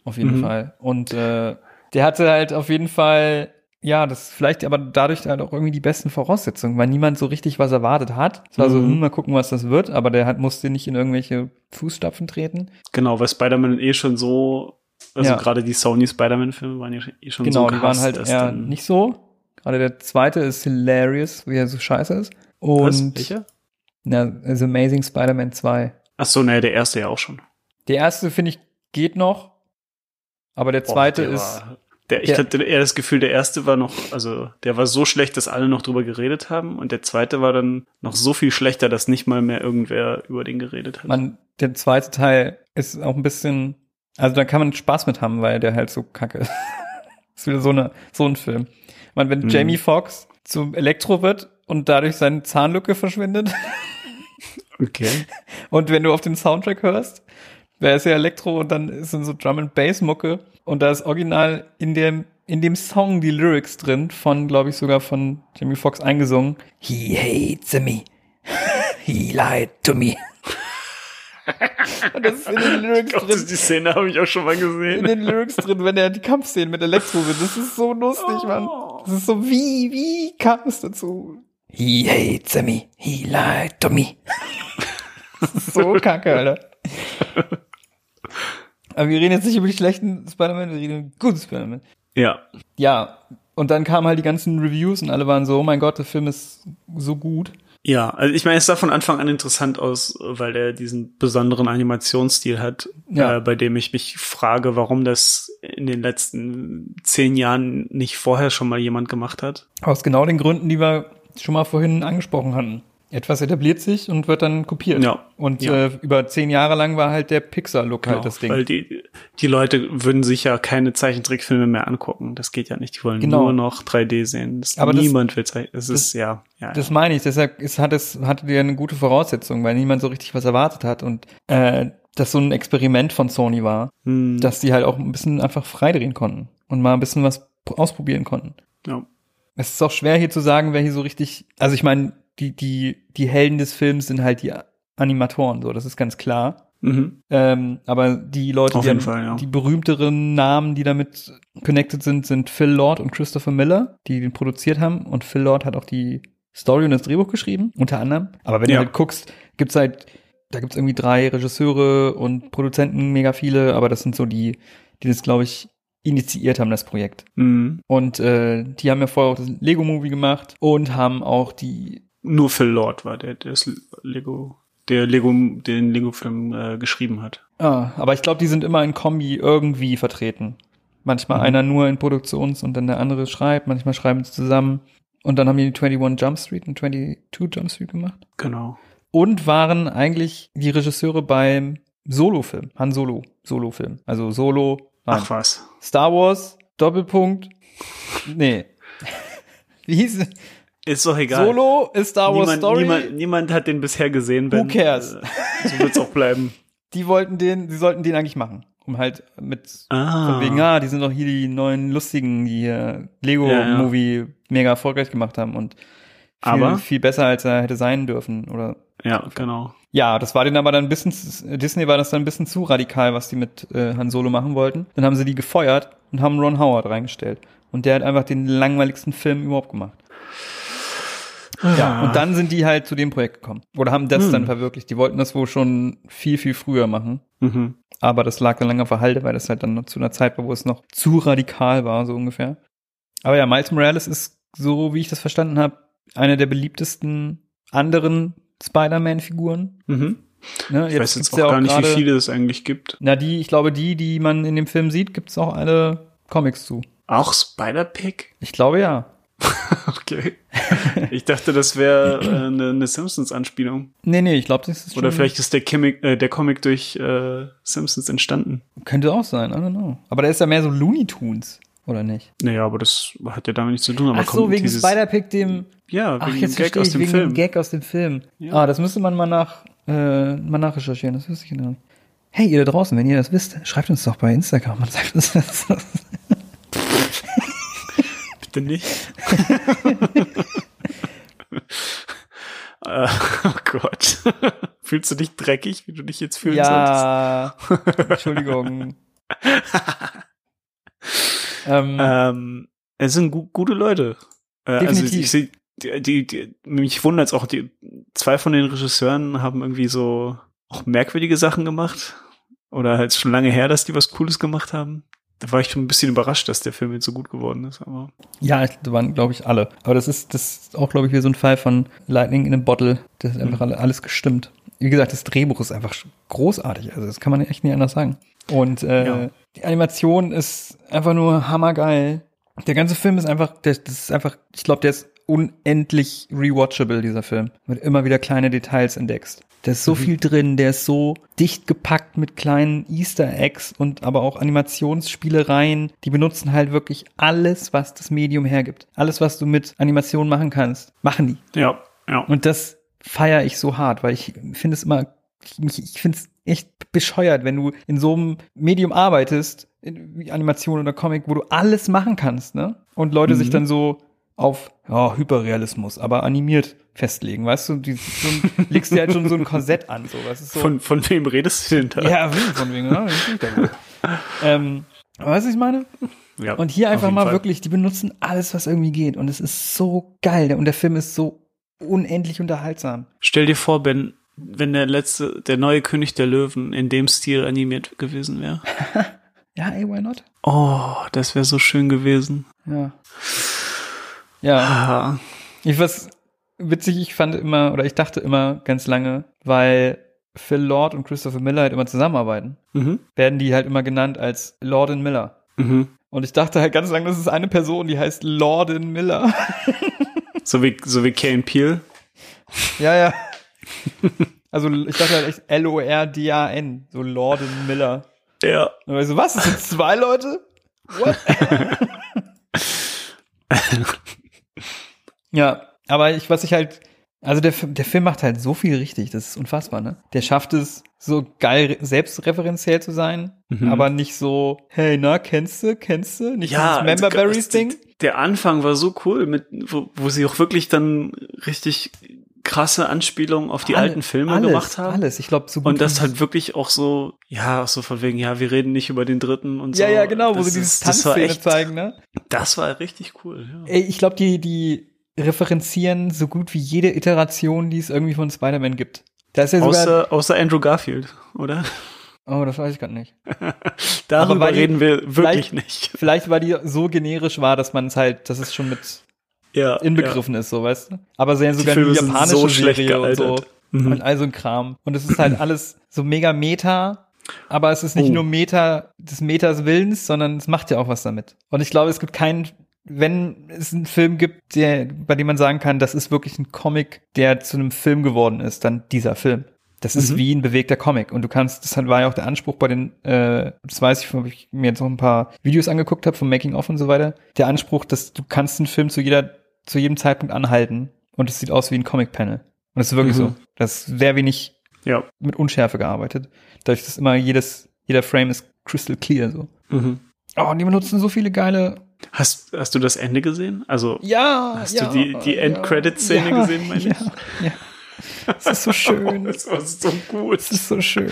Auf jeden Mhm. Fall. Und äh, der hatte halt auf jeden Fall, ja, das vielleicht aber dadurch halt auch irgendwie die besten Voraussetzungen, weil niemand so richtig was erwartet hat. Es war so, Mhm. hm, mal gucken, was das wird, aber der hat, musste nicht in irgendwelche Fußstapfen treten. Genau, weil Spider-Man eh schon so, also Ja. gerade die Sony Spider-Man-Filme waren ja eh schon Genau, so die waren halt eher nicht so. Gerade der zweite ist hilarious, wie er so scheiße ist. Was? Und Welcher? ja, also Amazing Spider-Man 2. Ach so, naja, der erste ja auch schon. Der erste, finde ich, geht noch. Aber der Boah, zweite der ist. Der, ich der- hatte eher das Gefühl, der erste war noch, also der war so schlecht, dass alle noch drüber geredet haben und der zweite war dann noch so viel schlechter, dass nicht mal mehr irgendwer über den geredet hat. Man, der zweite Teil ist auch ein bisschen, also da kann man Spaß mit haben, weil der halt so kacke ist. ist wieder so eine, so ein Film. Man, wenn Mhm. Jamie Foxx zum Elektro wird und dadurch seine Zahnlücke verschwindet okay. und wenn du auf den Soundtrack hörst, wer ist ja Elektro und dann ist dann so Drum and Bass Mucke und da ist original in dem, in dem Song die Lyrics drin von, glaube ich, sogar von Jamie Foxx eingesungen. He hates me. He lied to me. und das ist in den Lyrics Gott, drin. die Szene habe ich auch schon mal in gesehen. den Lyrics drin, wenn er die Kampfszenen mit Elektro sind. Das ist so lustig, Mann. Das ist so, wie, wie kam es dazu? He hates me. He lied to me. das ist so kacke, Alter. Aber wir reden jetzt nicht über die schlechten Spider-Man, wir reden über den guten Spider-Man. Ja. Ja, und dann kamen halt die ganzen Reviews und alle waren so, oh mein Gott, der Film ist so gut. Ja, also ich meine, es sah von Anfang an interessant aus, weil er diesen besonderen Animationsstil hat, Ja. äh, bei dem ich mich frage, warum das in den letzten zehn Jahren nicht vorher schon mal jemand gemacht hat. Aus genau den Gründen, die wir schon mal vorhin angesprochen hatten. Etwas etabliert sich und wird dann kopiert. Ja. Und Ja. Äh, über zehn Jahre lang war halt der Pixar-Look Genau, halt das Ding. Weil die, die Leute würden sich ja keine Zeichentrickfilme mehr angucken. Das geht ja nicht. Die wollen Genau. nur noch 3D sehen. Das, Aber das- niemand will Zeichen. Das ist, ja, ja. Das ja. meine ich, deshalb ist, hat es, hatte der eine gute Voraussetzung, weil niemand so richtig was erwartet hat und äh, das so ein Experiment von Sony war, Hm, dass die halt auch ein bisschen einfach freidrehen konnten und mal ein bisschen was ausprobieren konnten. ja. Es ist auch schwer hier zu sagen, wer hier so richtig, also ich meine, die, die, die Helden des Films sind halt die Animatoren, so, das ist ganz klar. Mhm. Ähm, aber die Leute, Auf die, am- Fall, ja. die berühmteren Namen, die damit connected sind, sind Phil Lord und Christopher Miller, die den produziert haben. Und Phil Lord hat auch die Story und das Drehbuch geschrieben, unter anderem. Aber wenn Ja. du halt guckst, gibt's halt, da gibt's irgendwie drei Regisseure und Produzenten, mega viele, aber das sind so die, die das, glaube ich, initiiert haben, das Projekt. Mhm. Und äh, die haben ja vorher auch das Lego-Movie gemacht und haben auch die Nur Phil Lord war der, der das Lego, der Lego, den Lego-Film äh, geschrieben hat. Ah, aber ich glaube, die sind immer in Kombi irgendwie vertreten. Manchmal Mhm. einer nur in Produktions- und dann der andere schreibt, manchmal schreiben sie zusammen. Und dann haben die 21 Jump Street und 22 Jump Street gemacht. Genau. Und waren eigentlich die Regisseure beim Solo-Film, Han Solo, Solo-Film. Also Solo, nein. Ach was. Star Wars, Doppelpunkt, nee. Wie hieß? Ist doch egal. Solo ist Star Wars niemand, Story. Niemand, niemand hat den bisher gesehen. Ben. cares? Äh, So wird's auch bleiben. Die wollten den, die sollten den eigentlich machen. Um halt mit Ah. Von wegen, ah, die sind doch hier die neuen Lustigen, die hier Lego-Movie mega erfolgreich gemacht haben und viel, Aber? viel besser, als er hätte sein dürfen. Oder Ja, genau. ja, das war denen aber dann ein bisschen, Disney war das dann ein bisschen zu radikal, was die mit äh, Han Solo machen wollten. Dann haben sie die gefeuert und haben Ron Howard reingestellt. Und der hat einfach den langweiligsten Film überhaupt gemacht. Ja, und dann sind die halt zu dem Projekt gekommen. Oder haben das Hm. dann verwirklicht. Die wollten das wohl schon viel, viel früher machen. Mhm. Aber das lag dann lange auf der Halde, weil das halt dann noch zu einer Zeit war, wo es noch zu radikal war, so ungefähr. Aber ja, Miles Morales ist, so wie ich das verstanden habe, einer der beliebtesten anderen Spider-Man-Figuren. Mhm. Ne, Ich weiß jetzt auch ja gar nicht, wie gerade- viele es eigentlich gibt. Na, die, ich glaube, die, die man in dem Film sieht, gibt's auch alle Comics zu. Auch Spider-Pig? Ich glaube ja. Okay. Ich dachte, das wäre äh, eine, eine Simpsons-Anspielung. Nee, nee, ich glaube, das ist Oder vielleicht ist der Comic, äh, der Comic durch äh, Simpsons entstanden. Könnte auch sein, I don't know. Aber der ist ja mehr so Looney Tunes, oder nicht? Naja, aber das hat ja damit nichts zu tun. Aber Ach so, kommt wegen Spider-Pig, dem... Ja, Ach, wegen jetzt dem Gag aus dem wegen Film. dem Gag aus dem Film. Ja. Ah, das müsste man mal nach, äh, mal nachrecherchieren, das wüsste ich genau nicht. Hey, ihr da draußen, wenn ihr das wisst, schreibt uns doch bei Instagram und sagt uns das. Bitte nicht. äh, oh Gott. Fühlst du dich dreckig, wie du dich jetzt fühlen ja, Entschuldigung. ähm, solltest? Ähm, es sind gu gute Leute. Äh, also ich sehe, die, die, die, mich wundert es auch, die zwei von den Regisseuren haben irgendwie so auch merkwürdige Sachen gemacht. Oder halt schon lange her, dass die was Cooles gemacht haben. Da war ich schon ein bisschen überrascht, dass der Film jetzt so gut geworden ist. Aber ja, da waren, glaube ich, alle. Aber das ist, das ist auch, glaube ich, wie so ein Fall von Lightning in a Bottle. Das ist einfach alle, alles gestimmt. Wie gesagt, das Drehbuch ist einfach großartig. Also, das kann man echt nicht anders sagen. Und äh, Ja. die Animation ist einfach nur hammergeil. Der ganze Film ist einfach, der, das ist einfach, ich glaube, der ist unendlich rewatchable, dieser Film. Mit immer wieder kleine Details entdeckst. Da ist so viel drin, der ist so dicht gepackt mit kleinen Easter Eggs und aber auch Animationsspielereien. Die benutzen halt wirklich alles, was das Medium hergibt. Alles, was du mit Animation machen kannst, machen die. ja, ja. Und das feiere ich so hart, weil ich finde es immer, ich, ich finde es echt bescheuert, wenn du in so einem Medium arbeitest, wie Animation oder Comic, wo du alles machen kannst, ne? Und Leute sich dann so auf ja, Hyperrealismus, aber animiert festlegen, weißt du? Die, so ein, legst dir halt schon so ein Korsett an, so, was ist so. Von, von wem redest du denn da? ja, von wegen, ne? Das ähm, weißt du, was ich meine? Ja, Und hier einfach mal Fall. wirklich, die benutzen alles, was irgendwie geht. Und es ist so geil. Und der Film ist so unendlich unterhaltsam. Stell dir vor, Ben, wenn der letzte, der neue König der Löwen in dem Stil animiert gewesen wäre. Ja, ey, why not? Oh, das wäre so schön gewesen. Ja. Ja, Ah, ich was witzig, ich fand immer, oder ich dachte immer ganz lange, weil Phil Lord und Christopher Miller halt immer zusammenarbeiten, mhm, werden die halt immer genannt als Lord und Miller. mhm. Und ich dachte halt ganz lange, das ist eine Person, die heißt Lordin Miller. So wie, so wie Kane Peel. ja, ja. Also ich dachte halt echt L-O-R-D-A-N, so Lordin Miller. Ja. Und ich so, was? Das sind zwei Leute? What? ja, aber ich, was ich halt, also der, der Film macht halt so viel richtig, das ist unfassbar, ne? Der schafft es, so geil re- selbstreferenziell zu sein, Mhm. aber nicht so, hey, na, kennst du, kennst du? Nicht Ja, dieses Member Berries also, Ding? Der Anfang war so cool, mit, wo, wo sie auch wirklich dann richtig krasse Anspielungen auf die Alle- alten Filme alles, gemacht haben. Alles, ich glaube, so Und das halt wirklich auch so, ja, auch so von wegen, ja, wir reden nicht über den dritten und so. Ja, ja, genau, wo das sie diese ist- das war Tanzszene zeigen, ne? Das war richtig cool, ja. Ey, ich glaube, die, die referenzieren so gut wie jede Iteration, die es irgendwie von Spider-Man gibt. Da ist ja sogar. Außer, außer Andrew Garfield, oder? oh, das weiß ich gerade nicht. Darüber die- reden wir wirklich vielleicht- nicht. Vielleicht, weil die so generisch war, dass man es halt, dass es schon mit Ja, inbegriffen ist, so, weißt du? Aber sehr sogar sind japanische so schlecht Serie und so. Mhm. Und all so ein Kram. Und es ist halt alles so mega Meta, aber es ist nicht Oh. nur Meta des Metas Willens, sondern es macht ja auch was damit. Und ich glaube, es gibt keinen, wenn es einen Film gibt, der, bei dem man sagen kann, das ist wirklich ein Comic, der zu einem Film geworden ist, dann dieser Film. Das ist Mhm. wie ein bewegter Comic. Und du kannst, das war ja auch der Anspruch bei den, äh, das weiß ich, wo ich mir jetzt noch ein paar Videos angeguckt habe vom Making of und so weiter. Der Anspruch, dass du kannst einen Film zu jeder, zu jedem Zeitpunkt anhalten und es sieht aus wie ein Comic-Panel. Und das ist wirklich Mhm. so. Das ist sehr wenig Ja. mit Unschärfe gearbeitet. Dadurch, dass immer jedes, jeder Frame ist crystal clear so. Mhm. Oh, und die benutzen so viele geile. Hast, hast du das Ende gesehen? Also, Ja. Hast ja, du die- die End-Credit-Szene ja, gesehen, meine ja, ich? Ja. Es ist so schön. das war so gut. Es ist so schön.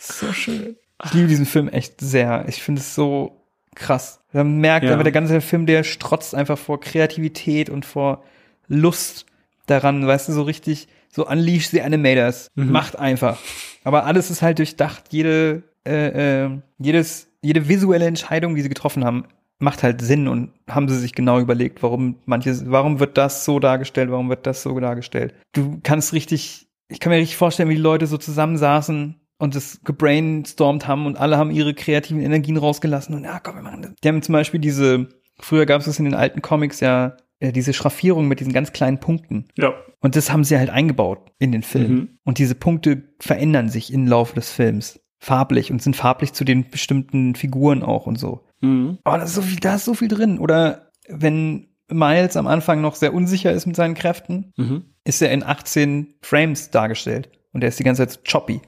so schön. Ich liebe diesen Film echt sehr. Ich finde es so krass. Man merkt Ja. aber, der ganze Film, der strotzt einfach vor Kreativität und vor Lust daran, weißt du, so richtig, so unleash the animators. Mhm. Macht einfach. Aber alles ist halt durchdacht. Jede, äh, äh, jedes, jede visuelle Entscheidung, die sie getroffen haben, macht halt Sinn und haben sie sich genau überlegt, warum manches, warum wird das so dargestellt, warum wird das so dargestellt. Du kannst richtig, ich kann mir richtig vorstellen, wie die Leute so zusammensaßen und das gebrainstormt haben und alle haben ihre kreativen Energien rausgelassen und ja, komm, wir machen das. Die haben zum Beispiel diese Früher gab es in den alten Comics ja äh, diese Schraffierung mit diesen ganz kleinen Punkten. Ja. Und das haben sie halt eingebaut in den Film. Mhm. Und diese Punkte verändern sich im Laufe des Films. Farblich und sind farblich zu den bestimmten Figuren auch und so. Mhm. Oh, da ist so viel, da ist so viel drin. Oder wenn Miles am Anfang noch sehr unsicher ist mit seinen Kräften, Mhm. ist er in 18 Frames dargestellt. Und er ist die ganze Zeit so choppy.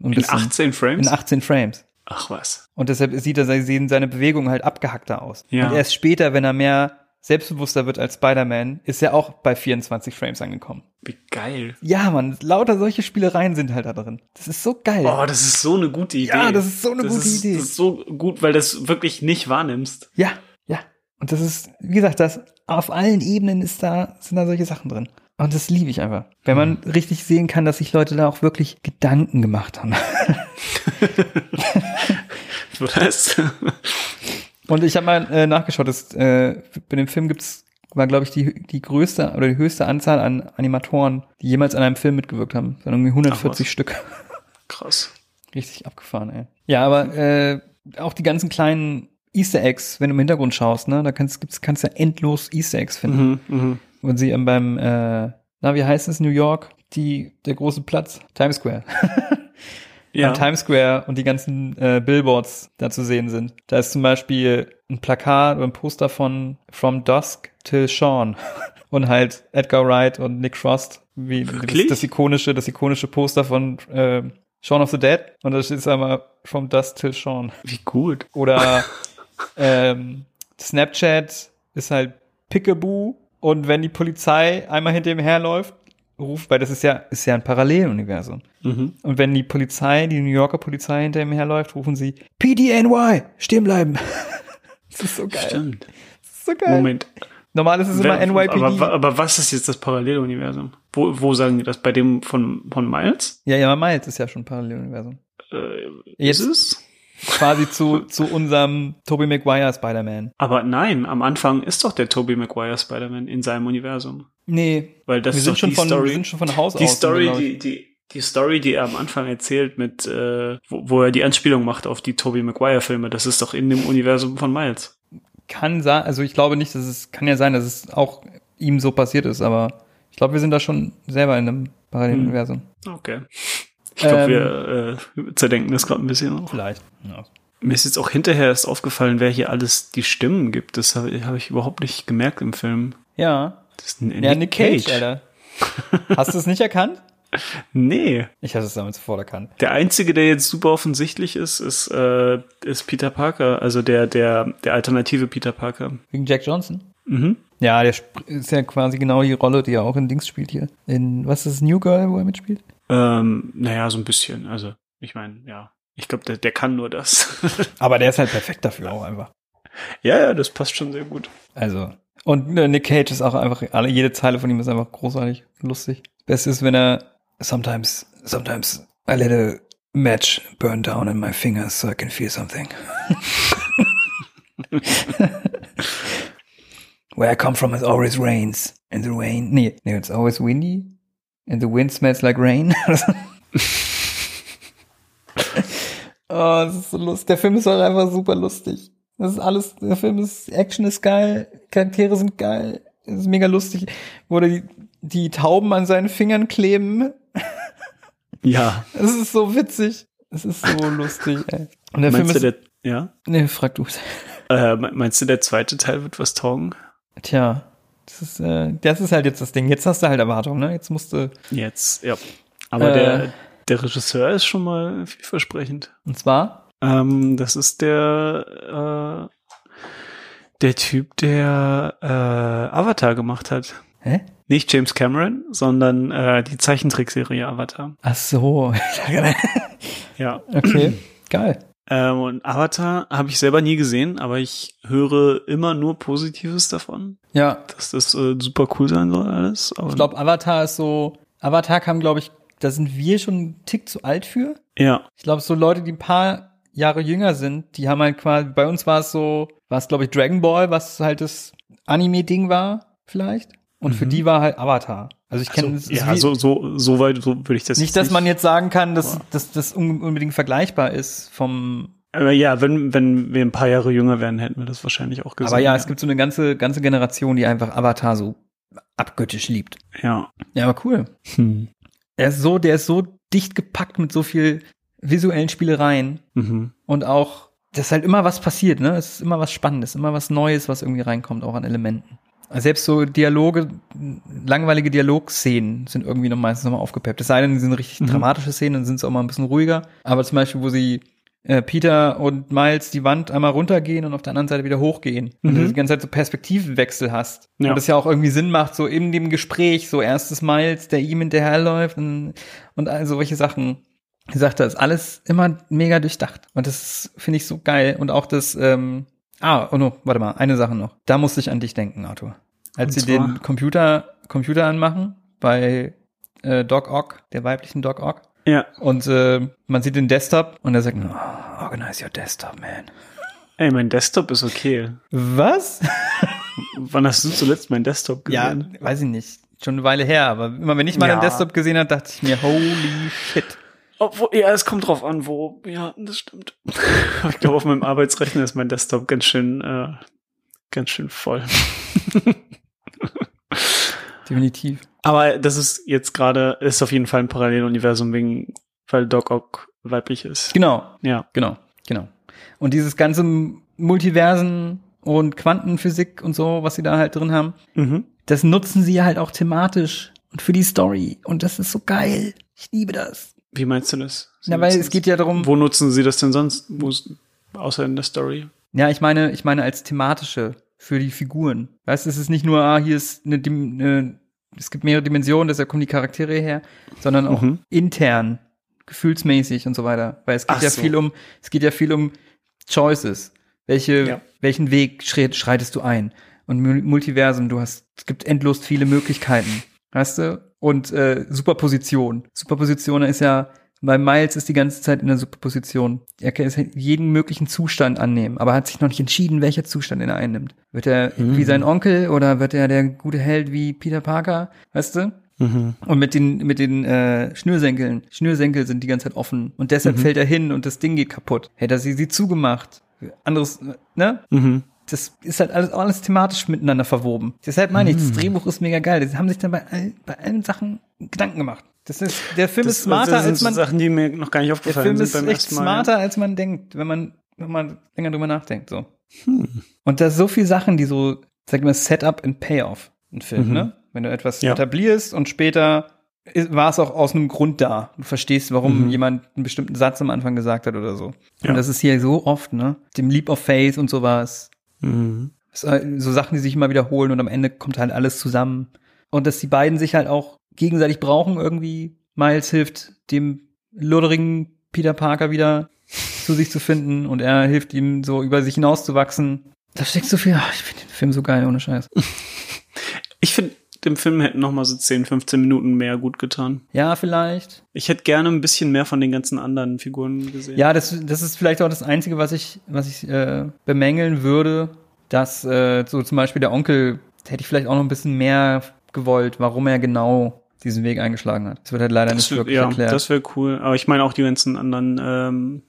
Und In bisschen- 18 Frames? In 18 Frames. Ach was. Und deshalb sieht er sehen seine Bewegungen halt abgehackter aus. Ja. Und erst später, wenn er mehr selbstbewusster wird als Spider-Man, ist er auch bei 24 Frames angekommen. Wie geil. Ja, man, lauter solche Spielereien sind halt da drin. Das ist so geil. Oh, das ist so eine gute Idee. Ja, das ist so eine das gute ist, Idee. Das ist so gut, weil das wirklich nicht wahrnimmst. Ja, ja. Und das ist, wie gesagt, das auf allen Ebenen ist da, sind da solche Sachen drin. Und das liebe ich einfach. Wenn man Hm. richtig sehen kann, dass sich Leute da auch wirklich Gedanken gemacht haben. Was? Und ich habe mal äh, nachgeschaut, dass, äh, bei dem Film gibt's war, glaube ich, die, die größte oder die höchste Anzahl an Animatoren, die jemals an einem Film mitgewirkt haben. Das waren irgendwie 140 Ach, was. Stück. Krass. Richtig abgefahren, ey. Ja, aber äh, auch die ganzen kleinen Easter Eggs, wenn du im Hintergrund schaust, ne, da kannst, gibt's, kannst du endlos Easter Eggs finden. Mhm, mhm. Und sie ähm, beim, äh, na, wie heißt es, New York, die, der große Platz, Times Square. Ja. Am Times Square und die ganzen äh, Billboards da zu sehen sind. Da ist zum Beispiel ein Plakat oder ein Poster von From Dusk Till Shawn und halt Edgar Wright und Nick Frost, wie das, das ikonische, das ikonische Poster von äh, Shaun of the Dead und da steht einmal From Dusk Till Shawn. Wie gut. Oder ähm, Snapchat ist halt Pickaboo und wenn die Polizei einmal hinter ihm herläuft, ruft, weil das ist ja, ist ja ein Paralleluniversum. Mhm. Und wenn die Polizei, die New Yorker Polizei hinter ihm herläuft, rufen sie PDNY, stehen bleiben. das ist so geil. Stimmt. Das ist so geil. Moment. Normal ist es immer Wer- NYPD. Aber, aber was ist jetzt das Paralleluniversum? Wo, wo sagen die das? Bei dem von, von Miles? ja, ja, Miles ist ja schon Paralleluniversum. Äh, Jetzt- ist es? Quasi zu, zu unserem Tobey Maguire Spider-Man. Aber nein, am Anfang ist doch der Tobey Maguire Spider-Man in seinem Universum. Nee, Weil das wir sind schon die von, Story. wir sind schon von Haus die aus. Story, ich. die, die, die Story, die er am Anfang erzählt mit, äh, wo, wo er die Anspielung macht auf die Tobey Maguire Filme, das ist doch in dem Universum von Miles. kann sein, also ich glaube nicht, dass es, kann ja sein, dass es auch ihm so passiert ist, aber ich glaube, wir sind da schon selber in einem Paralleluniversum. Okay. Ich glaube, Ähm, wir äh, zerdenken das gerade ein bisschen auch. Vielleicht. Ja. Mir ist jetzt auch hinterher erst aufgefallen, wer hier alles die Stimmen gibt. Das habe hab ich überhaupt nicht gemerkt im Film. Ja, Das ist ein ja Nick Cage, Alter. Hast du es nicht erkannt? Nee. Ich hatte es damals sofort erkannt. Der einzige, der jetzt super offensichtlich ist, ist, äh, ist Peter Parker, also der, der, der alternative Peter Parker. Wegen Jack Johnson? Mhm. Ja, der ist ja quasi genau die Rolle, die er auch in Dings spielt hier. In, was ist das, New Girl, wo er mitspielt? Ähm, naja, so ein bisschen. Also, ich meine, ja. Ich glaube, der, der kann nur das. Aber der ist halt perfekt dafür auch einfach. ja, ja, das passt schon sehr gut. Also. Und Nick Cage ist auch einfach, alle, jede Zeile von ihm ist einfach großartig, lustig. Das Beste ist, wenn er sometimes, sometimes I let a match burn down in my fingers so I can feel something. Where I come from it always rains. And the rain, nee, nee, it's always windy. And the wind smells like rain. oh, das ist so lustig. Der Film ist auch einfach super lustig. Das ist alles, der Film ist, Action ist geil, Charaktere sind geil, es ist mega lustig. Wo die, die Tauben an seinen Fingern kleben. Ja. Es ist so witzig. Es ist so lustig, ey. Und der Meinst du, Film ist, der, ja? nee, frag du. Äh, me- meinst du, der zweite Teil wird was taugen? Tja, das ist, äh, das ist halt jetzt das Ding. Jetzt hast du halt Erwartungen, ne? Jetzt musst du, Jetzt, ja. Aber Äh. der, der Regisseur ist schon mal vielversprechend. und zwar, Ähm, das ist der, äh, der Typ, der äh, Avatar gemacht hat. hä? Nicht James Cameron, sondern äh, die Zeichentrickserie Avatar. Ach so. Ja. okay, geil. Ähm, und Avatar habe ich selber nie gesehen, aber ich höre immer nur Positives davon, Ja, dass das äh, super cool sein soll alles. Aber, ich glaube, Avatar ist so, Avatar kam, glaube ich, da sind wir schon einen Tick zu alt für. ja, Ich glaube, so Leute, die ein paar Jahre jünger sind, die haben halt quasi, bei uns war es so, war es, glaube ich, Dragon Ball, was halt das Anime-Ding war, vielleicht. Und für die war halt Avatar. Also ich kenne so, ja, so, so, so weit so würde ich das nicht, dass man jetzt sagen kann, dass dass das un unbedingt vergleichbar ist vom Aber ja, wenn, wenn wir ein paar Jahre jünger wären, hätten wir das wahrscheinlich auch gesehen. Aber ja, es gibt so eine ganze, ganze Generation, die einfach Avatar so abgöttisch liebt. Ja. Ja, aber cool. Hm. Er ist so, der ist so dicht gepackt mit so viel visuellen Spielereien Mhm. und auch, dass halt immer was passiert, ne? Es ist immer was Spannendes, immer was Neues, was irgendwie reinkommt, auch an Elementen. Also Selbst so Dialoge, langweilige Dialogszenen sind irgendwie noch meistens nochmal aufgepeppt. Es sei denn, die sind richtig Mhm. dramatische Szenen, dann sind sie auch mal ein bisschen ruhiger. Aber zum Beispiel, wo sie äh, Peter und Miles die Wand einmal runtergehen und auf der anderen Seite wieder hochgehen. Und Mhm. du die ganze Zeit so Perspektivenwechsel hast. Ja. Und das ja auch irgendwie Sinn macht, so in dem Gespräch, so erstes Miles, der ihm hinterherläuft und, und all solche Sachen. Ich sagte, das ist alles immer mega durchdacht. Und das finde ich so geil. Und auch das, ähm, ah, oh no, warte mal, eine Sache noch. Da musste ich an dich denken, Arthur. Als sie den Computer, Computer anmachen bei äh, Doc Ock, der weiblichen Doc Ock. Ja. Und äh, man sieht den Desktop und er sagt, oh, organize your desktop, man. Ey, mein Desktop ist okay. Was? Wann hast du zuletzt meinen Desktop Ja, gesehen? weiß ich nicht. Schon eine Weile her, aber immer wenn ich mal Ja. einen Desktop gesehen habe, dachte ich mir, holy shit. Obwohl, ja, es kommt drauf an, wo. Ja, das stimmt. ich glaube, auf meinem Arbeitsrechner ist mein Desktop ganz schön, äh, ganz schön voll. Definitiv. Aber das ist jetzt gerade, ist auf jeden Fall ein Paralleluniversum wegen, weil Doc Ock weiblich ist. Genau, Ja. genau, genau. Und dieses ganze Multiversen und Quantenphysik und so, was sie da halt drin haben, Mhm. das nutzen sie halt auch thematisch und für die Story. Und das ist so geil. Ich liebe das. Wie meinst du das? Sie Ja, weil es geht ja darum, Wo nutzen sie das denn sonst? Wo, außer in der Story? Ja, ich meine, ich meine als thematische für die Figuren. Weißt du, es ist nicht nur, ah, hier ist eine, eine es gibt mehrere Dimensionen, deshalb kommen die Charaktere her, sondern auch Mhm. intern, gefühlsmäßig und so weiter. Weil es geht Ach ja so. viel um, es geht ja viel um Choices. Welche, Ja. welchen Weg schreit, schreitest du ein? Und Mul- Multiversum, du hast, es gibt endlos viele Möglichkeiten. Weißt du? Und äh, Superposition. Superposition ist ja, bei Miles ist die ganze Zeit in der Superposition. Er kann jeden möglichen Zustand annehmen, aber hat sich noch nicht entschieden, welcher Zustand er einnimmt. Wird er wie sein Onkel oder wird er der gute Held wie Peter Parker? Weißt du? Mhm. Und mit den, mit den äh, Schnürsenkeln. Schnürsenkel sind die ganze Zeit offen. Und deshalb fällt er hin und das Ding geht kaputt. Hätte er sie, sie zugemacht. Anderes, ne? Mhm. Das ist halt alles, alles thematisch miteinander verwoben. Deshalb meine ich, das Drehbuch ist mega geil. Die haben sich dann bei, all, bei allen Sachen Gedanken gemacht. Das ist, der Film ist smarter, das sind als so man, Sachen, die mir noch gar nicht der aufgefallen Film sind ist echt smarter, als man denkt, wenn man, wenn man länger drüber nachdenkt, so. Hm. Und da so viele Sachen, die so, sag ich mal, Setup and Payoff ein Film, Mhm. ne? Wenn du etwas Ja. etablierst und später war es auch aus einem Grund da. Du verstehst, warum Mhm. jemand einen bestimmten Satz am Anfang gesagt hat oder so. Ja. Und das ist hier so oft, ne? Dem Leap of Faith und sowas. Mhm. Halt So Sachen, die sich immer wiederholen und am Ende kommt halt alles zusammen. Und dass die beiden sich halt auch gegenseitig brauchen irgendwie. Miles hilft dem ludderigen Peter Parker wieder zu sich zu finden und er hilft ihm so über sich hinauszuwachsen. Da steckt so viel. ach, Ich finde den Film so geil, ohne Scheiß. Ich finde, dem Film hätten noch mal so 10, 15 Minuten mehr gut getan. Ja, vielleicht. Ich hätte gerne ein bisschen mehr von den ganzen anderen Figuren gesehen. Ja, das, das ist vielleicht auch das Einzige, was ich, was ich äh, bemängeln würde, dass äh, so zum Beispiel der Onkel, hätte ich vielleicht auch noch ein bisschen mehr gewollt, warum er genau diesen Weg eingeschlagen hat. Das wird halt leider das nicht wirklich ja, erklärt. das wäre cool. Aber ich meine auch die ganzen anderen, ähm,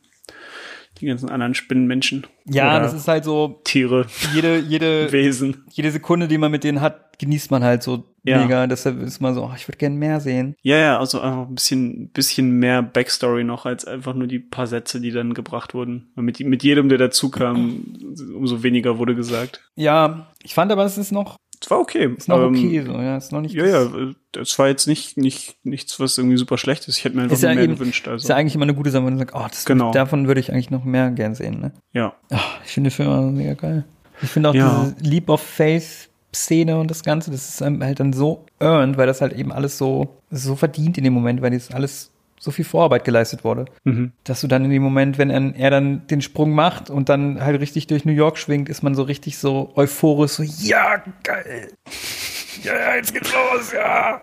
die ganzen anderen Spinnenmenschen. ja, das ist halt so, Tiere, jede, jede, Wesen. jede Sekunde, die man mit denen hat, genießt man halt so Ja. mega. Deshalb ist man so, oh, ich würde gerne mehr sehen. Ja, ja, also einfach ein bisschen, bisschen mehr Backstory noch als einfach nur die paar Sätze, die dann gebracht wurden. Mit, mit jedem, der dazu kam, umso weniger wurde gesagt. Ja, ich fand aber, es ist noch, Es war okay. ist noch Ähm, okay, so, ja, ist noch nicht. Ja, ja, das war jetzt nicht, nicht nichts, was irgendwie super schlecht ist. Ich hätte mir einfach ja mehr eben- gewünscht. Also. Ist ja eigentlich immer eine gute Sache, wenn man sagt, oh, das, Genau. davon würde ich eigentlich noch mehr gern sehen, ne? ja. Ach, ich finde den Film auch mega geil. Ich finde auch Ja. diese Leap of Faith Szene und das Ganze, das ist halt dann so earned, weil das halt eben alles so, so verdient in dem Moment, weil das alles so viel Vorarbeit geleistet wurde, Mhm. dass du dann in dem Moment, wenn er, er dann den Sprung macht und dann halt richtig durch New York schwingt, ist man so richtig so euphorisch, so, ja, geil. Ja, ja, jetzt geht's los, ja.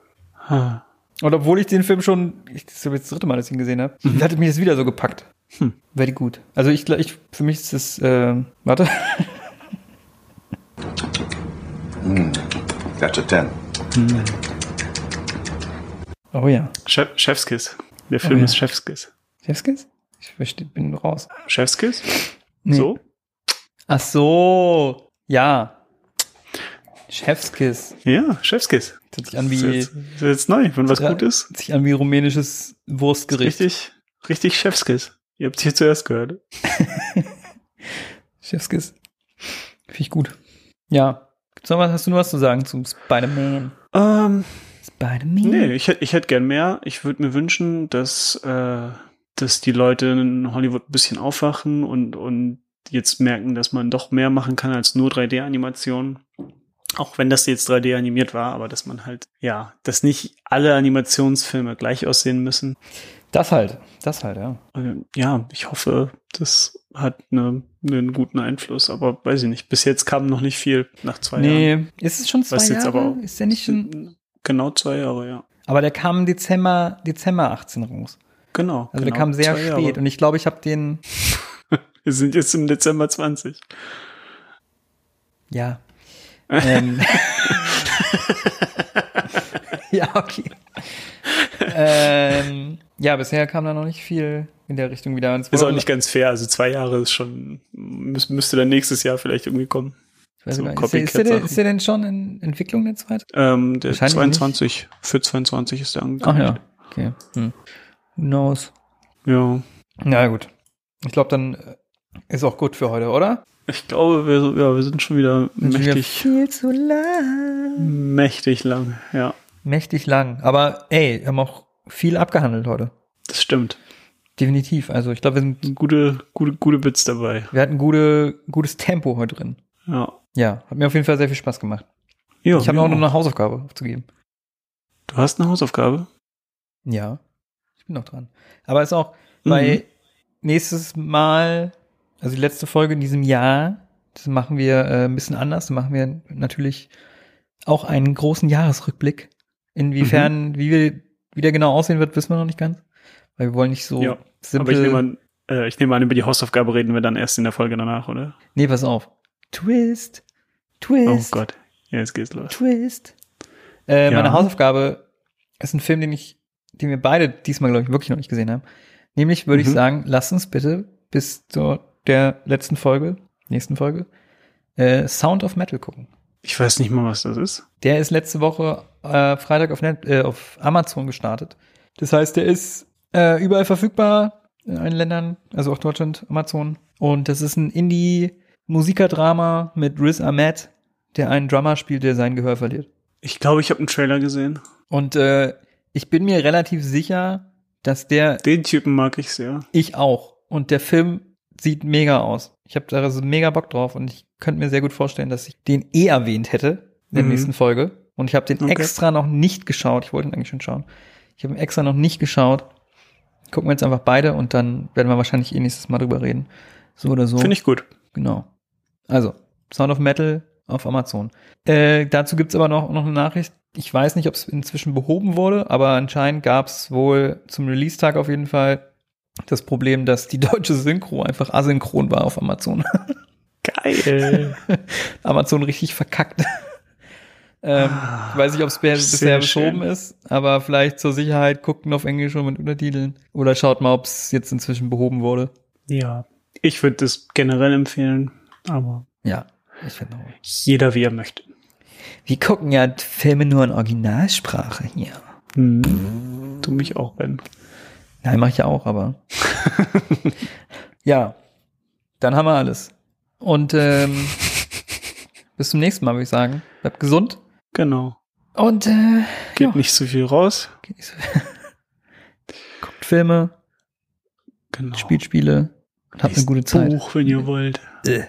Und obwohl ich den Film schon, ich, das ist jetzt das dritte Mal, dass ich ihn gesehen habe, hat mich das wieder so gepackt. Hm. Very gut. Also ich, ich für mich ist das, äh, warte. That's a 10. Oh ja. Chef, Chefskiss. Der Film Oh ja. ist Chefskiss. Chefskis? Ich verstehe, bin raus. Chefskiss? Nee. So? Ach so. Ja. Chefskiss. Ja, Chefskiss. Das hört sich an Ist wie, jetzt, ist jetzt neu, wenn was gut ist. hört sich an wie rumänisches Wurstgericht. Richtig, richtig Chefskiss. Ihr habt hier zuerst gehört. Chefskiss. Finde ich gut. Ja. Gibt's noch was, hast du noch was zu sagen zum Spider-Man? Ähm, Spider-Man? nee, ich, ich hätte gern mehr. Ich würde mir wünschen, dass, äh, dass die Leute in Hollywood ein bisschen aufwachen und, und jetzt merken, dass man doch mehr machen kann als nur 3D-Animationen. Auch wenn das jetzt 3D animiert war, aber dass man halt, ja, dass nicht alle Animationsfilme gleich aussehen müssen. Das halt. Das halt, ja. Äh, Ja, ich hoffe, das hat eine, einen guten Einfluss, aber weiß ich nicht. Bis jetzt kam noch nicht viel nach zwei Jahren. Nee, ist es schon zwei Was jetzt Jahre? aber ist der nicht schon? Genau zwei Jahre, ja. Aber der kam im Dezember, Dezember 18 raus. Genau. Also genau, der kam sehr spät. Jahre. Und ich glaube, ich habe den, Wir sind jetzt im Dezember 20. ja. ähm, ja, okay. ähm, ja, bisher kam da noch nicht viel in der Richtung wieder. Ist auch nicht ganz fair. Also zwei Jahre ist schon, müsste dann nächstes Jahr vielleicht irgendwie kommen. Ich weiß so gar nicht, ist, der, ist, der, Copycat-Sachen. ist der denn schon in Entwicklung der zweite? Ähm, der Wahrscheinlich 22, für 22 ist der Ach angekündigt. ja, okay. Hm. Who knows? Ja. Na gut. Ich glaube, dann äh, ist auch gut für heute, oder? Ich glaube, wir, ja, wir sind schon wieder Sind schon wieder mächtig, viel zu lang. mächtig lang. Ja, Mächtig lang. Aber ey, wir haben auch viel abgehandelt heute. das stimmt. Definitiv. Also ich glaube, wir sind, Gute, gute, gute Bits dabei. wir hatten gute, gutes Tempo heute drin. Ja. Ja, hat mir auf jeden Fall sehr viel Spaß gemacht. ja ich habe noch eine Hausaufgabe aufzugeben. Du hast eine Hausaufgabe? Ja, ich bin noch dran. Aber ist auch, weil Mhm. nächstes Mal, also die letzte Folge in diesem Jahr, das machen wir äh, ein bisschen anders. Da machen wir natürlich auch einen großen Jahresrückblick. Inwiefern, Mhm. wie, wir, wie der genau aussehen wird, wissen wir noch nicht ganz. Weil wir wollen nicht so Ja, simpel. Aber ich nehme an, äh, ich nehme an, über die Hausaufgabe reden wir dann erst in der Folge danach, oder? nee, pass auf. Twist. Oh Twist. Gott. Ja, jetzt geht's los. Twist. Äh, Ja. Meine Hausaufgabe ist ein Film, den ich, den wir beide diesmal, glaube ich, wirklich noch nicht gesehen haben. Nämlich würde ich Mhm. sagen, lass uns bitte bis zu der letzten Folge, nächsten Folge, äh, Sound of Metal gucken. Ich weiß nicht mal, was das ist. Der ist letzte Woche äh, Freitag auf, Net, äh, auf Amazon gestartet. Das heißt, der ist äh, überall verfügbar in allen Ländern, also auch Deutschland, Amazon. Und das ist ein Indie-Musikerdrama mit Riz Ahmed, der einen Drummer spielt, der sein Gehör verliert. Ich glaube, ich habe einen Trailer gesehen. Und äh, ich bin mir relativ sicher, dass der Den Typen mag ich sehr. ich auch. Und der Film sieht mega aus. Ich habe da so mega Bock drauf und ich könnte mir sehr gut vorstellen, dass ich den eh erwähnt hätte in der Mhm. nächsten Folge. Und ich habe den Okay. extra noch nicht geschaut. Ich wollte ihn eigentlich schon schauen. Ich habe ihn extra noch nicht geschaut. Gucken wir jetzt einfach beide und dann werden wir wahrscheinlich eh nächstes Mal drüber reden. So oder so. Finde ich gut. Genau. Also, Sound of Metal auf Amazon. Äh, dazu gibt's aber noch, noch eine Nachricht. Ich weiß nicht, ob es inzwischen behoben wurde, aber anscheinend gab's wohl zum Release-Tag auf jeden Fall das Problem, dass die deutsche Synchro einfach asynchron war auf Amazon. Geil. Amazon richtig verkackt. ähm, ich weiß nicht, ob es bisher beschoben ist, aber vielleicht zur Sicherheit gucken auf Englisch und mit Untertiteln. Oder schaut mal, ob es jetzt inzwischen behoben wurde. ja. Ich würde das generell empfehlen, aber Ja, ich finde auch. jeder wie er möchte. Wir gucken ja Filme nur in Originalsprache hier. Mhm. Du mich auch, Ben. Nein, mache ich ja auch, aber. ja, dann haben wir alles. Und ähm, bis zum nächsten Mal, würde ich sagen. Bleibt gesund. Genau. Und äh, Geht ja, nicht zu viel raus. so- guckt Filme, Genau. spielt Spiele und habt eine Lest gute Zeit. Buch, wenn ihr wollt. Äh.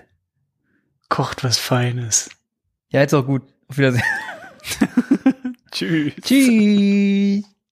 Kocht was Feines. Ja, jetzt auch gut. Auf Wiedersehen. Tschüss. Tschüss.